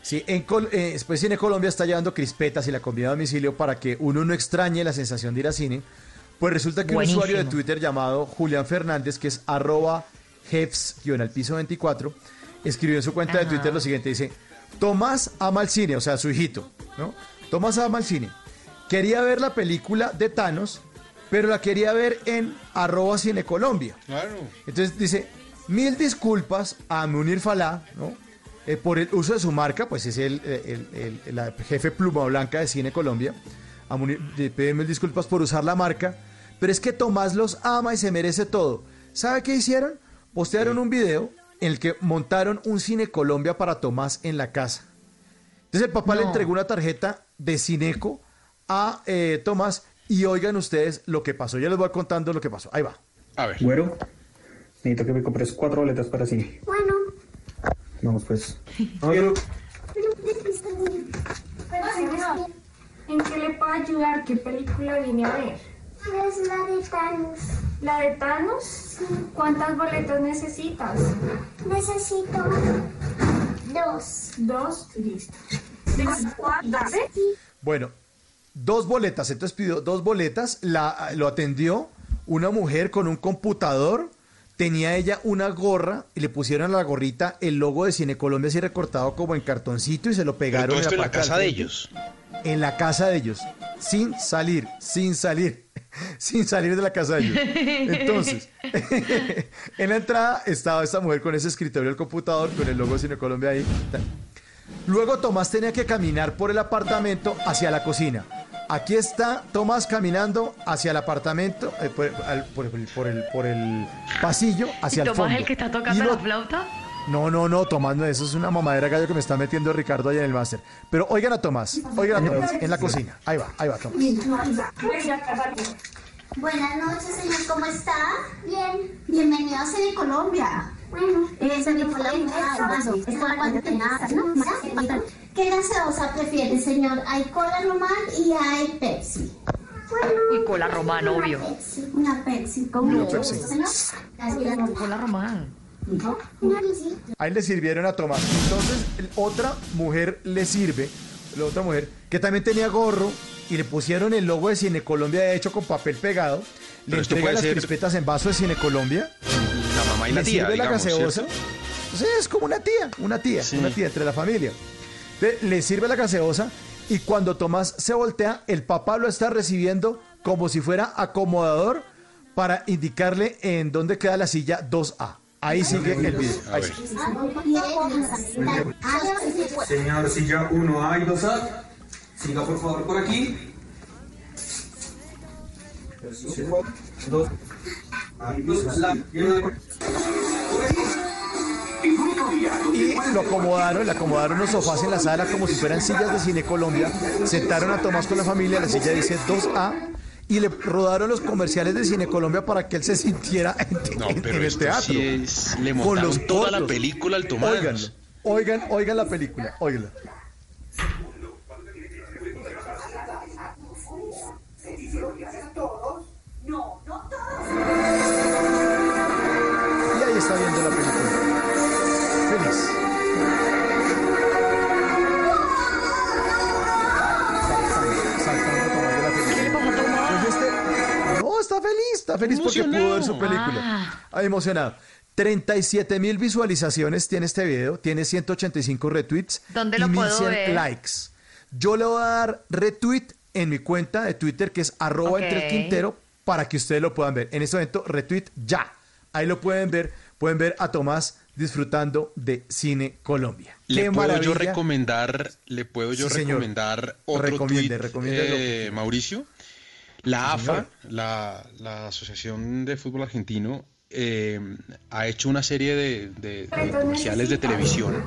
sí, en Col- eh, pues Cine Colombia está llevando crispetas y la comida a domicilio para que uno no extrañe la sensación de ir a cine. Pues resulta que un usuario de Twitter llamado Julián Fernández, que es arroba al piso 24, escribió en su cuenta de. Twitter lo siguiente, dice, Tomás ama el cine, o sea, su hijito, ¿no? Tomás ama el cine. Quería ver la película de Thanos, pero la quería ver en arroba Cine Colombia. Claro. Entonces dice, mil disculpas a Munir Falá, ¿no? Eh, por el uso de su marca, pues es el, el- el- el- la jefe pluma blanca de Cine Colombia. A Munir, le pide mil disculpas por usar la marca, pero es que Tomás los ama y se merece todo. ¿Sabe qué hicieron? Postearon un video en el que montaron un Cine Colombia para Tomás en la casa. Entonces el papá le No. entregó una tarjeta de Cineco a eh, Tomás y oigan ustedes lo que pasó. Yo les voy contando lo que pasó. Ahí va. A ver. Güero, necesito que me compres cuatro boletas para cine. Bueno, Vamos pues. pero señor, ¿en qué le puedo ayudar? ¿Qué película viene a ver? Es la de Thanos. ¿La de Thanos? ¿Cuántas boletas necesitas? Necesito dos. Dos, listo. Bueno, dos boletas. Entonces pidió dos boletas. La, lo atendió una mujer con un computador. Tenía ella una gorra y le pusieron a la gorrita el logo de Cine Colombia así recortado como en cartoncito y se lo Pero pegaron todo esto en la casa de ellos. En la casa de ellos. Sin salir, sin salir, sin salir de la casa de ellos. Entonces, en la entrada estaba esta mujer con ese escritorio del computador, con el logo de Cine Colombia ahí. Luego Tomás tenía que caminar por el apartamento hacia la cocina. Aquí está Tomás caminando hacia el apartamento, eh, por, al- por el, por el- por el pasillo, hacia ¿Y el Tomás fondo. el que está Y tocando lo- la flauta? No, no, no, Tomás, no, eso es una mamadera gallo que me está metiendo Ricardo allá en el máster. Pero oigan a Tomás, oigan a Tomás, en la cocina. Ahí va, ahí va Tomás. Buenas noches, señor, ¿cómo está? Bien. Bienvenido a Cine Colombia. Bueno, esa es mi ¿Qué gaseosa prefiere, señor? Hay cola normal y hay Pepsi. Bueno, Y cola román, una obvio. Pepsi, una Pepsi. ¿Cómo No. mucho gusto, señor? Gracias. Cola román. Ahí le sirvieron a Tomás. Entonces, otra mujer le sirve, la otra mujer, que también tenía gorro y le pusieron el logo de Cine Colombia, de hecho, con papel pegado. Le Pero entrega las crispetas en vaso de Cine Colombia. La mamá y la le tía, sirve la gaseosa. es como una tía, una tía, una tía entre la familia. Entonces, le sirve la gaseosa y cuando Tomás se voltea, el papá lo está recibiendo como si fuera acomodador para indicarle en dónde queda la silla 2A. Ahí sigue el video. Ahí. Señor, silla 1A y 2A. Siga por favor por aquí. Dos. Y lo acomodaron, le acomodaron los sofás en la sala como si fueran sillas de Cine Colombia. Sentaron a Tomás con la familia, la silla dice 2A. Y le rodaron los comerciales de Cine Colombia para que él se sintiera en, No, en- pero en el teatro. sí es- le Con los toda la película al Tomás. Óiganlo, oigan, oigan la película, óiganla. Está feliz porque pudo ver su película. Ah. Ah, emocionado. 37 mil visualizaciones tiene este video, tiene 185 retweets ¿Dónde y lo puedo 1100 ver? likes. Yo le voy a dar retweet en mi cuenta de Twitter que es arroba Ok. entre el Quintero para que ustedes lo puedan ver. En este momento, retweet ya. Ahí lo pueden ver. Pueden ver a Tomás disfrutando de Cine Colombia. Le Qué puedo yo recomendar, le puedo yo Sí, señor. recomendar otro Recomiende, tuit, recomiéndelo. eh, Mauricio. La Sí, AFA, la, la Asociación de Fútbol Argentino, eh, ha hecho una serie de, de- de comerciales de televisión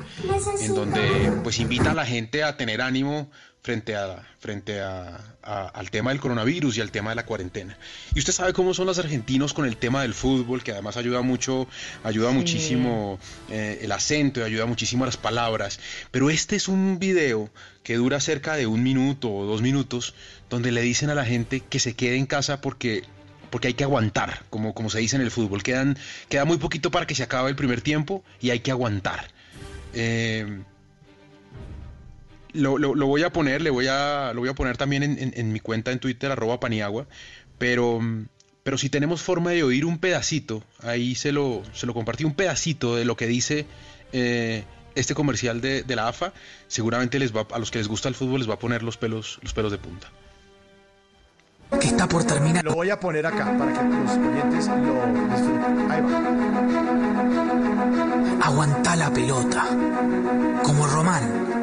en donde pues invita a la gente a tener ánimo frente a frente a, a- al tema del coronavirus y al tema de la cuarentena. Y usted sabe cómo son los argentinos con el tema del fútbol, que además ayuda mucho, ayuda Sí. muchísimo eh, el acento y ayuda muchísimo las palabras. Pero este es un video que dura cerca de un minuto o dos minutos, donde le dicen a la gente que se quede en casa porque porque hay que aguantar, como, como se dice en el fútbol. Quedan, queda muy poquito para que se acabe el primer tiempo y hay que aguantar. Eh, lo, lo- lo voy a poner, le voy a, lo voy a poner también en, en- en mi cuenta en Twitter, arroba paniagua, pero, pero si tenemos forma de oír un pedacito, ahí se lo, se lo compartí, un pedacito de lo que dice eh, este comercial de, de la AFA, seguramente les va, a los que les gusta el fútbol les va a poner los pelos, los pelos de punta. Que está por terminar. Lo voy a poner acá para que los oyentes lo disfruten. Ahí va. Aguantá la pelota. Como Román,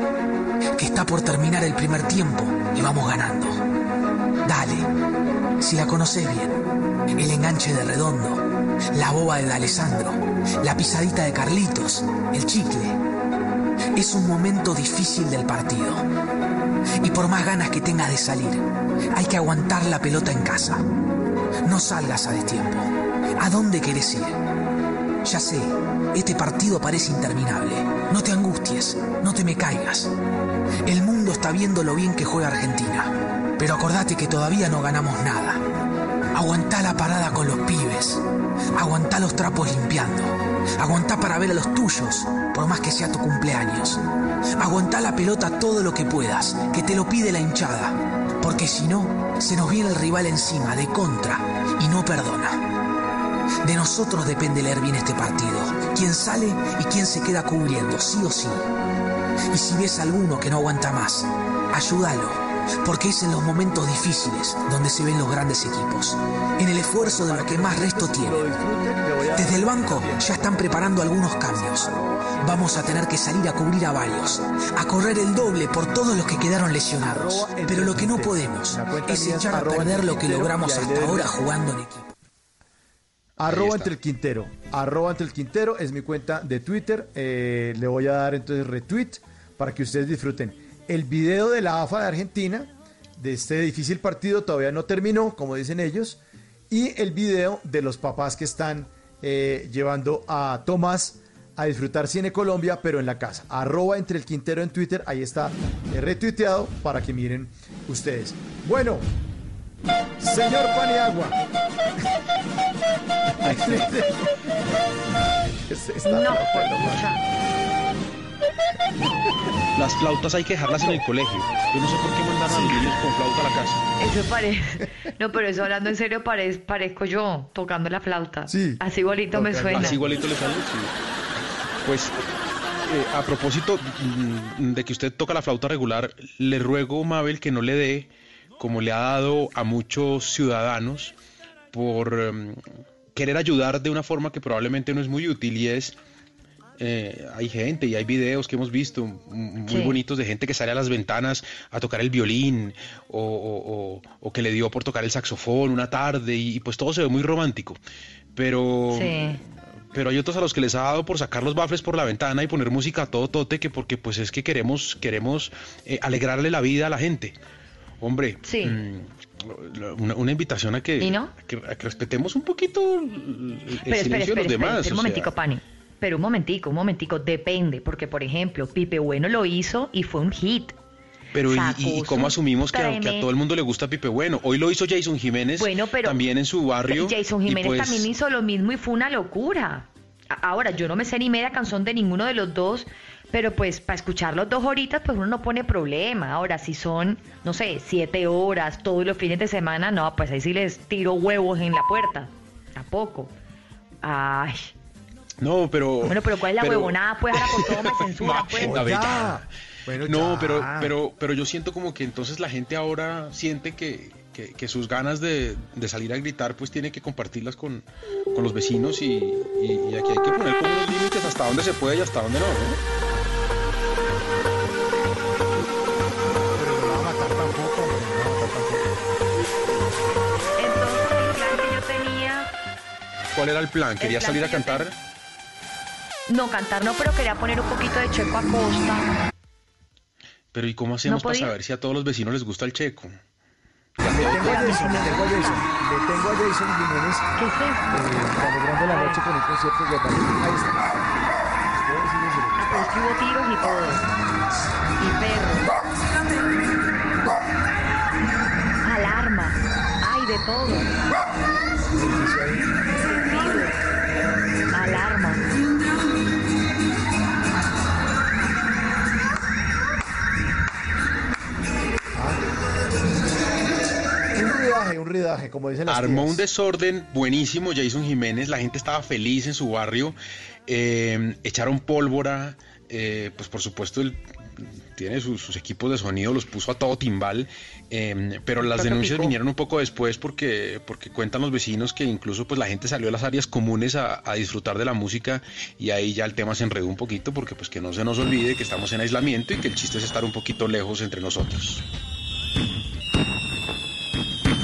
que está por terminar el primer tiempo y vamos ganando. Dale, si la conoces bien. El enganche de Redondo, la boba de D'Alessandro, la pisadita de Carlitos, el chicle. Es un momento difícil del partido. Y por más ganas que tengas de salir, hay que aguantar la pelota en casa. No salgas a destiempo. ¿A dónde querés ir? Ya sé, este partido parece interminable. No te angusties, no te me caigas. El mundo está viendo lo bien que juega Argentina. Pero acordate que todavía no ganamos nada. Aguantá la parada con los pibes. Aguantá los trapos limpiando. Aguantá para ver a los tuyos, por más que sea tu cumpleaños. Aguantá la pelota todo lo que puedas, que te lo pide la hinchada. Porque si no, se nos viene el rival encima, de contra, y no perdona. De nosotros depende leer bien este partido. Quién sale y quién se queda cubriendo, sí o sí. Y si ves a alguno que no aguanta más, ayúdalo. Porque es en los momentos difíciles donde se ven los grandes equipos. En el esfuerzo de lo que más resto tiene. Desde el banco ya están preparando algunos cambios. Vamos a tener que salir a cubrir a varios. A correr el doble por todos los que quedaron lesionados. Pero lo que no podemos es echar a perder lo que logramos hasta ahora jugando en equipo. Arroba entre el Quintero. Arroba entre el Quintero es mi cuenta de Twitter. Eh, le voy a dar entonces retweet para que ustedes disfruten. El video de la AFA de Argentina, de este difícil partido, todavía no terminó, como dicen ellos. Y el video de los papás que están eh, llevando a Tomás a disfrutar Cine Colombia, pero en la casa. Arroba entre el Quintero en Twitter. Ahí está eh, retuiteado para que miren ustedes. Bueno, señor Paniagua. No. Las flautas hay que dejarlas en el colegio. Yo no sé por qué mandaron a los niños con flauta a la casa. Eso parece. No, pero eso hablando en serio parez- parezco yo tocando la flauta. Sí. Así igualito me suena. Así igualito le sale, sí. Pues, eh, a propósito mm, de que usted toca la flauta regular, le ruego, Mabel, que no le dé, como le ha dado a muchos ciudadanos, por em, querer ayudar de una forma que probablemente no es muy útil y es... eh, hay gente y hay videos que hemos visto muy Sí. bonitos de gente que sale a las ventanas a tocar el violín o, o- o- o que le dio por tocar el saxofón una tarde y, y pues todo se ve muy romántico. Pero Sí. pero hay otros a los que les ha dado por sacar los bafles por la ventana y poner música a todo tote, que porque pues es que queremos, queremos eh, alegrarle la vida a la gente. Hombre, Sí. mm, una, una invitación a que, ¿Y no? a que, a que respetemos un poquito el, Pero espera, de los espera, demás. espera, un momentico, sea. Pani. Pero un momentico, un momentico, depende, porque por ejemplo, Pipe Bueno lo hizo y fue un hit. Pero y, sacó y cómo su asumimos que, a- que a tremendo- todo el mundo le gusta Pipe Bueno? Hoy lo hizo Jason Jiménez Bueno, pero también en su barrio. Jason Jiménez pues- también hizo lo mismo y fue una locura. Ahora, yo no me sé ni media canción de ninguno de los dos, pero pues para escuchar los dos horitas, pues uno no pone problema. Ahora, si son, no sé, siete horas todos los fines de semana, no, pues ahí sí les tiro huevos en la puerta. Tampoco. Ay. No, pero. Bueno, pero ¿cuál es la pero- huevonada? Pues ahora por todo me censura, pues. Ya. no, ya. pero, pero, pero yo siento como que entonces la gente ahora siente que, que- que sus ganas de, de salir a gritar pues tiene que compartirlas con, con los vecinos y, y- y aquí hay que poner como unos límites hasta dónde se puede y hasta dónde no, ¿no? ¿Cuál era el plan? ¿Quería plan salir a cantar? no cantar no, pero quería poner un poquito de checo a costa. Pero ¿y cómo hacemos No para saber si a todos los vecinos les gusta el checo? Le tengo a Jason, le tengo a Jason, le tengo a Jason Jiménez. ¿Qué es Eh, alegrando la noche con un concierto de Dalí. Ahí está. Es que hubo tiros y todo. Y perros. Alarma. Ay, de todo. Alarma. Un ridaje, un ridaje, como dicen las Armó tías. un desorden buenísimo Jason Jiménez, la gente estaba feliz en su barrio, eh, echaron pólvora, eh, pues por supuesto él tiene sus, sus equipos de sonido, los puso a todo timbal, eh, pero las denuncias vinieron un poco después porque, porque cuentan los vecinos que incluso pues la gente salió a las áreas comunes a, a disfrutar de la música y ahí ya el tema se enredó un poquito porque pues que no se nos olvide que estamos en aislamiento y que el chiste es estar un poquito lejos entre nosotros.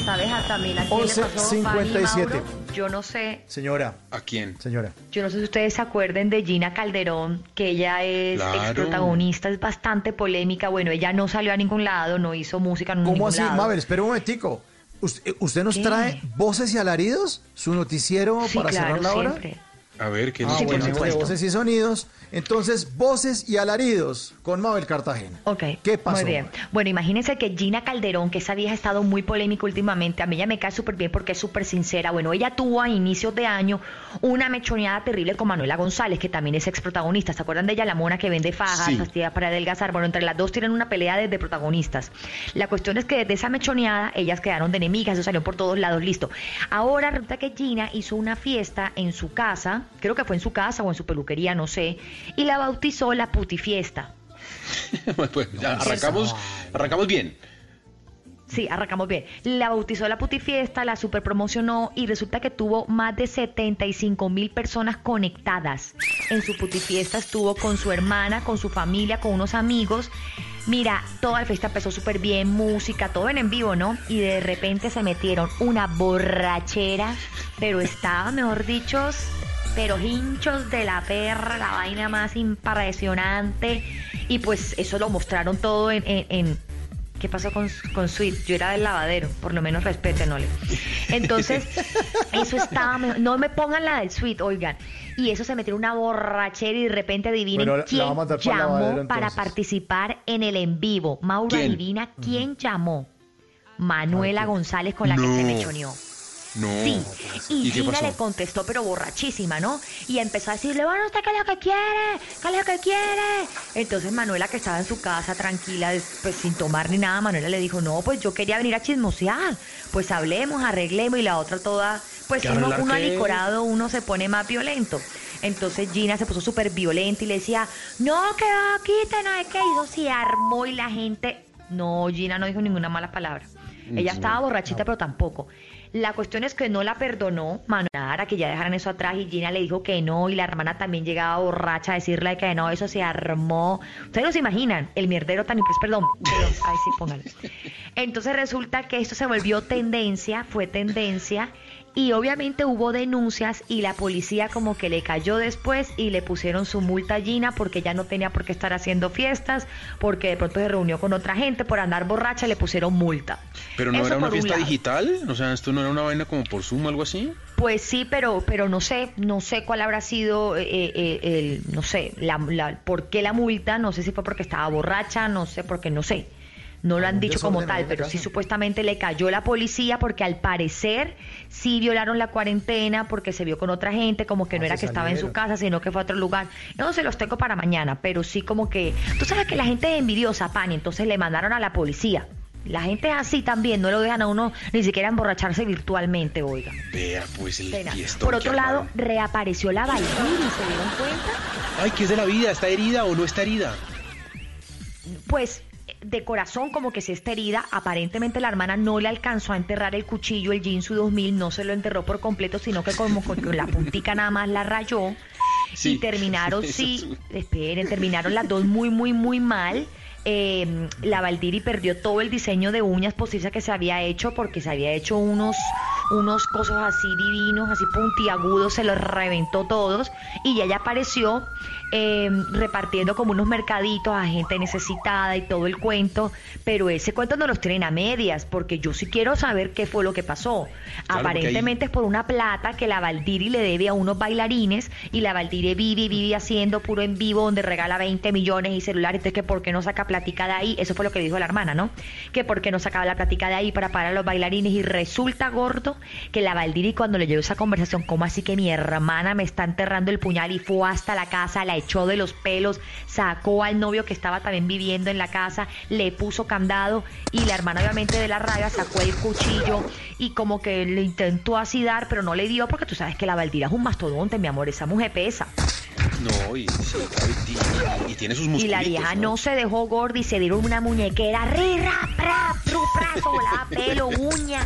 ¿Sabes a también a quién le pasó, 11:57. Fanny y Mauro? Yo no sé, Señora. ¿A quién? Señora. yo no sé si ustedes se acuerden de Gina Calderón, que ella es Claro. ex protagonista, es bastante polémica. Bueno, ella no salió a ningún lado, no hizo música en ¿Cómo ningún así, lado. Mabel? Espera un momentico. ¿Usted, usted nos ¿Qué? trae voces y alaridos? ¿Su noticiero Sí, para claro, cerrar la hora? siempre. A ver, ¿qué Ah, bueno, de voces y sonidos. Entonces, voces y alaridos con Mabel Cartagena. Ok. ¿Qué pasó? Muy bien. Bueno, imagínense que Gina Calderón, que esa vieja ha estado muy polémica últimamente, a mí ella me cae súper bien porque es súper sincera. Bueno, ella tuvo a inicios de año una mechoneada terrible con Manuela González, que también es ex protagonista. ¿Se acuerdan de ella, la mona que vende fajas, Sí. pastillas para adelgazar? Bueno, entre las dos tienen una pelea desde protagonistas. La cuestión es que desde esa mechoneada ellas quedaron de enemigas, eso salió por todos lados, listo. Ahora resulta que Gina hizo una fiesta en su casa, creo que fue en su casa o en su peluquería, no sé, y la bautizó la putifiesta. Pues ya, arrancamos, arrancamos bien. Sí, arrancamos bien. La bautizó la putifiesta, la super promocionó y resulta que tuvo más de 75 mil personas conectadas. En su putifiesta estuvo con su hermana, con su familia, con unos amigos. Mira, toda la fiesta empezó súper bien, música, todo en en vivo, ¿no? Y de repente se metieron una borrachera, pero estaba, mejor dicho, pero hinchos de la perra, la vaina más impresionante. Y pues eso lo mostraron todo en... en- en- ¿Qué pasó con, con Sweet? Yo era del lavadero, por lo menos respétenole. Entonces, eso estaba... me- No me pongan la del Sweet, oigan. Y eso se metió en una borrachera y de repente adivinen Bueno, la- la quién vamos a mandar para el llamó lavadero, para participar en el en vivo. Mauro, ¿Quién? adivina quién llamó. Manuela González con la que se mechoneó. No. Sí, y, ¿Y qué Gina le contestó, pero borrachísima, ¿no? Y empezó a decirle, bueno, ¿usted qué es lo que quiere? ¿Qué es lo que quiere? Entonces Manuela, que estaba en su casa tranquila, pues sin tomar ni nada, Manuela le dijo, no, pues yo quería venir a chismosear. Pues hablemos, arreglemos, y la otra toda, pues ¿Qué uno, uno alicorado, uno se pone más violento. Entonces Gina se puso súper violenta y le decía, no, que va, quítenos, es que hizo, se armó y la gente... No, Gina no dijo ninguna mala palabra. Ella estaba borrachita, pero tampoco. La cuestión es que no la perdonó Manuela, que ya dejaran eso atrás y Gina le dijo que no y la hermana también llegaba borracha a decirle que no, eso se armó. Ustedes no se imaginan, el mierdero tan pues perdón, perdón, ay sí. Entonces resulta que esto se volvió tendencia, fue tendencia y obviamente hubo denuncias y la policía como que le cayó después y le pusieron su multa a Gina porque ya no tenía por qué estar haciendo fiestas, porque de pronto se reunió con otra gente por andar borracha, le pusieron multa. Pero no Eso era una un fiesta digital, o sea, esto no era una vaina como por Zoom o algo así. Pues sí, pero, pero no sé, no sé cuál habrá sido eh, eh, el, no sé, la, la- por qué la multa, no sé si fue porque estaba borracha, no sé, porque no sé. No lo han dicho como tal, pero sí supuestamente le cayó la policía porque al parecer sí violaron la cuarentena porque se vio con otra gente, como que no Ah, era se que estaba en su casa, sino que fue a otro lugar. No se los tengo para mañana, pero sí como que, tú sabes que la gente es envidiosa, Pani, entonces le mandaron a la policía. La gente es así también, no lo dejan a uno ni siquiera emborracharse virtualmente, oiga. Vea, pues el Por otro lado, reapareció la Valkyrie, ¿se dieron cuenta? Ay, ¿qué es de la vida? ¿Está herida o no está herida? Pues de corazón como que se está herida, aparentemente la hermana no le alcanzó a enterrar el cuchillo, el Jinsu 2000 no se lo enterró por completo, sino que como con la puntica nada más la rayó Sí. y terminaron, sí, esperen, terminaron las dos muy, muy, muy mal. Eh, la Valdiri perdió todo el diseño de uñas postizas que se había hecho porque se había hecho unos unos cosos así divinos, así puntiagudos, se los reventó todos y ella apareció eh, repartiendo como unos mercaditos a gente necesitada y todo el cuento, pero ese cuento no los tienen a medias porque yo sí quiero saber qué fue lo que pasó. Aparentemente es por una plata que la Valdiri le debe a unos bailarines y la Valdiri vive y vive haciendo puro en vivo donde regala 20 millones y celulares, entonces que por qué no saca platica de ahí, eso fue lo que dijo la hermana, ¿no? Que por qué no sacaba la platica de ahí para pagar a los bailarines y resulta gordo que la Valdiri cuando le llegó esa conversación, ¿cómo así que mi hermana me está enterrando el puñal y fue hasta la casa, la echó de los pelos, sacó al novio que estaba también viviendo en la casa, le puso candado y la hermana obviamente de la rabia sacó el cuchillo y como que le intentó así dar, pero no le dio porque tú sabes que la Valdiri es un mastodonte, mi amor, esa mujer pesa. No, y, y- y- y tiene sus Y musculitos. la vieja no se dejó gorda y se dieron una muñequera, ri, ra, pra, tru, pra, volaba pelo, uña.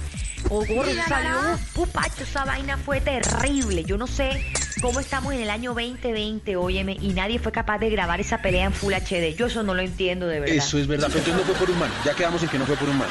O gordo salió, pupacho, esa vaina fue terrible. Yo no sé cómo estamos en el año 2020, óyeme, y nadie fue capaz de grabar esa pelea en Full HD. Yo eso no lo entiendo de verdad. Eso es verdad, pero entonces no fue por un man. Ya quedamos en que no fue por un man.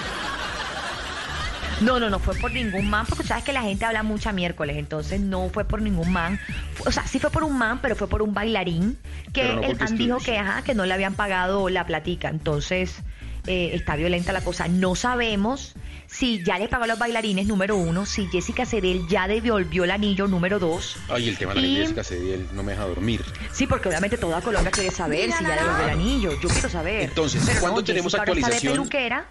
No, no, no fue por ningún man, porque sabes que la gente habla mucha miércoles, entonces no fue por ningún man. O sea, sí fue por un man, pero fue por un bailarín que no el man dijo que, ajá, que no le habían pagado la platica. Entonces, eh, está violenta la cosa. No sabemos si ya le pagó a los bailarines, número uno, si Jessica Cedel ya devolvió el anillo, número dos. Ay, el tema de la Y- Jessica Cediel no me deja dormir. Sí, porque obviamente toda Colombia quiere saber si ya devolvió el anillo. Yo quiero saber. Entonces, Pero ¿cuándo no, tenemos Jessica ahora está de actualización? peluquera.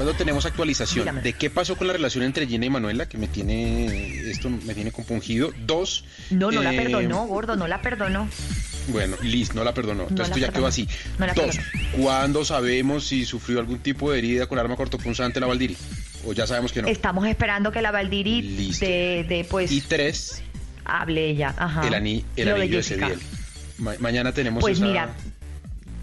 Cuando tenemos actualización Dígame. de qué pasó con la relación entre Gina y Manuela, que me tiene esto me tiene compungido. Dos. No, no la eh, perdonó, gordo, no la perdonó. Bueno, Liz, no la perdonó. Entonces esto ya quedó así. No Dos. ¿Cuándo sabemos si sufrió algún tipo de herida con arma cortopunzante la Valdiri? O ya sabemos que no. Estamos esperando que la Valdiri de, de, pues Y tres, hable ella. Ajá. el, ani- el anillo de Jessica. Cediel. Ma- mañana tenemos Pues esa- mira,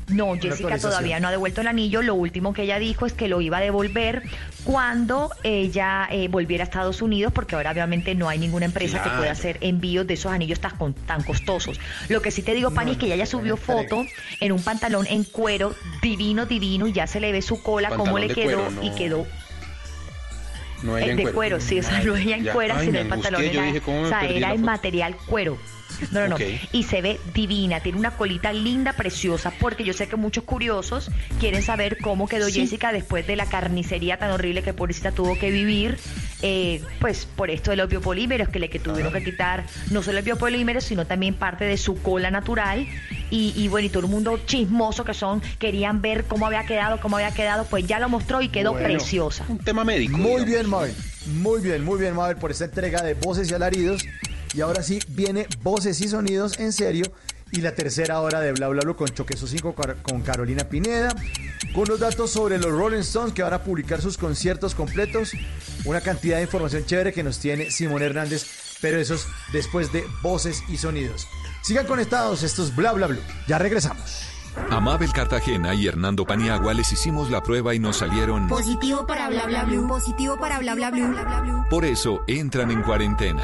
no, Jessica todavía no ha devuelto el anillo. Lo último que ella dijo es que lo iba a devolver cuando ella eh, volviera a Estados Unidos, porque ahora obviamente no hay ninguna empresa que pueda hacer envíos de esos anillos tan, tan costosos. Lo que sí te digo, Pani, es que ella ya subió foto en un pantalón en cuero divino, divino, y ya se le ve su cola, cómo Pantalón le de quedó cuero, y quedó No Eh, ella en de cuero. cuero, sí, o sea, no ella en Ay, sino el pantalón angustié, yo era, dije, ¿cómo me o sea, era en material cuero. No, no, no. Y se ve divina, tiene una colita linda, preciosa, porque yo sé que muchos curiosos quieren saber cómo quedó Sí. Jessica después de la carnicería tan horrible que pobrecita tuvo que vivir, eh, pues por esto de los biopolímeros, que le que tuvieron que quitar no solo el biopolímero, sino también parte de su cola natural. Y, y bueno, y todo el mundo chismoso que son, querían ver cómo había quedado, cómo había quedado, pues ya lo mostró y quedó Bueno. preciosa. Un tema médico. Muy bien, May. Muy bien, muy bien, Mabel, por esta entrega de voces y alaridos. Y ahora sí, viene voces y sonidos en serio. Y la tercera hora de Bla Bla Bla con Choqueso 5 con Carolina Pineda. Con los datos sobre los Rolling Stones que van a publicar sus conciertos completos. Una cantidad de información chévere que nos tiene Simón Hernández. Pero eso es después de voces y sonidos. Sigan conectados, esto es Bla Bla Bla. Ya regresamos. A Mabel Cartagena y Hernando Paniagua les hicimos la prueba y nos salieron. Positivo para bla bla blue. Positivo para bla bla. Bla, bla. Por eso entran en cuarentena.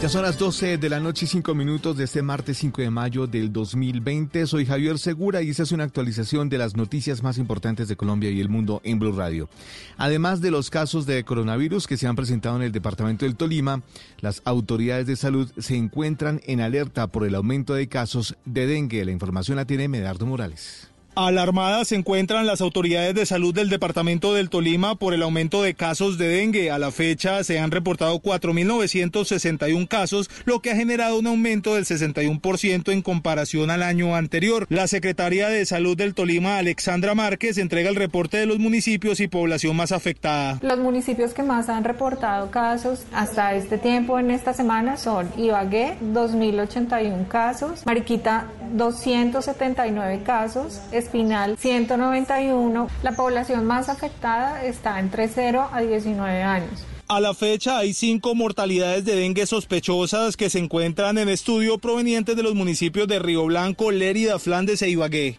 Ya son las 12 de la noche y 5 minutos de este martes 5 de mayo del 2020. Soy Javier Segura y esta es una actualización de las noticias más importantes de Colombia y el mundo en Blue Radio. Además de los casos de coronavirus que se han presentado en el departamento del Tolima, las autoridades de salud se encuentran en alerta por el aumento de casos de dengue. La información la tiene Medardo Morales. Alarmadas se encuentran las autoridades de salud del departamento del Tolima por el aumento de casos de dengue. A la fecha se han reportado 4.961 casos, lo que ha generado un aumento del 61% en comparación al año anterior. La secretaria de salud del Tolima, Alexandra Márquez, entrega el reporte de los municipios y población más afectada. Los municipios que más han reportado casos hasta este tiempo en esta semana son Ibagué, 2.081 casos, Mariquita, 279 casos, Espinal 191. La población más afectada está entre 0 a 19 años. A la fecha hay cinco mortalidades de dengue sospechosas que se encuentran en estudio provenientes de los municipios de Río Blanco, Lérida, Flandes e Ibagué.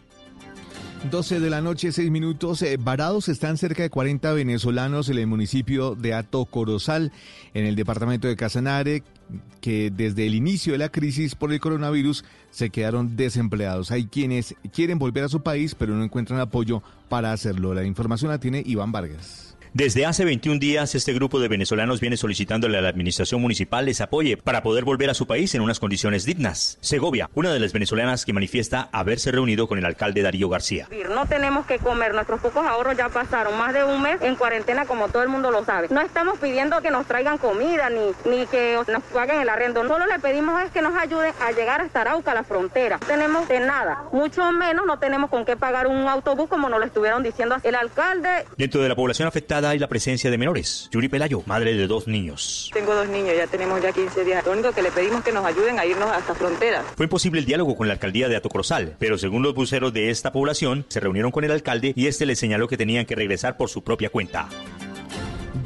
12 de la noche, 6 minutos. Eh, varados están cerca de 40 venezolanos en el municipio de Ato Corozal, en el departamento de Casanare, que desde el inicio de la crisis por el coronavirus se quedaron desempleados. Hay quienes quieren volver a su país, pero no encuentran apoyo para hacerlo. La información la tiene Iván Vargas. Desde hace 21 días, este grupo de venezolanos viene solicitándole a la administración municipal les apoye para poder volver a su país en unas condiciones dignas. Segovia, una de las venezolanas que manifiesta haberse reunido con el alcalde Darío García. No tenemos que comer, nuestros pocos ahorros ya pasaron más de un mes en cuarentena, como todo el mundo lo sabe. No estamos pidiendo que nos traigan comida ni, ni que nos paguen el arrendo. Solo le pedimos es que nos ayuden a llegar hasta Arauca, la frontera. No tenemos de nada, mucho menos no tenemos con qué pagar un autobús como nos lo estuvieron diciendo el alcalde. Dentro de la población afectada hay la presencia de menores. Yuri Pelayo, madre de dos niños. Tengo dos niños, ya tenemos ya 15 días. Lo único que le pedimos que nos ayuden a irnos hasta frontera. Fue imposible el diálogo con la alcaldía de Atocorozal, pero según los buceros de esta población, se reunieron con el alcalde y este les señaló que tenían que regresar por su propia cuenta.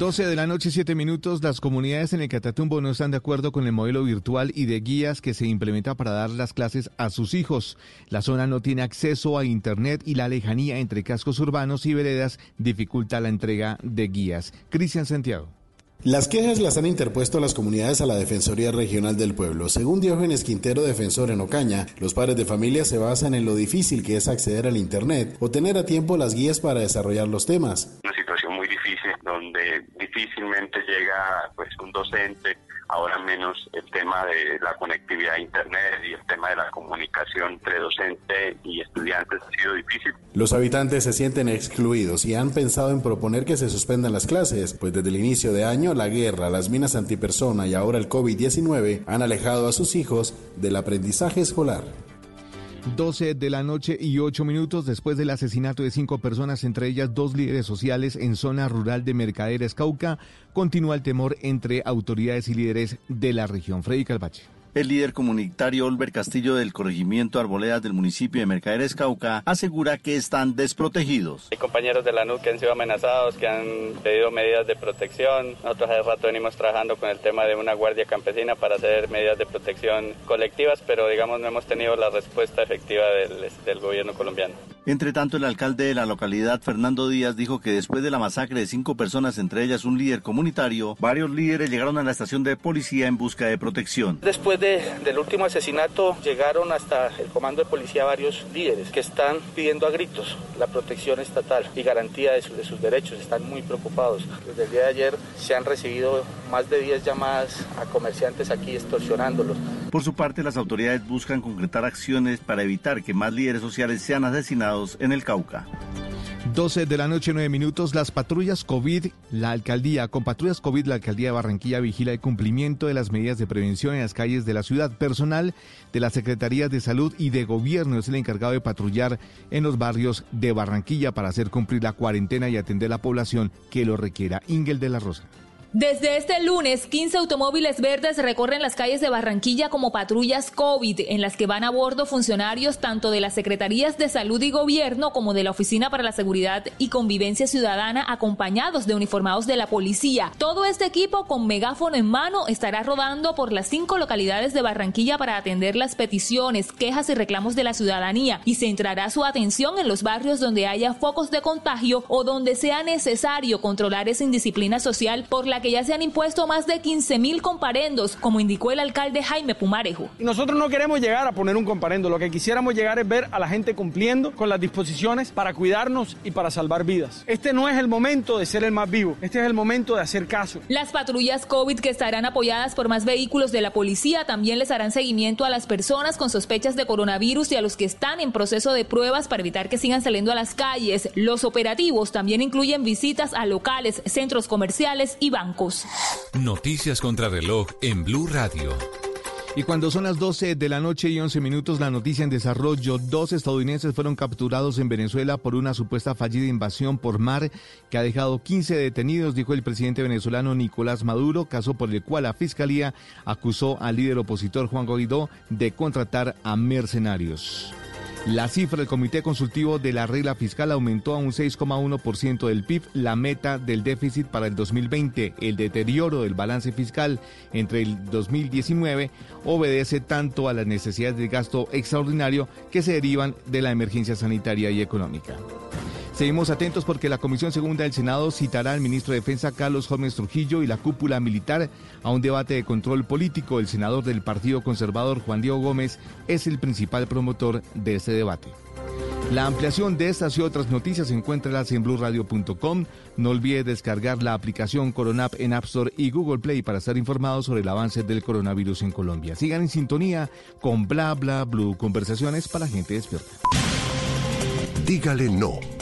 12 de la noche, 7 minutos. Las comunidades en el Catatumbo no están de acuerdo con el modelo virtual y de guías que se implementa para dar las clases a sus hijos. La zona no tiene acceso a Internet y la lejanía entre cascos urbanos y veredas dificulta la entrega de guías. Cristian Santiago. Las quejas las han interpuesto las comunidades a la Defensoría Regional del Pueblo. Según Diógenes Quintero, defensor en Ocaña, los padres de familia se basan en lo difícil que es acceder al Internet o tener a tiempo las guías para desarrollar los temas. Una situación difícilmente llega pues un docente ahora menos el tema de la conectividad a Internet y el tema de la comunicación entre docente y estudiantes ha sido difícil. Los habitantes se sienten excluidos y han pensado en proponer que se suspendan las clases, pues desde el inicio de año la guerra, las minas antipersona y ahora el COVID-19 han alejado a sus hijos del aprendizaje escolar. 12 de la noche y 8 minutos después del asesinato de cinco personas, entre ellas dos líderes sociales en zona rural de Mercaderes, Cauca, continúa el temor entre autoridades y líderes de la región. Freddy Calvache. El líder comunitario Olver Castillo del corregimiento Arboledas del municipio de Mercaderes Cauca asegura que están desprotegidos. Hay compañeros de la NUC que han sido amenazados, que han pedido medidas de protección. Nosotros hace rato venimos trabajando con el tema de una guardia campesina para hacer medidas de protección colectivas, pero digamos no hemos tenido la respuesta efectiva del, del gobierno colombiano. Entre tanto, el alcalde de la localidad, Fernando Díaz, dijo que después de la masacre de cinco personas, entre ellas un líder comunitario, varios líderes llegaron a la estación de policía en busca de protección. Después del último asesinato, llegaron hasta el comando de policía varios líderes que están pidiendo a gritos la protección estatal y garantía de, de sus derechos. Están muy preocupados. Desde el día de ayer se han recibido más de 10 llamadas a comerciantes aquí extorsionándolos. Por su parte, las autoridades buscan concretar acciones para evitar que más líderes sociales sean asesinados en el Cauca. 12 de la noche, 9 minutos. Las patrullas COVID, la alcaldía, con patrullas COVID, la alcaldía de Barranquilla vigila el cumplimiento de las medidas de prevención en las calles de la ciudad. Personal de las Secretarías de Salud y de Gobierno es el encargado de patrullar en los barrios de Barranquilla para hacer cumplir la cuarentena y atender a la población que lo requiera. Ingel de la Rosa. Desde este lunes, 15 automóviles verdes recorren las calles de Barranquilla como patrullas COVID, en las que van a bordo funcionarios tanto de las Secretarías de Salud y Gobierno como de la Oficina para la Seguridad y Convivencia Ciudadana, acompañados de uniformados de la policía. Todo este equipo con megáfono en mano estará rodando por las cinco localidades de Barranquilla para atender las peticiones, quejas y reclamos de la ciudadanía y centrará su atención en los barrios donde haya focos de contagio o donde sea necesario controlar esa indisciplina social por la que ya se han impuesto más de 15 mil comparendos, como indicó el alcalde Jaime Pumarejo. Nosotros no queremos llegar a poner un comparendo, lo que quisiéramos llegar es ver a la gente cumpliendo con las disposiciones para cuidarnos y para salvar vidas. Este no es el momento de ser el más vivo, este es el momento de hacer caso. Las patrullas COVID que estarán apoyadas por más vehículos de la policía también les harán seguimiento a las personas con sospechas de coronavirus y a los que están en proceso de pruebas para evitar que sigan saliendo a las calles. Los operativos también incluyen visitas a locales, centros comerciales y bancos. Noticias contra reloj en Blue Radio. Y cuando son las 12 de la noche y 11 minutos, la noticia en desarrollo, dos estadounidenses fueron capturados en Venezuela por una supuesta fallida invasión por mar que ha dejado 15 detenidos, dijo el presidente venezolano Nicolás Maduro, caso por el cual la fiscalía acusó al líder opositor Juan Guaidó de contratar a mercenarios. La cifra del Comité Consultivo de la Regla Fiscal aumentó a un 6,1% del PIB, la meta del déficit para el 2020. El deterioro del balance fiscal entre el 2019 obedece tanto a las necesidades de gasto extraordinario que se derivan de la emergencia sanitaria y económica. Seguimos atentos porque la Comisión Segunda del Senado citará al ministro de Defensa Carlos Gómez Trujillo y la cúpula militar a un debate de control político. El senador del Partido Conservador, Juan Diego Gómez, es el principal promotor de este debate. La ampliación de estas y otras noticias encuéntralas en blurradio.com. No olvide descargar la aplicación Coronap en App Store y Google Play para estar informados sobre el avance del coronavirus en Colombia. Sigan en sintonía con Bla Bla Blue, conversaciones para gente despierta. Dígale no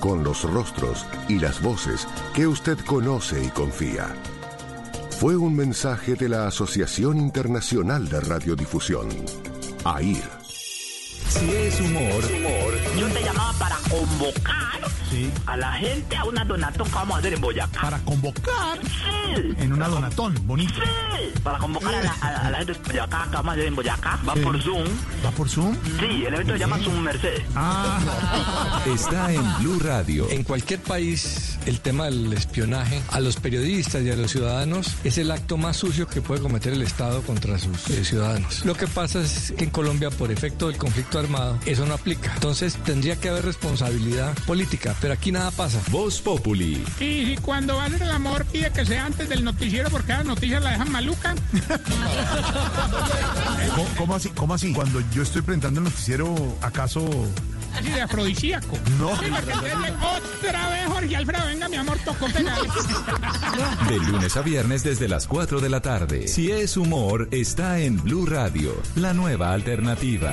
con los rostros y las voces que usted conoce y confía. Fue un mensaje de la Asociación Internacional de Radiodifusión, AIR. Si es humor, Yo te llamaba para convocar a la gente a una donatón que vamos a hacer en Boyacá. ¿Para convocar? Sí. En una donatón, bonito. Sí. Para convocar a la, a- a la gente de Boyacá que vamos a hacer en Boyacá. Va Sí. por Zoom. ¿Va por Zoom? Sí, el evento se llama Zoom Mercedes. Ah. está en Blue Radio. En cualquier país, el tema del espionaje a los periodistas y a los ciudadanos es el acto más sucio que puede cometer el Estado contra sus eh, ciudadanos. Lo que pasa es que en Colombia, por efecto del conflicto armado, eso no aplica. Entonces tendría que haber responsabilidad política, pero aquí nada pasa. Voz Populi. Y si cuando va a hacer el amor pide que sea antes del noticiero porque las noticias la dejan maluca. ¿Cómo, cómo así? ¿Cómo así? Cuando yo estoy presentando el noticiero, ¿acaso...? Así de afrodisíaco. No. Sí, otra vez Jorge Alfredo, venga mi amor, tocó pegar. De lunes a viernes desde las 4 de la tarde. Si es humor, está en Blue Radio, la nueva alternativa.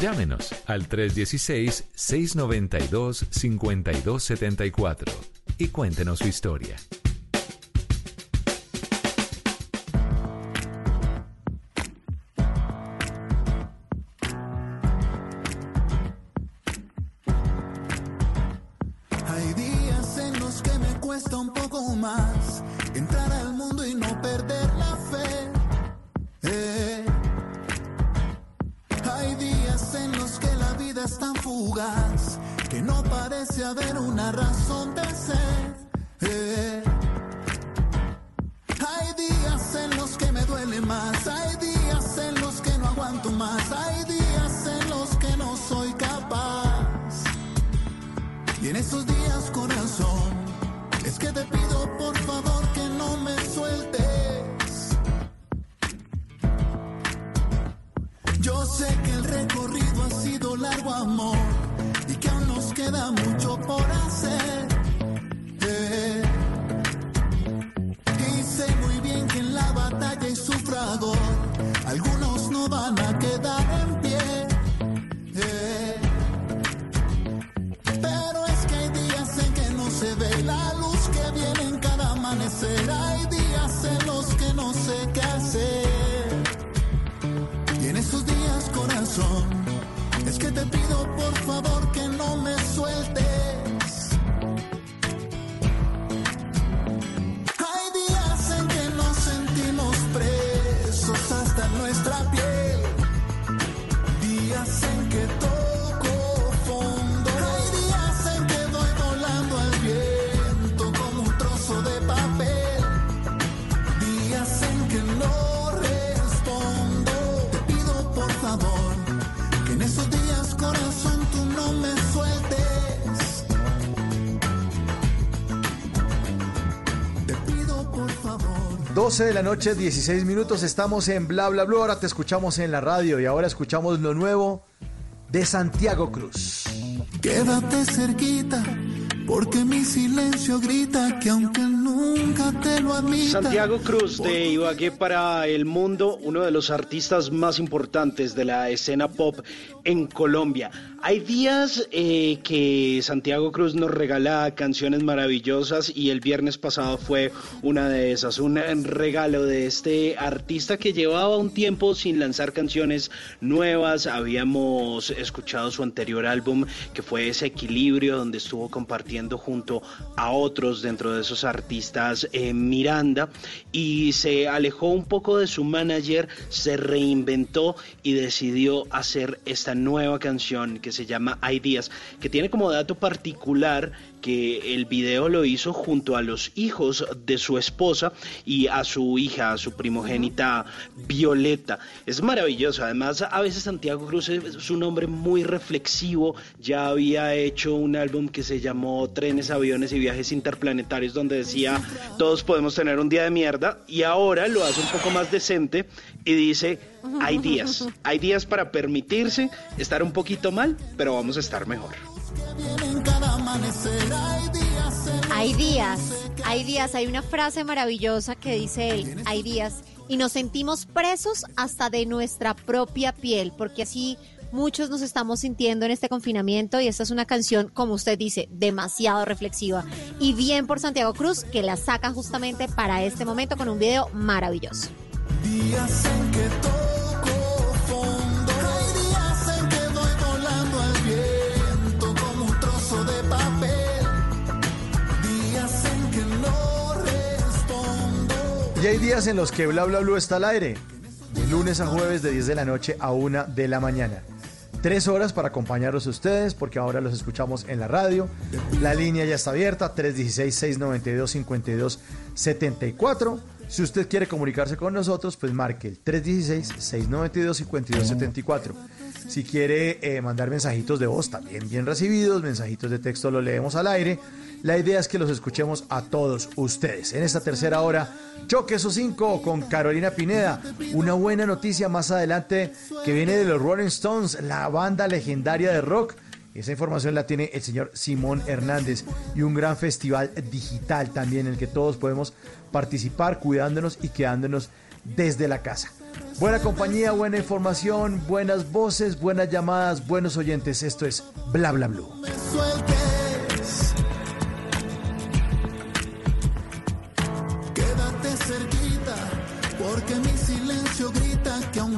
Llámenos al 316-692-5274 y cuéntenos su historia. Hay días en los que me cuesta un poco más entrar al mundo y no perder la fe. Eh. Tan fugaz que no parece haber una razón de ser. Eh. Hay días en los que me duele más, hay días en los que no aguanto más, hay días en los que no soy capaz. Y en esos días, corazón, es que te pido por favor sé que el recorrido ha sido largo, amor, y que aún nos queda mucho por hacer. Eh. Y sé muy bien que en la batalla hay sufragor, algunos no van a quedar en pie. Eh. Pero es que hay días en que no se ve la luz que viene en cada amanecer. Hay días en los que no sé qué hacer. Es que te pido por favor que no me sueltes. 12 de la noche, 16 minutos, estamos en Bla Bla Bla, ahora te escuchamos en la radio y ahora escuchamos lo nuevo de Santiago Cruz. Quédate cerquita, porque mi silencio grita que aunque nunca te lo admita. Santiago Cruz de Ibagué para el mundo, uno de los artistas más importantes de la escena pop en Colombia. Hay días eh, que Santiago Cruz nos regala canciones maravillosas y el viernes pasado fue una de esas, un regalo de este artista que llevaba un tiempo sin lanzar canciones nuevas. Habíamos escuchado su anterior álbum que fue ese equilibrio donde estuvo compartiendo junto a otros dentro de esos artistas eh, Miranda y se alejó un poco de su manager, se reinventó y decidió hacer esta nueva canción que se llama Ideas, que tiene como dato particular que el video lo hizo junto a los hijos de su esposa y a su hija, a su primogénita Violeta. Es maravilloso. Además, a veces Santiago Cruz es un hombre muy reflexivo. Ya había hecho un álbum que se llamó Trenes, Aviones y Viajes Interplanetarios, donde decía todos podemos tener un día de mierda. Y ahora lo hace un poco más decente y dice hay días, hay días para permitirse estar un poquito mal, pero vamos a estar mejor. Hay días Hay días, hay una frase maravillosa que dice él, hay días, y nos sentimos presos hasta de nuestra propia piel, porque así muchos nos estamos sintiendo en este confinamiento y esta es una canción, como usted dice, demasiado reflexiva. Y bien por Santiago Cruz, que la saca justamente para este momento con un video maravilloso. días en que toco Y hay días en los que Bla Bla Blue está al aire, de lunes a jueves de 10 de la noche a 1 de la mañana. Tres horas para acompañarlos a ustedes, porque ahora los escuchamos en la radio. La línea ya está abierta, 316-692-5274. Si usted quiere comunicarse con nosotros, pues marque el 316-692-5274. Si quiere eh, mandar mensajitos de voz, también bien recibidos, mensajitos de texto los leemos al aire. La idea es que los escuchemos a todos ustedes. En esta tercera hora, Choque esos cinco con Carolina Pineda. Una buena noticia más adelante que viene de los Rolling Stones, la banda legendaria de rock. Esa información la tiene el señor Simón Hernández y un gran festival digital también en el que todos podemos participar cuidándonos y quedándonos desde la casa. Buena compañía, buena información, buenas voces, buenas llamadas, buenos oyentes. Esto es Bla Bla Blue.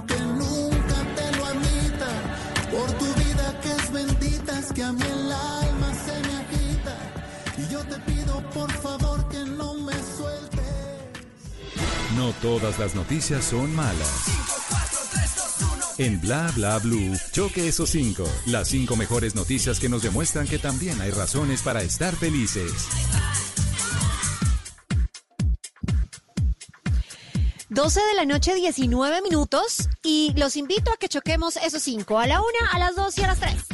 Aunque nunca te lo admita, por tu vida que es bendita, es que a mí el alma se me agita. Y yo te pido por favor que no me sueltes. No todas las noticias son malas. En Bla Bla Blue, choque esos cinco. Las cinco mejores noticias que nos demuestran que también hay razones para estar felices. 12 de la noche, 19 minutos. Y los invito a que choquemos esos cinco. A la una, a las dos y a las tres.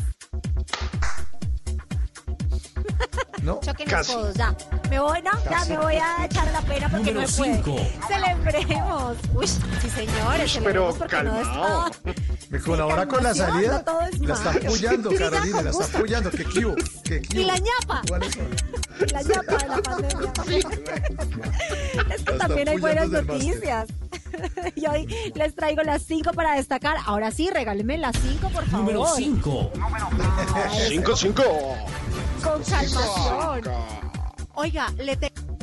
No, Choquen casi. los codos, ya. Me voy, no, ya me voy a echar la pena porque Número no se puede. cinco. Celebremos. Uy, sí, señores, Uy, celebremos pero porque no calmao. está. Me colabora con la salida. no todo es La está apoyando, Carolina, la está apoyando. ¿Qué kibo? ¿Qué Y kibo? la ñapa. ¿Cuáles son? La ñapa de la pandemia. Es que también hay buenas noticias. Y hoy les traigo las cinco para destacar. Ahora sí, regálenme las cinco, por favor. Número 5. Ay, 5, 5. Con calmación. Oiga, le tengo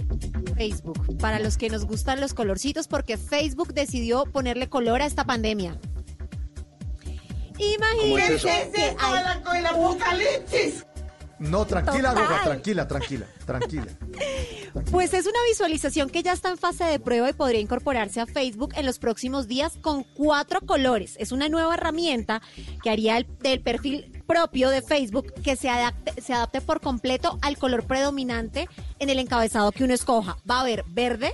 Facebook para los que nos gustan los colorcitos porque Facebook decidió ponerle color a esta pandemia. Imagínense que hay el apocalipsis. No, tranquila, Total. Tranquila, tranquila, tranquila. Pues es una visualización que ya está en fase de prueba y podría incorporarse a Facebook en los próximos días con cuatro colores. Es una nueva herramienta que haría el, del perfil propio de Facebook que se adapte, se adapte por completo al color predominante en el encabezado que uno escoja. Va a haber verde,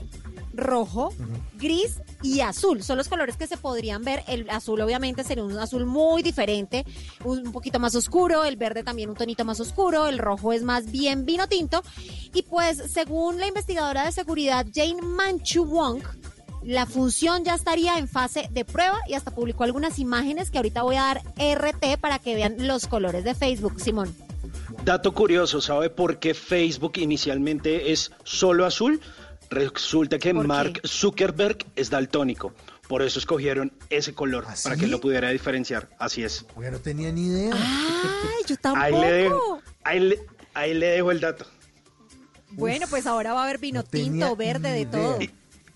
rojo, gris y azul. Son los colores que se podrían ver. El azul obviamente sería un azul muy diferente, un poquito más oscuro, el verde también un tonito más oscuro, el rojo es más bien vino tinto. Y pues según la investigadora de seguridad Jane Manchu Wong, la función ya estaría en fase de prueba y hasta publicó algunas imágenes que ahorita voy a dar RT para que vean los colores de Facebook, Simón. Dato curioso, ¿sabe por qué Facebook inicialmente es solo azul? Resulta que Mark Zuckerberg es daltónico. Por eso escogieron ese color, para que lo pudiera diferenciar. Así es. Oiga, no tenía ni idea. Ay, yo Ahí le, dejo, tampoco. ahí, le, ahí le dejo el dato. Bueno, pues ahora va a haber vino tinto, verde, de todo.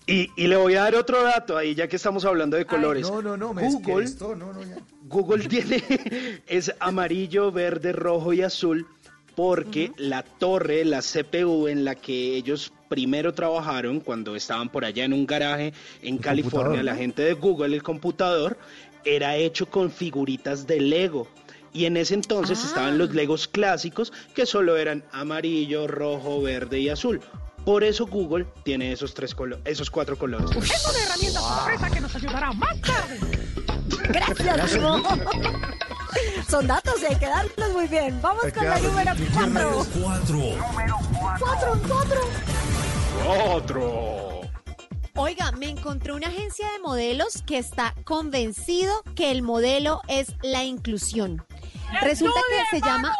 Y, y le voy a dar otro dato ahí, ya que estamos hablando de colores. No, no, no, me Google, esto, no, no, ya. Google tiene es amarillo, verde, rojo y azul porque la torre, la CPU en la que ellos primero trabajaron cuando estaban por allá en un garaje en California, la gente de Google, el computador, era hecho con figuritas de Lego. Y en ese entonces Ah. estaban los Legos clásicos que solo eran amarillo, rojo, verde y azul. Por eso Google tiene esos tres colo- esos cuatro colores. Es una herramienta sorpresa que nos ayudará más tarde. Gracias, Simón. Son datos y hay que darlos muy bien. Vamos con la número Número 4. Cuatro, cuatro. Otro. Oiga, me encontré una agencia de modelos que está convencido que el modelo es la inclusión. Resulta que se llama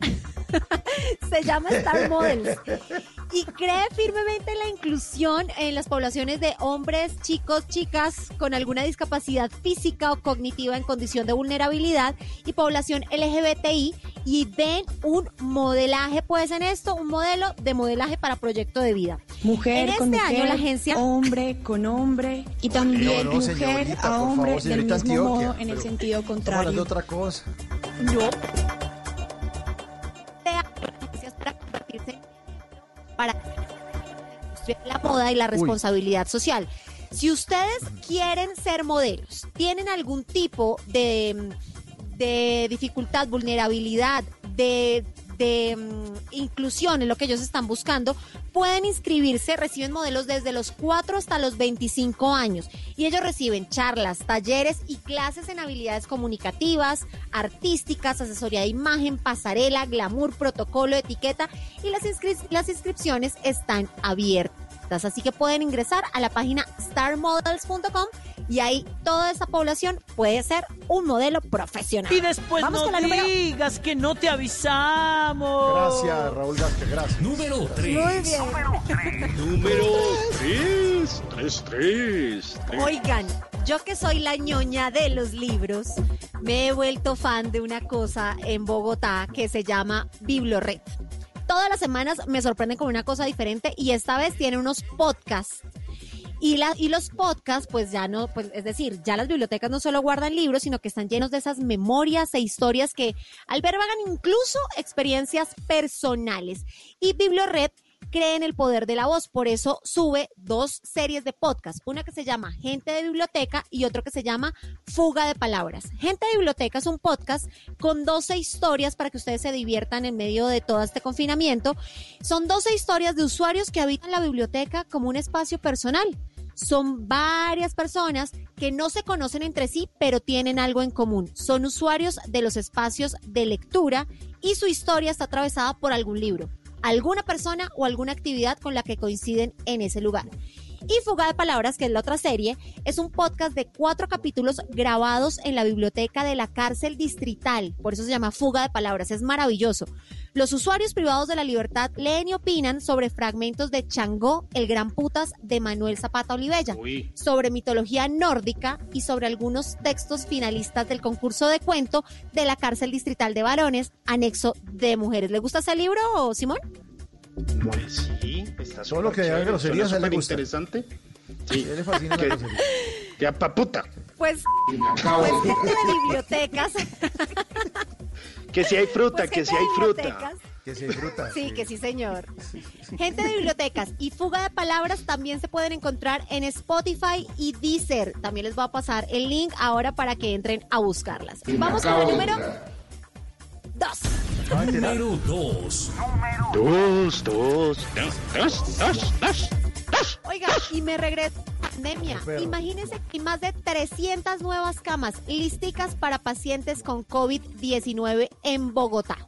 se llama Star Models y cree firmemente en la inclusión en las poblaciones de hombres, chicos, chicas con alguna discapacidad física o cognitiva en condición de vulnerabilidad y población LGBTI y ven un modelaje, pues en esto, un modelo de modelaje para proyecto de vida. Mujer en con este mujer, año la agencia hombre con hombre y también No, no, mujer señorita, a hombre favor, del mismo Antioquia, modo en el sentido hablando de contrario. otra cosa. Para convertirse para la moda y la responsabilidad social. Si ustedes quieren ser modelos, tienen algún tipo de, de dificultad, vulnerabilidad, de de mm, inclusión en lo que ellos están buscando, pueden inscribirse, reciben modelos desde los 4 hasta los 25 años y ellos reciben charlas, talleres y clases en habilidades comunicativas, artísticas, asesoría de imagen, pasarela, glamour, protocolo, etiqueta y las, inscri- las inscripciones están abiertas. Así que pueden ingresar a la página starmodels.com y ahí toda esa población puede ser un modelo profesional. Y después Vamos no con la número- digas que no te avisamos. Gracias, Raúl Vázquez, gracias. Número Muy bien. Número 3, 3, 3. Oigan, yo que soy la ñoña de los libros, me he vuelto fan de una cosa en Bogotá que se llama Biblored. Todas las semanas me sorprenden con una cosa diferente y esta vez tiene unos podcasts. Y, y los podcasts, pues ya no, pues es decir, ya las bibliotecas no solo guardan libros, sino que están llenos de esas memorias e historias que albergan incluso experiencias personales. Y Biblored cree en el poder de la voz, por eso sube dos series de podcast, una que se llama Gente de Biblioteca y otro que se llama Fuga de Palabras. Gente de Biblioteca es un podcast con 12 historias para que ustedes se diviertan en medio de todo este confinamiento. Son 12 historias de usuarios que habitan la biblioteca como un espacio personal. Son varias personas que no se conocen entre sí, pero tienen algo en común. Son usuarios de los espacios de lectura y su historia está atravesada por algún libro alguna persona o alguna actividad con la que coinciden en ese lugar. Y Fuga de Palabras, que es la otra serie, es un podcast de cuatro capítulos grabados en la biblioteca de la cárcel distrital. Por eso se llama Fuga de Palabras. Es maravilloso. Los usuarios privados de la libertad leen y opinan sobre fragmentos de Changó, el gran putas de Manuel Zapata Olivella, sobre mitología nórdica y sobre algunos textos finalistas del concurso de cuento de la cárcel distrital de varones, anexo de mujeres. ¿Le gusta ese libro, Simón? Pues sí, está Todo lo que chévere, groserías a él le súper gusta. interesante. Sí. A él le fascina la Que- grosería. Ya pa' puta. Pues, acabo pues de- gente de bibliotecas. Que si hay fruta, Pues que gente si hay fruta. Que se disfruta. Sí, que sí, señor. Gente de bibliotecas y fuga de palabras también se pueden encontrar en Spotify y Deezer. También les voy a pasar el link ahora para que entren a buscarlas. Vamos con el número dos. Número 2. Dos, dos, dos, dos, dos, dos. Oiga, y me regreso a pandemia. Imagínense que hay más de 300 nuevas camas listicas para pacientes con COVID-19 en Bogotá.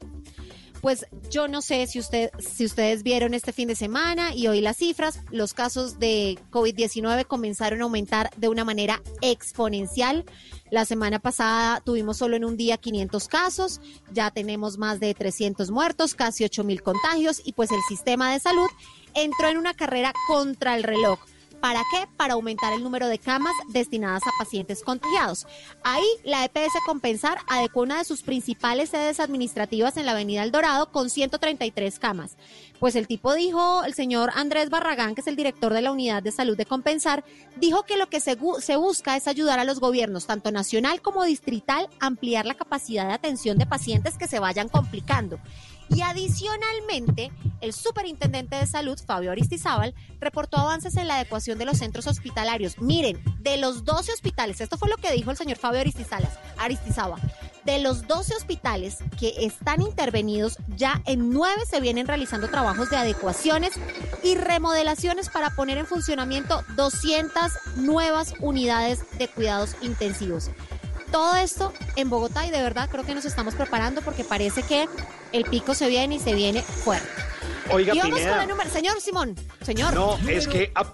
Pues yo no sé si, usted, si ustedes vieron este fin de semana y hoy las cifras, los casos de COVID-19 comenzaron a aumentar de una manera exponencial. La semana pasada tuvimos solo en un día 500 casos, ya tenemos más de 300 muertos, casi 8 mil contagios y pues el sistema de salud entró en una carrera contra el reloj. ¿Para qué? Para aumentar el número de camas destinadas a pacientes contagiados. Ahí la EPS Compensar adecuó una de sus principales sedes administrativas en la Avenida El Dorado con 133 camas. Pues el tipo dijo, el señor Andrés Barragán, que es el director de la Unidad de Salud de Compensar, dijo que lo que se, se busca es ayudar a los gobiernos, tanto nacional como distrital, a ampliar la capacidad de atención de pacientes que se vayan complicando. Y adicionalmente, el superintendente de salud, Fabio Aristizábal, reportó avances en la adecuación de los centros hospitalarios. Miren, de los 12 hospitales, esto fue lo que dijo el señor Fabio Aristizábal, de los 12 hospitales que están intervenidos, ya en 9 se vienen realizando trabajos de adecuaciones y remodelaciones para poner en funcionamiento 200 nuevas unidades de cuidados intensivos. Todo esto en Bogotá y de verdad creo que nos estamos preparando porque parece que el pico se viene y se viene fuerte. Oiga, y vamos Pineda. con el número. Señor Simón, señor. No, es que a-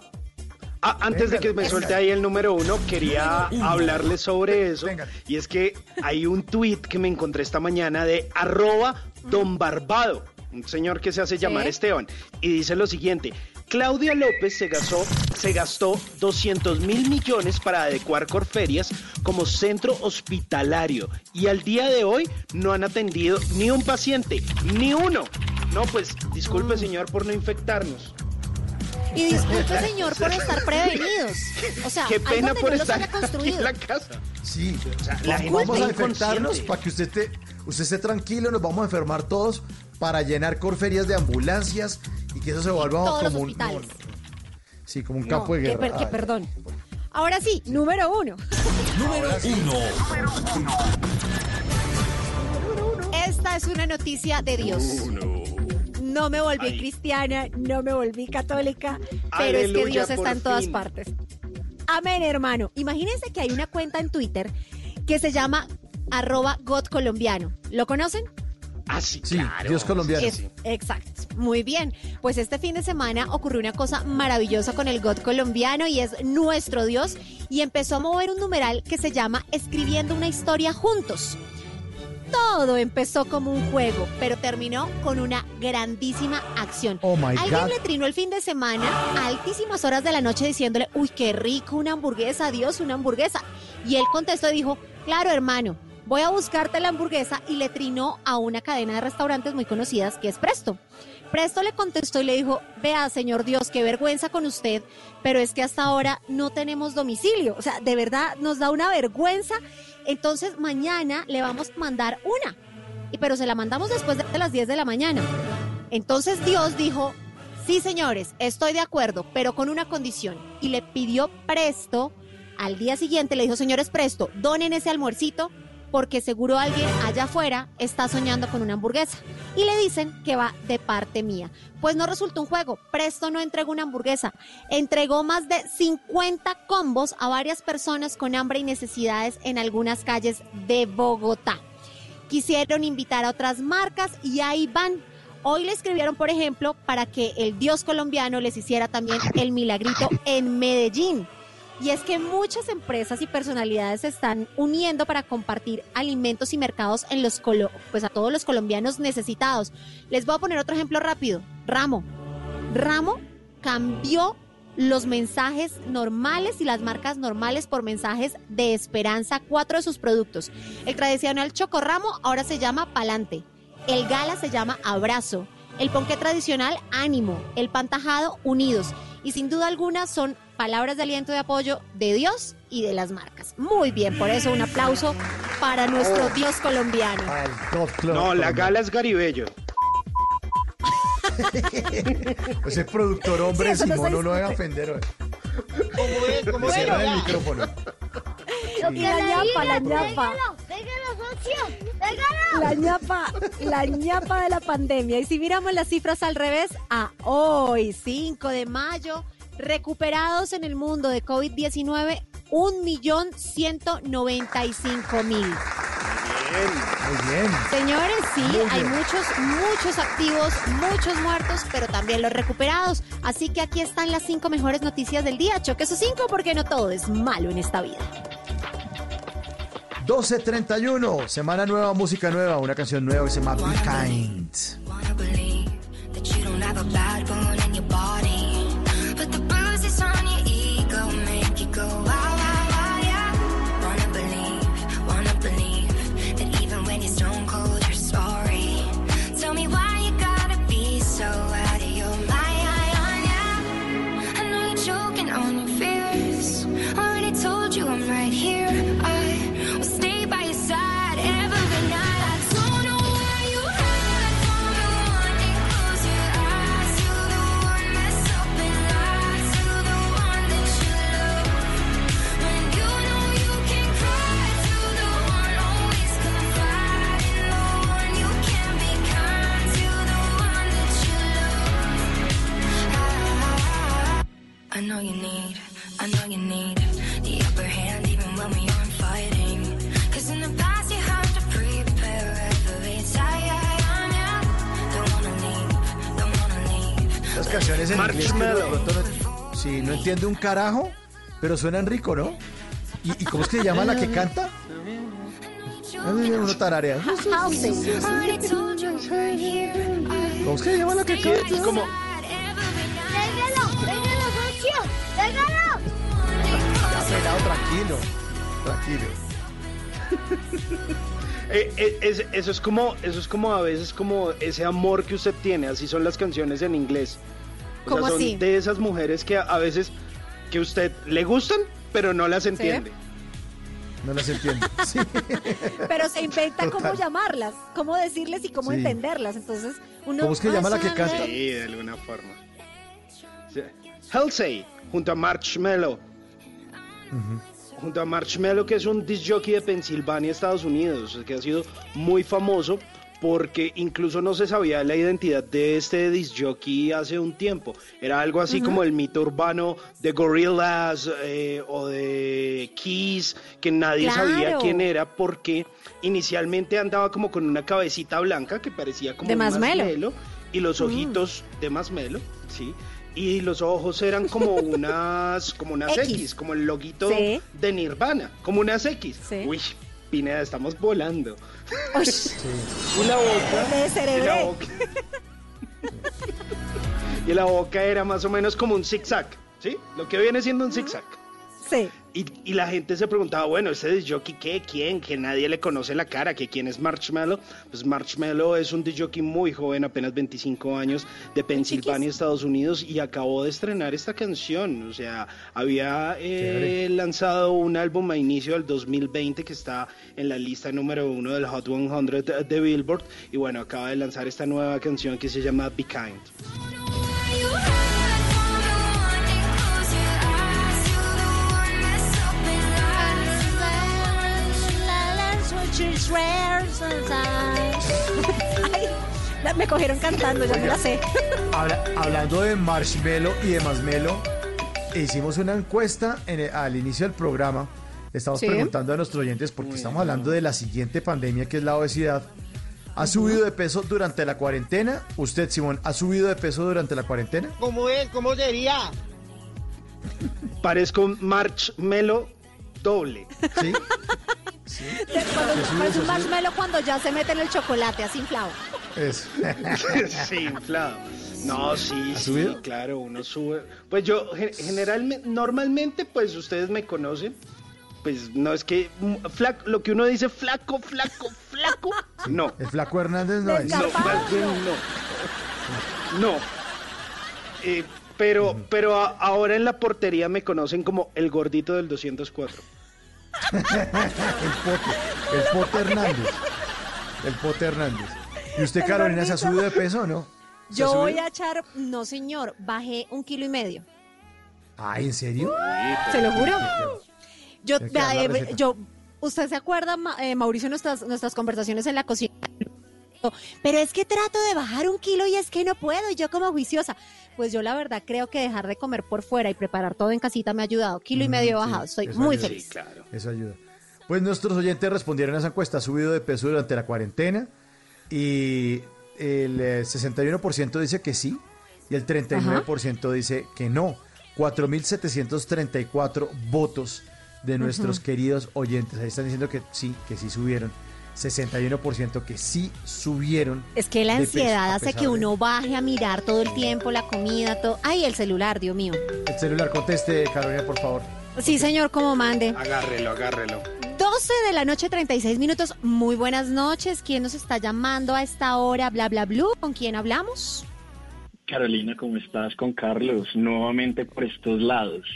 a- antes de que me suelte ahí el número uno, quería hablarles sobre eso. Y es que hay un tweet que me encontré esta mañana de arroba don Barbado, un señor que se hace llamar Esteban. Y dice lo siguiente. Claudia López se gastó, se gastó 200 mil millones para adecuar Corferias como centro hospitalario y al día de hoy no han atendido ni un paciente, ni uno. No, pues disculpe señor por no infectarnos. Y disculpe, señor, por estar prevenidos. O sea, Qué pena donde por no los estar haya aquí construido. en la casa. Sí, la gente vamos está a infectarnos para que usted esté, usted esté tranquilo, nos vamos a enfermar todos para llenar corferias de ambulancias y que eso se vuelva Todos los como un, hospitales. sí, como un No, campo de que guerra. per- que perdón. Ahora sí, número uno. Número 1. Este Esta es una noticia de Dios. No me volví Ay. cristiana, no me volví católica, pero es que Dios está en todas fin. partes. Amén, hermano. Imagínense que hay una cuenta en Twitter que se llama arroba God colombiano. ¿Lo conocen? Ah, sí, Sí, claro. Dios colombiano. Es- exacto. Muy bien. Pues este fin de semana ocurrió una cosa maravillosa con el God colombiano y es nuestro Dios y empezó a mover un numeral que se llama Escribiendo una historia juntos. Todo empezó como un juego, pero terminó con una grandísima acción. Oh my Alguien God. le trinó el fin de semana a altísimas horas de la noche diciéndole, uy, qué rico, una hamburguesa, Dios, una hamburguesa. Y él contestó y dijo, claro, hermano, voy a buscarte la hamburguesa y le trinó a una cadena de restaurantes muy conocidas que es Presto. Presto le contestó y le dijo, vea, señor Dios, qué vergüenza con usted, pero es que hasta ahora no tenemos domicilio. O sea, de verdad nos da una vergüenza. Entonces mañana le vamos a mandar una. Pero se la mandamos después de las 10 de la mañana. Entonces Dios dijo, sí señores, estoy de acuerdo, pero con una condición. Y le pidió presto, al día siguiente le dijo, señores presto, donen ese almuercito porque seguro alguien allá afuera está soñando con una hamburguesa. Y le dicen que va de parte mía. Pues no resultó un juego. Presto no entregó una hamburguesa. Entregó más de 50 combos a varias personas con hambre y necesidades en algunas calles de Bogotá quisieron invitar a otras marcas y ahí van. Hoy le escribieron, por ejemplo, para que el Dios colombiano les hiciera también el milagrito en Medellín. Y es que muchas empresas y personalidades se están uniendo para compartir alimentos y mercados en los colo pues a todos los colombianos necesitados. Les voy a poner otro ejemplo rápido. Ramo. Ramo cambió los mensajes normales y las marcas normales por mensajes de esperanza, cuatro de sus productos. El tradicional chocorramo ahora se llama palante. El gala se llama abrazo. El ponqué tradicional ánimo. El pantajado unidos. Y sin duda alguna son palabras de aliento y de apoyo de Dios y de las marcas. Muy bien, por eso un aplauso para nuestro Dios colombiano. No, la gala es Garibello. Pues el productor hombre, Sí, no Simón, no lo va a discute. ofender. hoy. ¿Cómo Le es? cierran el Bueno, micrófono. Y la ñapa, la ñapa. La ñapa, la ñapa de la pandemia. Y si miramos las cifras al revés, a hoy, 5 de mayo, recuperados en el mundo de COVID-19, 1.195.000. Muy bien. Señores, sí, Muy hay bien. muchos, muchos activos, muchos muertos, pero también los recuperados. Así que aquí están las cinco mejores noticias del día. Choque esos cinco porque no todo es malo en esta vida. 12.31, semana nueva, música nueva, una canción nueva que se llama Be Kind. Know you need, I know you need the upper hand even when we aren't fighting. Cause in the past you had to prepare every time. Yeah. Don't wanna leave, don't wanna leave. Las canciones en inglés que de pronto no, sí, no entiende un carajo, pero suenan rico, ¿no? ¿Y, y cómo es que se llama la que canta? Uno tararea. ¿Cómo es que se llama la que canta? como- déjalo. Ya, tranquilo. Tranquilo. Eh, eh, es- eso es como, eso es como a veces como ese amor que usted tiene, así son las canciones en inglés. O sea, ¿Cómo son así? de esas mujeres que a, veces que usted le gustan, pero no las entiende. No las entiendo. Sí. Pero se inventa cómo Total. llamarlas, cómo decirles y cómo Sí. entenderlas. Entonces, uno. ¿Cómo es que llama la que canta? Sí, de alguna forma. Halsey, junto a Marshmello. Junto a Marshmello, que es un disc jockey de Pensilvania, Estados Unidos, que ha sido muy famoso porque incluso no se sabía la identidad de este disc jockey hace un tiempo. Era algo así como el mito urbano de Gorillaz eh, o de Kiss, que nadie sabía quién era porque inicialmente andaba como con una cabecita blanca que parecía como De un Masmelo. masmelo, y los Mm. ojitos de Masmelo, sí. Y los ojos eran como unas como unas X, X. como el loguito Sí. de Nirvana, como unas X. Sí. Uy, Pineda, estamos volando. La boca. y la boca. y la boca era más o menos como un zigzag, ¿sí? Lo que viene siendo un zigzag. Sí. Y, y la gente se preguntaba, bueno, ¿ese disjockey qué? ¿Quién? Que nadie le conoce la cara, que quién es Marshmallow. Pues Marshmallow es un disjockey muy joven, apenas 25 años, de Pensilvania, Estados Unidos, y acabó de estrenar esta canción. O sea, había eh, lanzado un álbum a inicio del 2020 que está en la lista número uno del Hot 100 de Billboard. Y bueno, acaba de lanzar esta nueva canción que se llama Be Kind. Ay, me cogieron cantando, ya me la sé. Habla- hablando de marshmallow y de masmelo, hicimos una encuesta en el- al inicio del programa. Estamos Sí. preguntando a nuestros oyentes, porque estamos hablando de la siguiente pandemia que es la obesidad. ¿Ha subido de peso durante la cuarentena? Usted, Simón, ¿ha subido de peso durante la cuarentena? ¿Cómo es? ¿Cómo sería? Parezco un Marshmallow doble. Sí. Cuando, parece un marshmallow cuando ya se mete en el chocolate, así inflado. Eso. sí, inflado. No, sí, ¿Ha sí, subido? claro, uno sube. Pues yo, ge- generalmente, normalmente, pues ustedes me conocen. Pues no es que mm, flaco, lo que uno dice flaco, flaco, flaco. No. El flaco Hernández no es. No, más bien no. No. Eh, pero, pero ahora en la portería me conocen como el gordito del 204. el Pote. El Pote Hernández. El Pote Hernández. ¿Y usted, Carolina, se ha subido de peso o no? ¿Se ha Yo voy a echar, no señor, bajé un kilo y medio. Ay, ¿en serio? Se lo juro. Yo, eh, yo, ¿usted se acuerda, eh, Mauricio, nuestras, nuestras conversaciones en la cocina? Pero es que trato de bajar un kilo y es que no puedo, y yo como juiciosa. Pues yo la verdad creo que dejar de comer por fuera y preparar todo en casita me ha ayudado. Kilo y medio sí, bajado, estoy muy ayuda. feliz. Eso ayuda. Pues nuestros oyentes respondieron a esa encuesta. Ha subido de peso durante la cuarentena y el eh, 61% dice que sí y el 39% dice que no. 4.734 votos de nuestros queridos oyentes. Ahí están diciendo que sí, que sí subieron. 61% que sí subieron. Es que la ansiedad hace que de- uno baje a mirar todo el tiempo la comida, todo. Ay, el celular, Dios mío. El celular, conteste, Carolina, por favor. Sí, señor, como mande. Agárrelo, agárrelo. 12 de la noche, 36 minutos. Muy buenas noches. ¿Quién nos está llamando a esta hora? Bla, bla, blue. ¿Con quién hablamos? Carolina, ¿cómo estás? Con Carlos, nuevamente por estos lados.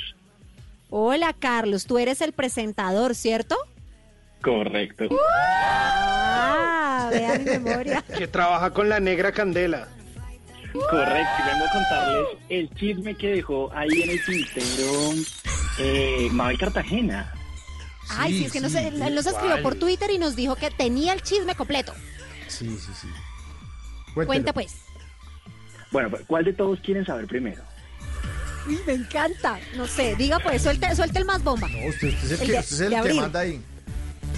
Hola, Carlos. Tú eres el presentador, ¿cierto? Correcto. Ah, vea mi memoria. Que trabaja con la negra candela. Correcto, y vengo a contarles el chisme que dejó ahí en el tintero eh, Mabel Cartagena. Ay, sí, es que nos, sí, él él nos escribió por Twitter y nos dijo que tenía el chisme completo. Sí, sí, sí. Cuenta pues. Bueno, pues, ¿cuál de todos quieren saber primero? Uy, me encanta. No sé, diga pues, suelte, suelte el más bomba. No, usted, usted es el, El que, de- usted es el que abril. manda ahí.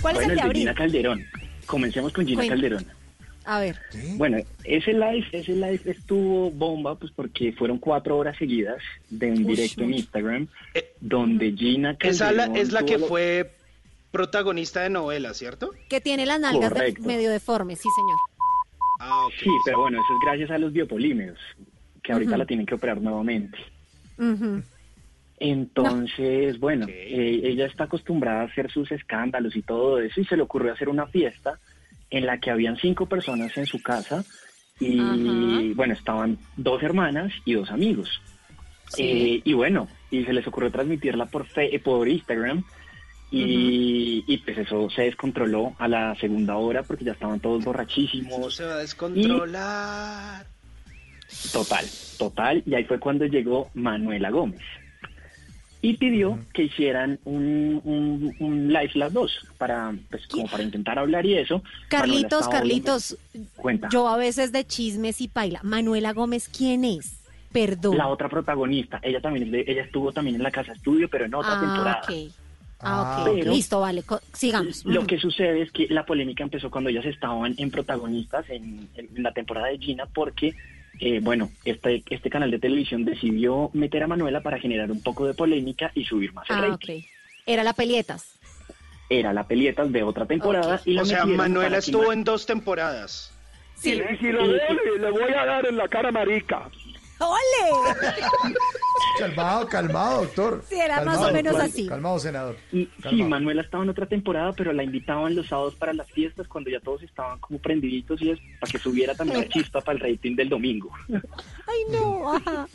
¿Cuál bueno, es el de abril? Gina Calderón. Comencemos con Gina Cuenta. Calderón. A ver. Bueno, ese live, ese live estuvo bomba, pues porque fueron cuatro horas seguidas de un Uy, directo en. Instagram, donde Gina Calderón... Esa la- es la que lo- fue protagonista de novela, ¿cierto? Que tiene las nalgas de- medio deformes, sí, señor. Ah. Sí, pero bueno, eso es gracias a los biopolímeros, que ahorita la tienen que operar nuevamente. Ujú. Entonces, bueno, eh, ella está acostumbrada a hacer sus escándalos y todo eso, y se le ocurrió hacer una fiesta en la que habían cinco personas en su casa, y Ajá. bueno, estaban dos hermanas y dos amigos. Sí. Eh, y bueno, y se les ocurrió transmitirla por, fe- eh, por Instagram, y, y pues eso se descontroló a la segunda hora porque ya estaban todos borrachísimos. Se va a descontrolar. Total, total. Y ahí fue cuando llegó Manuela Gómez. Y pidió que hicieran un, un, un live las dos para pues como para intentar hablar y eso. Carlitos, Carlitos, Cuenta. yo a veces de chismes y paila. Manuela Gómez, ¿quién es? Perdón. La otra protagonista, ella también ella estuvo también en la casa estudio, pero en otra ah, temporada. ok. Ah, ok. Pero- Listo, vale. co- sigamos. Lo que sucede es que la polémica empezó cuando ellas estaban en protagonistas en, en la temporada de Gina porque, eh, bueno, este, este canal de televisión decidió meter a Manuela para generar un poco de polémica y subir más el Ah, rating. ok. Era la pelietas. Era la pelietas de otra temporada y la O sea, Manuela estuvo en dos temporadas. Sí, Y si lo debe, le voy a dar en la cara marica. ¡Ole! Calmado, calmado, doctor. Sí, era más o menos doctor. así. Calmado, senador. Y, sí. Manuela estaba en otra temporada, pero la invitaban los sábados para las fiestas cuando ya todos estaban como prendiditos y es para que subiera también la chispa para el rating del domingo. Ay, no. Ajá.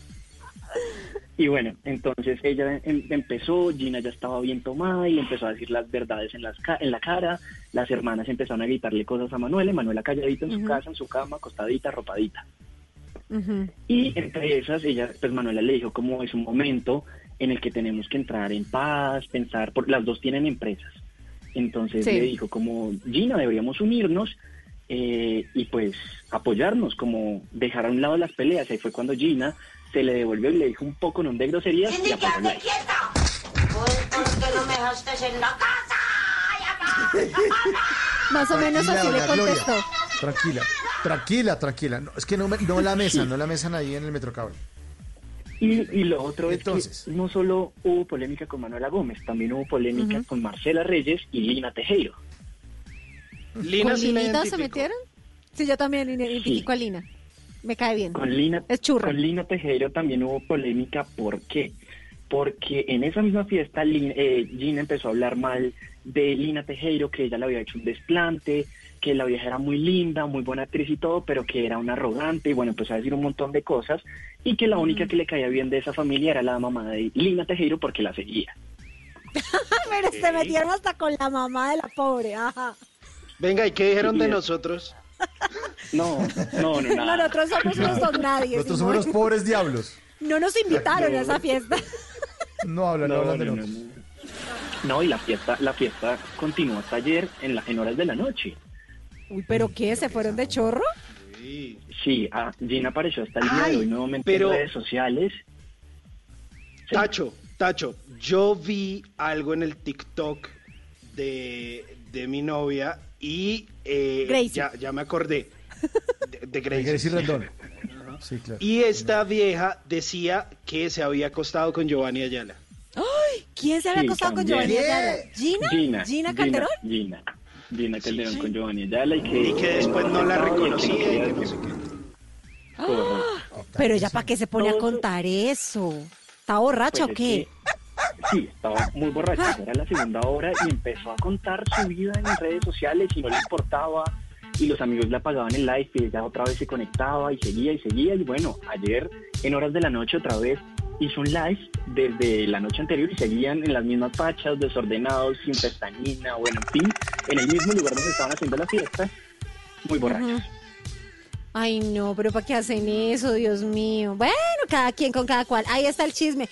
Y bueno, entonces ella em- empezó, Gina ya estaba bien tomada y le empezó a decir las verdades en, las ca- en la cara. Las hermanas empezaron a gritarle cosas a Manuela, y Manuela calladita en su casa, en su cama, acostadita, Y entre esas, ella, pues Manuela le dijo como es un momento en el que tenemos que entrar en paz, pensar, por, las dos tienen empresas. Entonces Sí. le dijo como, Gina, deberíamos unirnos eh, y pues apoyarnos, como dejar a un lado las peleas. Ahí fue cuando Gina se le devolvió y le dijo un poco de groserías y apagó el live. ¿Por qué no me dejaste en la casa? Más o menos así le contestó. Tranquila, tranquila, tranquila. No, es que no, me- no la mesan, no la mesan ahí en el Metrocable. Y, y lo otro Entonces. es que no solo hubo polémica con Manuela Gómez, también hubo polémica con Marcela Reyes y Lina Tejero. Lina ¿Con sí Linita se metieron? Sí, yo también identifico a Lina. Me cae bien. Con Lina, Es churra. con Lina Tejero también hubo polémica. ¿Por qué? Porque en esa misma fiesta Lin- eh, Gina empezó a hablar mal de Lina Tejero, que ella le había hecho un desplante, que la vieja era muy linda, muy buena actriz y todo, pero que era una arrogante y bueno, empezó a decir un montón de cosas y que la única que le caía bien de esa familia era la mamá de Lina Tejero porque la seguía. Pero se metieron hasta con la mamá de la pobre. Ajá. Venga, ¿y qué dijeron de nosotros? No, no, no, nada. Nosotros somos unos don nadie. Nosotros somos los pobres diablos. No nos invitaron a esa fiesta. No hablan, no, No, hablan de no, nosotros. no. No, y la fiesta, la fiesta continuó hasta ayer en, la, en horas de la noche. Uy, ¿pero qué? ¿Se fueron de chorro? Sí, ah, Gina apareció hasta el día de hoy nuevamente pero- en redes sociales. Sí. Tacho, Tacho, yo vi algo en el TikTok de, de mi novia y eh, Gracie. ya, ya me acordé de, de De Gracie. Gracie Rendón. Sí, claro. Y esta vieja decía que se había acostado con Giovanni Ayala. ¡Ay! ¿Quién se había Sí, acostado con también. Giovanni Ayala? ¿Gina? Gina. ¿Gina Calderón? Gina. Gina Calderón con Giovanni Ayala y que, Y que después no la reconocía y quería que no decir- sé qué. Correcto. Pero ella, ¿para qué se pone a contar eso? ¿Está borracha Pues o es qué? que- sí, estaba muy borracha, era la segunda hora y empezó a contar su vida en las redes sociales y no le importaba y los amigos le apagaban el live y ella otra vez se conectaba y seguía y seguía y bueno, ayer en horas de la noche otra vez hizo un live desde la noche anterior y seguían en las mismas fachas, desordenados, sin pestañina, bueno, en fin, en el mismo lugar donde estaban haciendo la fiesta, muy borrachos. Ay, no, pero ¿para qué hacen eso, Dios mío? Bueno, cada quien con cada cual. Ahí está el chisme.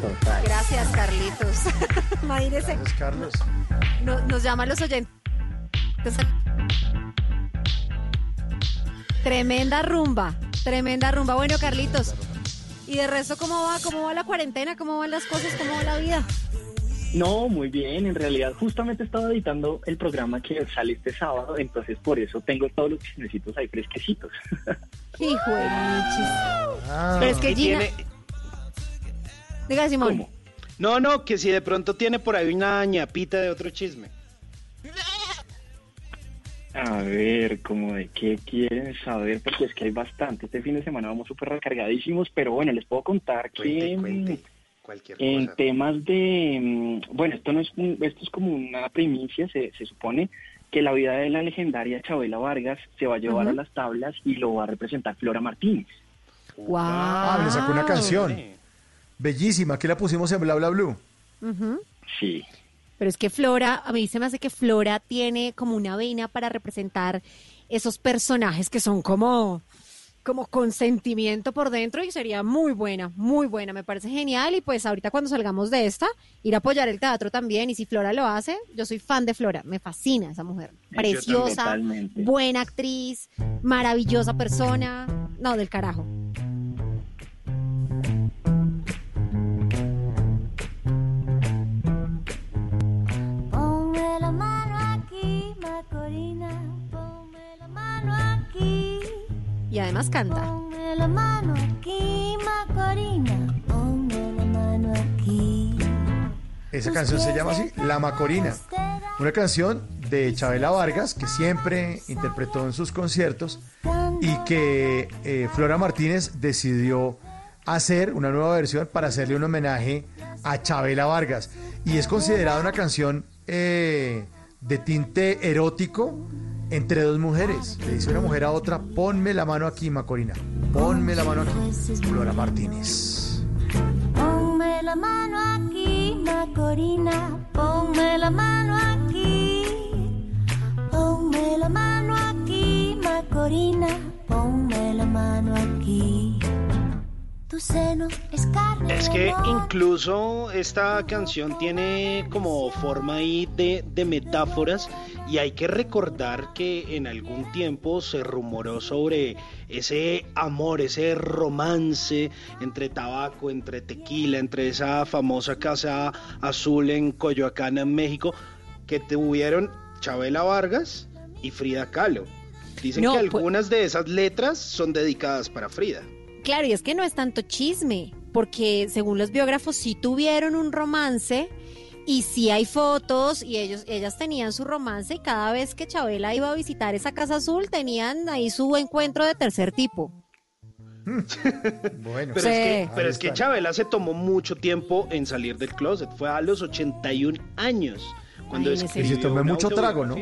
Total. Gracias, Carlitos. Imagínese, Gracias, Carlos. no- nos llaman los oyentes. Tremenda rumba, tremenda rumba. Bueno, Carlitos. ¿Y de resto cómo va? ¿Cómo va la cuarentena? ¿Cómo van las cosas? ¿Cómo va la vida? No, muy bien. En realidad, justamente estaba editando el programa que sale este sábado, entonces por eso tengo todos los chismecitos ahí fresquecitos. Hijo de. Ah, Pero es que Gina... tiene- Diga, Simón. ¿Cómo? No, no, que si de pronto tiene por ahí una ñapita de otro chisme. A ver, como de qué quieren saber, porque es que hay bastante. Este fin de semana vamos súper recargadísimos, pero bueno, les puedo contar que Cuente, mm, Cualquier en cosa. temas de, mm, bueno, esto no es, un- esto es como una primicia, se, se supone que la vida de la legendaria Chabela Vargas se va a llevar a las tablas y lo va a representar Flora Martínez. Wow. Ah, le sacó una canción. Bellísima, que la pusimos en Bla Bla Blue. Sí. Pero es que Flora, a mí se me hace que Flora tiene como una vena para representar esos personajes que son como como con sentimiento por dentro y sería muy buena, muy buena, me parece genial y pues ahorita cuando salgamos de esta, ir a apoyar el teatro también y si Flora lo hace, yo soy fan de Flora, me fascina esa mujer, preciosa, buena actriz, maravillosa persona, no, del carajo. Ponme la mano aquí, Macorina. Ponme la mano aquí. Y además canta. Ponme la mano aquí, Macorina. Ponme la mano aquí. Esa canción se llama así, La Macorina. Una canción de Chabela Vargas que siempre interpretó en sus conciertos y que eh, Flora Martínez decidió hacer una nueva versión para hacerle un homenaje a Chabela Vargas. Y es considerada una canción eh, de tinte erótico entre dos mujeres. Le dice una mujer a otra, ponme la mano aquí, Macorina. Ponme la mano aquí. Flora Martínez. Ponme la mano aquí, Macorina. Ponme la mano aquí. Ponme la mano aquí, Macorina. Ponme la mano aquí. Tu seno es carne. Es de que incluso esta canción tiene como forma ahí de, de metáforas y hay que recordar que en algún tiempo se rumoró sobre ese amor, ese romance entre tabaco, entre tequila, entre esa famosa casa azul en Coyoacán, en México, que tuvieron Chabela Vargas y Frida Kahlo. Dicen No, que pues- algunas de esas letras son dedicadas para Frida. Claro, y es que no es tanto chisme, porque según los biógrafos sí tuvieron un romance y sí hay fotos y ellos ellas tenían su romance y cada vez que Chabela iba a visitar esa casa azul tenían ahí su encuentro de tercer tipo. Bueno, Pero Sí. es que, pero Ahí es que está. Chabela se tomó mucho tiempo en salir del closet. Fue a los 81 años cuando Imagínese. Y escribió se tomó mucho trago, ¿no?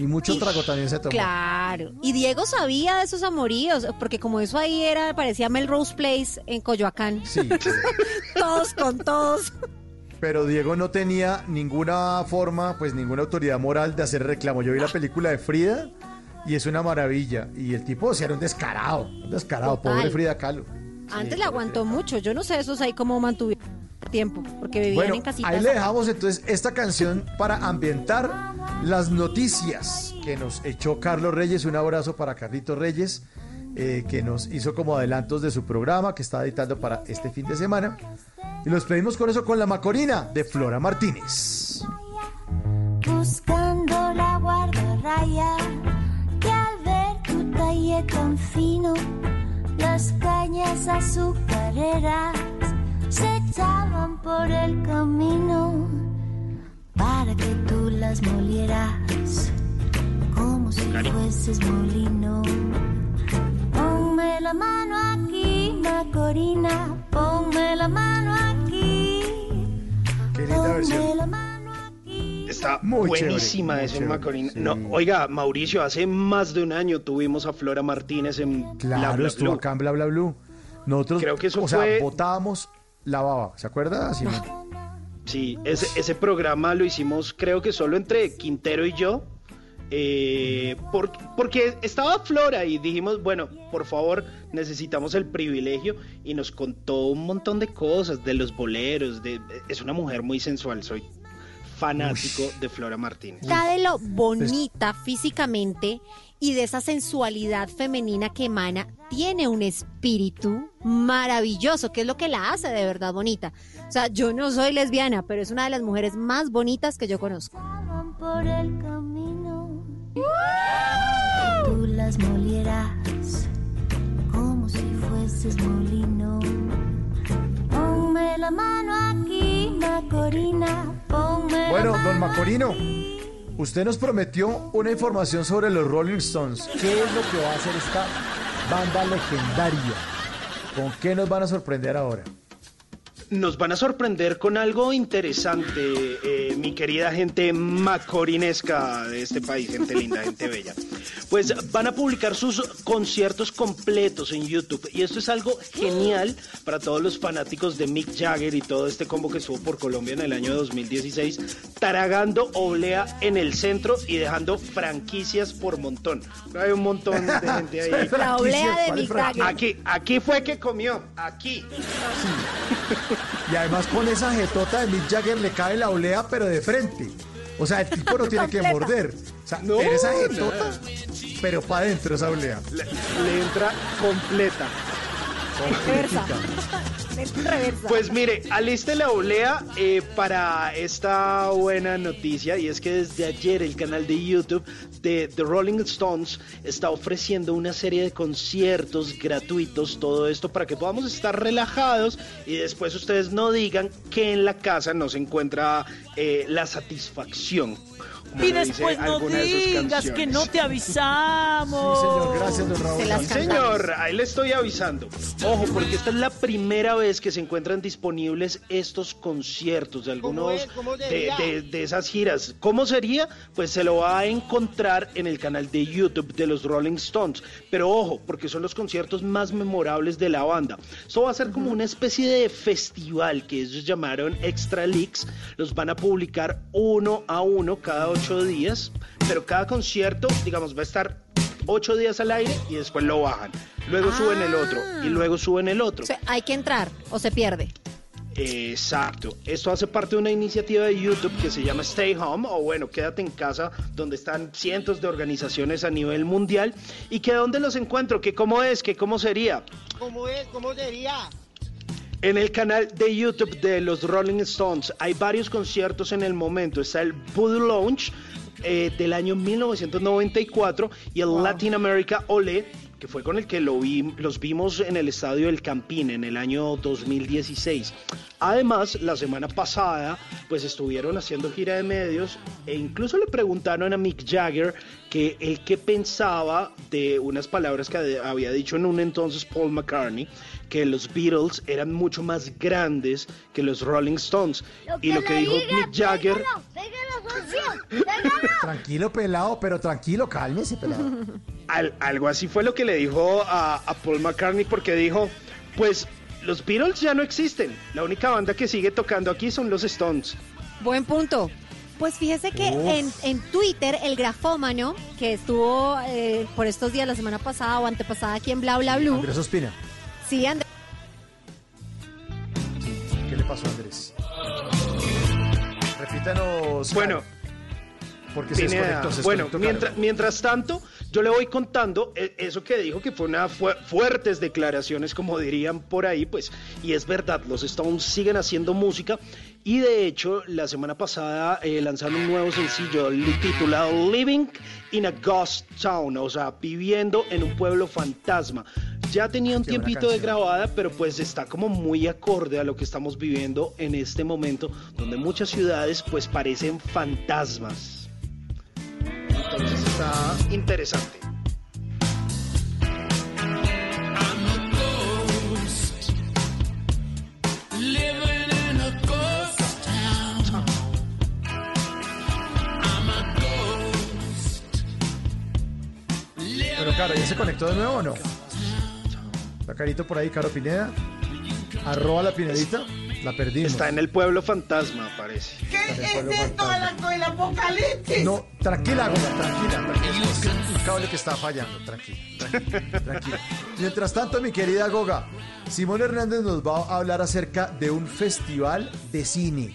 Y mucho trago también se tomó. Claro. Y Diego sabía de esos amoríos, porque como eso ahí era, parecía Melrose Place en Coyoacán. Sí, todos con todos. Pero Diego no tenía ninguna forma, pues ninguna autoridad moral de hacer reclamo. Yo vi la película de Frida y es una maravilla. Y el tipo, o sea, era un descarado, un descarado, Total. pobre Frida Kahlo. Antes le aguantó mucho. Yo no sé esos ahí cómo mantuvieron tiempo, porque vivían Bueno, en casitas. ahí le dejamos entonces esta canción para ambientar las noticias que nos echó Carlos Reyes. Un abrazo para Carlito Reyes, eh, que nos hizo como adelantos de su programa que está editando para este fin de semana. Y los pedimos con eso con la Macorina de Flora Martínez. buscando la guardarraya que al ver tu talle tan fino las cañas azucareras se echaban por el camino para que tú las molieras como si fueses molino ponme la mano aquí Macorina ponme la mano aquí Qué linda ponme versión. la mano aquí Está Muy buenísima chévere, muy chévere, Macorina. sí. No, oiga, Mauricio, hace más de un año tuvimos a Flora Martínez en Bla Claro, Bla estuvo Blue. acá en Bla Bla Blue. Nosotros, Creo que eso o sea, fue- botábamos la baba, ¿se acuerda? Sí, ese, ese programa lo hicimos creo que solo entre Quintero y yo. eh, por- porque estaba Flora y dijimos, bueno, por favor, necesitamos el privilegio y nos contó un montón de cosas, de los boleros, de, es una mujer muy sensual, soy fanático de Flora Martínez. Está de lo bonita físicamente y de esa sensualidad femenina que emana, tiene un espíritu maravilloso, que es lo que la hace de verdad bonita. O sea, yo no soy lesbiana, pero es una de las mujeres más bonitas que yo conozco. Van por el camino. Tú las molieras como si fueses molino. Ponme la mano aquí, Bueno, don Macorino, usted nos prometió una información sobre los Rolling Stones. ¿Qué es lo que va a hacer esta banda legendaria? ¿Con qué nos van a sorprender ahora? Nos van a sorprender con algo interesante, eh, mi querida gente macorinesca de este país, gente linda, gente bella. Pues van a publicar sus conciertos completos en YouTube y esto es algo genial para todos los fanáticos de Mick Jagger y todo este combo que estuvo por Colombia en el año 2016, taragando oblea en el centro y dejando franquicias por montón. Hay un montón de gente ahí. La oblea de Mick Jagger. Aquí, aquí fue que comió, aquí. Y además con esa jetota de Mick Jagger le cae la olea, pero de frente. O sea, el tipo no tiene que morder. O sea, No, pero esa no. jetota, pero para adentro esa olea. Le, le entra completa. Reversa. Reversa. Pues mire, aliste la olea eh, para esta buena noticia y es que desde ayer el canal de YouTube de The Rolling Stones está ofreciendo una serie de conciertos gratuitos, todo esto para que podamos estar relajados y después ustedes no digan que en la casa no se encuentra eh, la satisfacción. Y después no digas que no te avisamos. Sí, señor, gracias, don Raúl. Sí, señor, ahí le estoy avisando. Ojo, porque esta es la primera vez que se encuentran disponibles estos conciertos de algunos es? ¿Cómo de, de- de esas giras. ¿Cómo sería? Pues se lo va a encontrar en el canal de YouTube de los Rolling Stones. Pero ojo, porque son los conciertos más memorables de la banda. Esto va a ser como una especie de festival que ellos llamaron Extra Leaks. Los van a publicar uno a uno cada ocho días, pero cada concierto, digamos, va a estar ocho días al aire y después lo bajan. Luego suben el otro y luego suben el otro. O sea, hay que entrar o se pierde. Exacto. Esto hace parte de una iniciativa de YouTube que se llama Stay Home o bueno, quédate en casa, donde están cientos de organizaciones a nivel mundial y que dónde los encuentro, que cómo es, que cómo sería. ¿Cómo es? ¿Cómo sería? En el canal de YouTube de los Rolling Stones hay varios conciertos en el momento. Está el Voodoo Lounge eh, del año 1994 y el Latin America Ole, que fue con el que lo vi- los vimos en el estadio del Campín en el año 2016. Además, la semana pasada, pues estuvieron haciendo gira de medios e incluso le preguntaron a Mick Jagger que el que pensaba de unas palabras que había dicho en un entonces Paul McCartney, que los Beatles eran mucho más grandes que los Rolling Stones. y lo que dijo Mick Jagger, Tranquilo, pelado, pero tranquilo, cálmese, pelado. al- algo así fue lo que le dijo a, a Paul McCartney, porque dijo, pues los Beatles ya no existen. La única banda que sigue tocando aquí son los Stones. Buen punto. Pues fíjese que en, en Twitter el grafómano que estuvo eh, por estos días la semana pasada o antepasada aquí en Bla Bla Blue. Andrés Ospina. Sí, Andrés. ¿Qué le pasó a Andrés? Repítanos. Bueno, porque se desconectó, se bueno, mientras, mientras tanto, yo le voy contando eh, eso que dijo que fue una fu- fuertes declaraciones, como dirían por ahí, pues, y es verdad, los Stones siguen haciendo música y de hecho la semana pasada eh, lanzaron un nuevo sencillo titulado Living in a Ghost Town, o sea, viviendo en un pueblo fantasma. Ya tenía un tiempito de grabada, pero pues está como muy acorde a lo que estamos viviendo en este momento, donde muchas ciudades pues parecen fantasmas. Entonces está interesante. Claro, ¿ya se conectó de nuevo o no? Está carito por ahí, Caro Pineda. Arroba la Pinedita. La perdimos. Está en el pueblo fantasma, parece. ¿Qué es esto del apocalipsis? No, tranquila, Goga, tranquila. tranquila. Es un cable que está fallando. Tranquila, tranquila, tranquila. Mientras tanto, mi querida Goga, Simón Hernández nos va a hablar acerca de un festival de cine.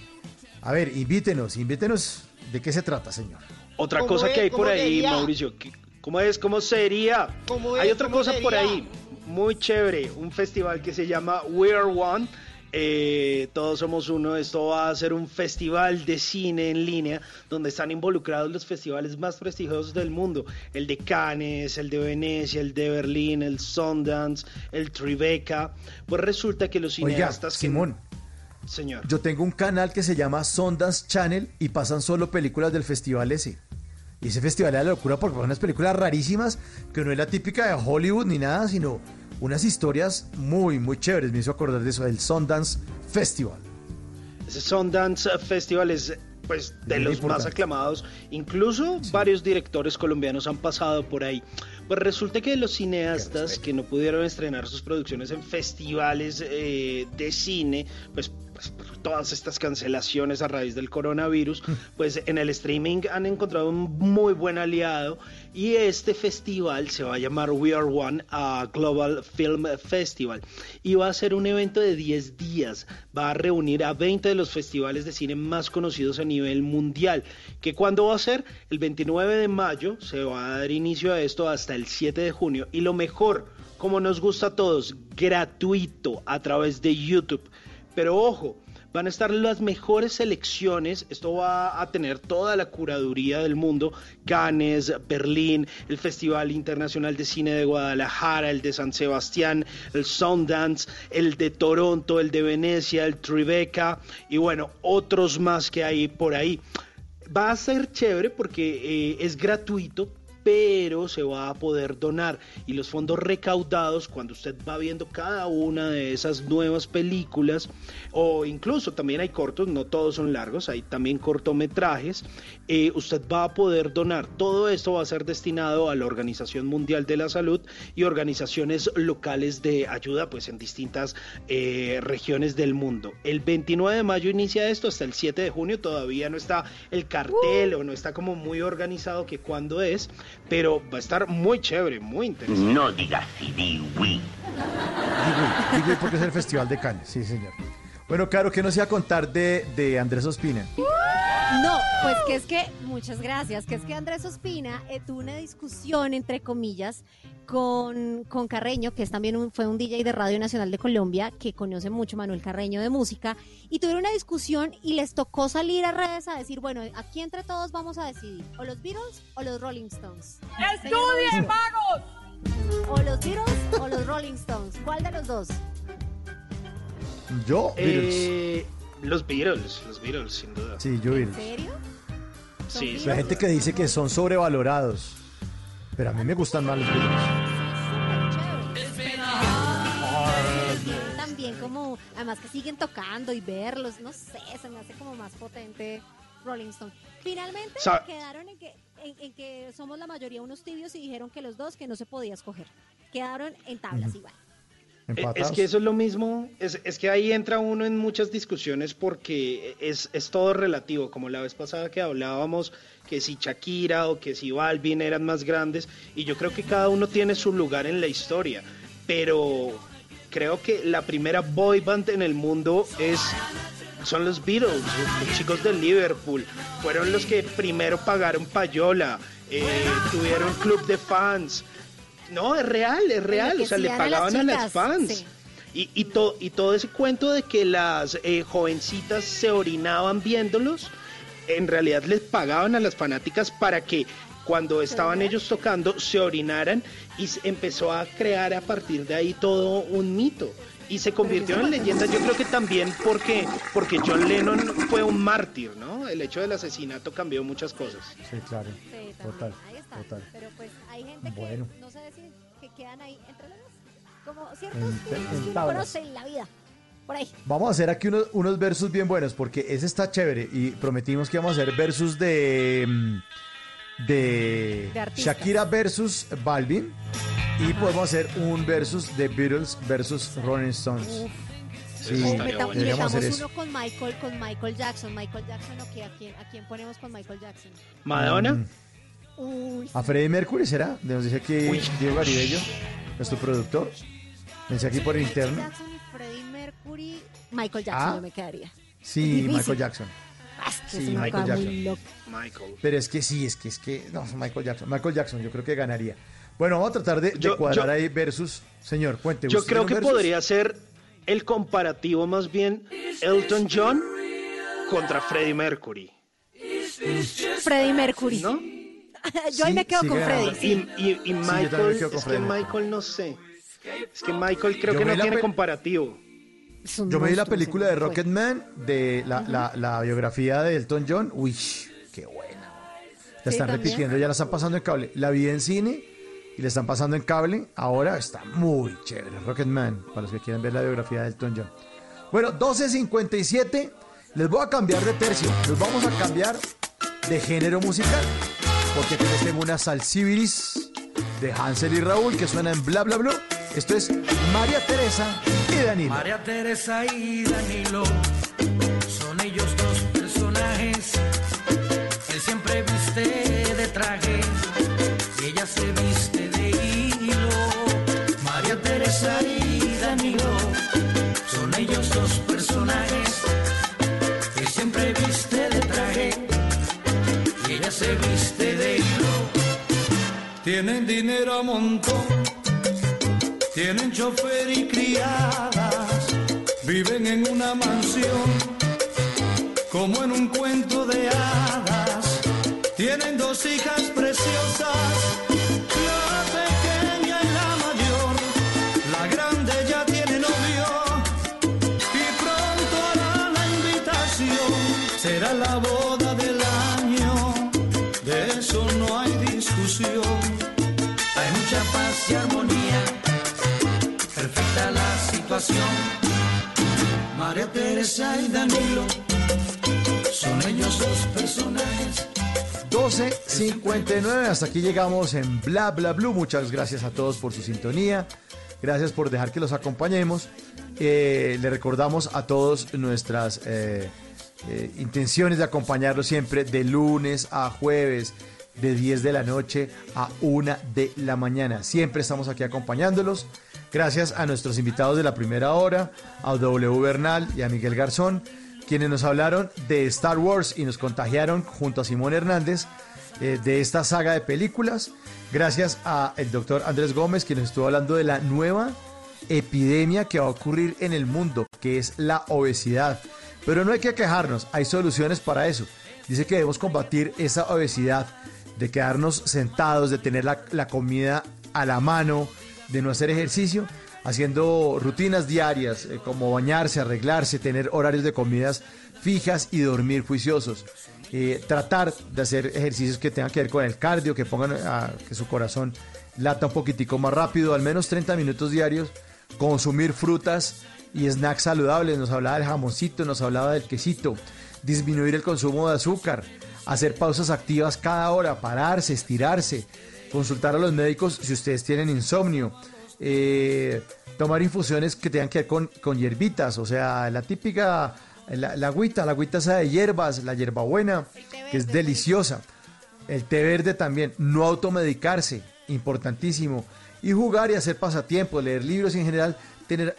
A ver, invítenos, invítenos. ¿De qué se trata, señor? Otra ¿Cómo cosa es? que hay ¿Cómo por ahí? Mauricio. que- ¿Cómo es? ¿Cómo sería? ¿Cómo hay otra ¿Cómo cosa por ahí, muy chévere. Un festival que se llama We Are One. Eh, todos somos uno. Esto va a ser un festival de cine en línea donde están involucrados los festivales más prestigiosos del mundo: el de Cannes, el de Venecia, el de Berlín, el Sundance, el Tribeca. Pues resulta que los Oiga, cineastas. que- Simón, Señor. yo tengo un canal que se llama Sundance Channel y pasan solo películas del festival ese. Y ese festival es la locura porque son unas películas rarísimas que no es la típica de Hollywood ni nada, sino unas historias muy, muy chéveres. Me hizo acordar de eso, del Sundance Festival. Ese Sundance Festival es pues de Muy los importante. más aclamados. Incluso varios directores colombianos han pasado por ahí. Pues resulta que los cineastas que no pudieron estrenar sus producciones en festivales eh, de cine, pues, pues, todas estas cancelaciones a raíz del coronavirus, pues en el streaming han encontrado un muy buen aliado y este festival se va a llamar We Are One a Global Film Festival y va a ser un evento de 10 días. Va a reunir a 20 de los festivales de cine más conocidos a nivel mundial. ¿Que cuándo va a ser? El 29 de mayo se va a dar inicio a esto hasta el 7 de junio. Y lo mejor, como nos gusta a todos, gratuito a través de YouTube. Pero ojo, van a estar las mejores selecciones. Esto va a tener toda la curaduría del mundo. Cannes, Berlín, el Festival Internacional de Cine de Guadalajara, el de San Sebastián, el Sundance, el de Toronto, el de Venecia, el Tribeca y bueno, otros más que hay por ahí. Va a ser chévere porque eh, es gratuito, pero se va a poder donar y los fondos recaudados cuando usted va viendo cada una de esas nuevas películas o incluso también hay cortos, no todos son largos, hay también cortometrajes, eh, usted va a poder donar. Todo esto va a ser destinado a la Organización Mundial de la Salud y organizaciones locales de ayuda pues en distintas eh, regiones del mundo. El 29 de mayo inicia esto hasta el 7 de junio, todavía no está el cartel o no está como muy organizado que cuándo es, pero va a estar muy chévere, muy interesante. No digas. Digo, digo porque es el Festival de Cannes, sí, señor. Bueno, claro, ¿qué nos iba a contar de, de Andrés Ospina? No, pues que es que, muchas gracias, que es que Andrés Ospina eh, tuvo una discusión, entre comillas, con, con Carreño, que es también un, fue un DJ de Radio Nacional de Colombia, que conoce mucho Manuel Carreño de música, y tuvieron una discusión y les tocó salir a redes a decir, bueno, aquí entre todos vamos a decidir, o los Beatles o los Rolling Stones. ¡Estudien, vagos! O los Beatles o los Rolling Stones, ¿cuál de los dos? Yo, Beatles. Eh, los Beatles, los Beatles, sin duda. Sí, yo Beatles. serio? Sí, La sin gente que dice que son sobrevalorados. Pero a mí me gustan más los Beatles. También como, además que siguen tocando y verlos, no sé, se me hace como más potente Rolling Stone. Finalmente quedaron en que, en, en que somos la mayoría unos tibios y dijeron que los dos que no se podía escoger. Quedaron en tablas igual. Es que eso es lo mismo, es, es que ahí entra uno en muchas discusiones porque es, es todo relativo, como la vez pasada que hablábamos que si Shakira o que si Balvin eran más grandes, y yo creo que cada uno tiene su lugar en la historia, pero creo que la primera boy band en el mundo es son los Beatles, los chicos de Liverpool, fueron los que primero pagaron payola, eh, tuvieron club de fans, no, es real, es real, o sea, le enloquecían a las pagaban a las fans. sí. Y, y, to- y todo ese cuento de que las eh, jovencitas se orinaban viéndolos, en realidad les pagaban a las fanáticas para que cuando estaban ellos tocando se orinaran y se empezó a crear a partir de ahí todo un mito. Y se convirtió en leyenda, yo creo que también porque, porque John Lennon fue un mártir, ¿no? El hecho del asesinato cambió muchas cosas. Sí, claro. Total, ahí está. total. Pero pues hay gente Bueno. que no sé decir que quedan ahí entre los dos. Como ciertos que uno tablas. conoce en la vida. Por ahí. Vamos a hacer aquí unos, unos versos bien buenos porque ese está chévere y prometimos que vamos a hacer versos de mm, de, De. Shakira versus Balvin y podemos hacer un versus de Beatles versus Rolling Stones. Sí, meta- bueno. y deberíamos metamos hacer eso. uno con Michael, con Michael Jackson. Michael Jackson, ¿o qué? ¿A quién, ¿A quién ponemos con Michael Jackson? ¿Madonna? Mm, Uy, ¿A Freddie Mercury será? Nos dice aquí Uy. Diego Garibello, nuestro productor. Me dice aquí por interno. Jackson y Freddie Mercury. Michael Jackson Ah. yo me quedaría. Sí. Michael Jackson. Ah, que Sí, Michael Jackson. Michael. Pero es que sí, es que es que no, Michael Jackson. Michael Jackson, yo creo que ganaría. Bueno, vamos a tratar de, de Yo- cuadrar yo- ahí versus. Señor, cuente. Yo ¿usted creo que versus? podría ser el comparativo más bien Elton John contra Freddie Mercury. Freddie Mercury. ¿No? yo ahí me quedo sí con. Freddy. Y, y- y también Michael, con es que. Michael no sé. Es que Michael creo Yo que no tiene comparativo. Yo me vi la película de man, Rocket Man, de la, la, la biografía de Elton John. Uy, qué buena. La Sí, están también. repitiendo, ya la están pasando en cable. La vi en cine y la están pasando en cable. Ahora está muy chévere. Rocket Man, para los que quieran ver la biografía de Elton John. Bueno, 12.57. Les voy a cambiar de tercio. Nos vamos a cambiar de género musical. Porque aquí les una salsibiris de Hansel y Raúl que suena en bla bla bla. Esto es María Teresa y Danilo. María Teresa y Danilo son ellos dos personajes. Él siempre viste de traje y ella se viste tienen chofer y criadas, viven en una mansión, como en un cuento de hadas. Tienen dos hijas preciosas, María Teresa y Danilo son ellos dos personajes. 12.59, hasta aquí llegamos en Bla Bla Blue. Muchas gracias a todos por su sintonía. Gracias por dejar que los acompañemos. Eh, le recordamos a todos nuestras eh, eh, intenciones de acompañarlos siempre de lunes a jueves, de 10 de la noche a 1 de la mañana. Siempre estamos aquí acompañándolos. Gracias a nuestros invitados de la primera hora, a W Bernal y a Miguel Garzón, quienes nos hablaron de Star Wars y nos contagiaron junto a Simón Hernández eh, de esta saga de películas. Gracias a el doctor Andrés Gómez, quien nos estuvo hablando de la nueva epidemia que va a ocurrir en el mundo, que es la obesidad. Pero no hay que quejarnos, hay soluciones para eso. Dice que debemos combatir esa obesidad de quedarnos sentados, de tener la, la comida a la mano, de no hacer ejercicio, haciendo rutinas diarias eh, como bañarse, arreglarse, tener horarios de comidas fijas y dormir juiciosos. Eh, tratar de hacer ejercicios que tengan que ver con el cardio, que pongan a que su corazón lata un poquitico más rápido, al menos 30 minutos diarios, consumir frutas y snacks saludables, nos hablaba del jamoncito, nos hablaba del quesito, disminuir el consumo de azúcar, hacer pausas activas cada hora, pararse, estirarse, consultar a los médicos si ustedes tienen insomnio, eh, tomar infusiones que tengan que ver con, con hierbitas, o sea, la típica, la, la agüita, la agüita esa de hierbas, la hierbabuena, que es deliciosa. El té verde también, no automedicarse, importantísimo. Y jugar y hacer pasatiempos, leer libros y en general tener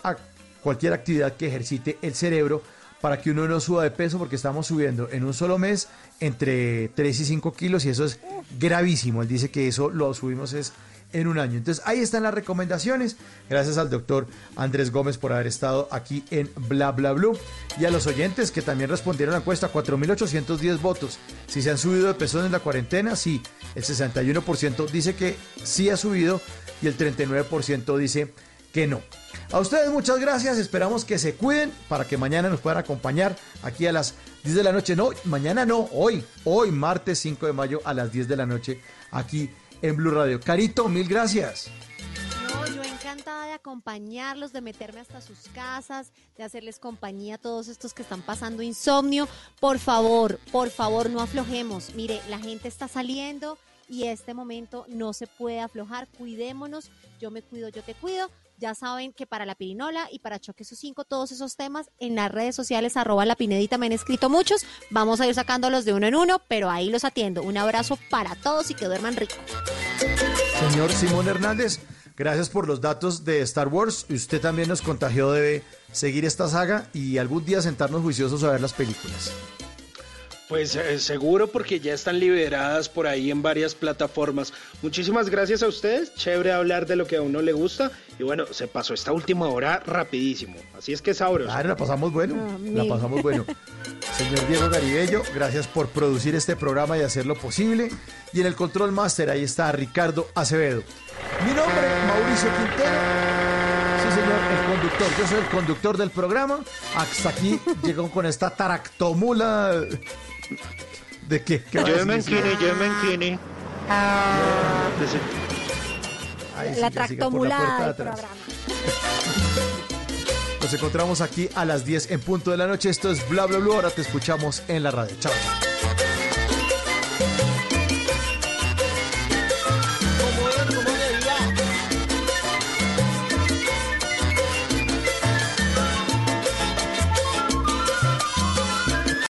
cualquier actividad que ejercite el cerebro para que uno no suba de peso porque estamos subiendo en un solo mes entre 3 y 5 kilos y eso es gravísimo. Él dice que eso lo subimos es en un año. Entonces ahí están las recomendaciones. Gracias al doctor Andrés Gómez por haber estado aquí en Bla. Y a los oyentes que también respondieron a la encuesta, 4.810 votos. Si se han subido de peso en la cuarentena, sí. El 61% dice que sí ha subido y el 39% dice que no. A ustedes muchas gracias, esperamos que se cuiden para que mañana nos puedan acompañar aquí a las 10 de la noche. No, mañana no, hoy, hoy martes 5 de mayo a las 10 de la noche aquí en Blue Radio. Carito, mil gracias. No, yo encantada de acompañarlos, de meterme hasta sus casas, de hacerles compañía a todos estos que están pasando insomnio. Por favor, por favor, no aflojemos. Mire, la gente está saliendo y este momento no se puede aflojar. Cuidémonos, yo me cuido, yo te cuido. Ya saben que para la pirinola y para Choque sus 5, todos esos temas en las redes sociales, arroba la pinedita, me han escrito muchos. Vamos a ir sacándolos de uno en uno, pero ahí los atiendo. Un abrazo para todos y que duerman rico. Señor Simón Hernández, gracias por los datos de Star Wars. Usted también nos contagió de seguir esta saga y algún día sentarnos juiciosos a ver las películas. Pues eh, seguro porque ya están liberadas por ahí en varias plataformas. Muchísimas gracias a ustedes. Chévere hablar de lo que a uno le gusta. Y bueno, se pasó esta última hora rapidísimo. Así es que sabroso. Claro, la pasamos bueno. La pasamos bueno. Señor Diego Garibello, gracias por producir este programa y hacerlo posible. Y en el control master ahí está Ricardo Acevedo. Mi nombre, Mauricio Quintero. Sí, señor, el conductor. Yo soy el conductor del programa. Hasta aquí llegó con esta taractomula. ¿De qué? ¿Qué va a Yo decir, me señor? enquine, yo me enquine. Ay, sí, la ya siga por la tractomulada del programa. Nos encontramos aquí a las 10 en punto de la noche. Esto es Bla Bla Bla. Ahora te escuchamos en la radio. Chao.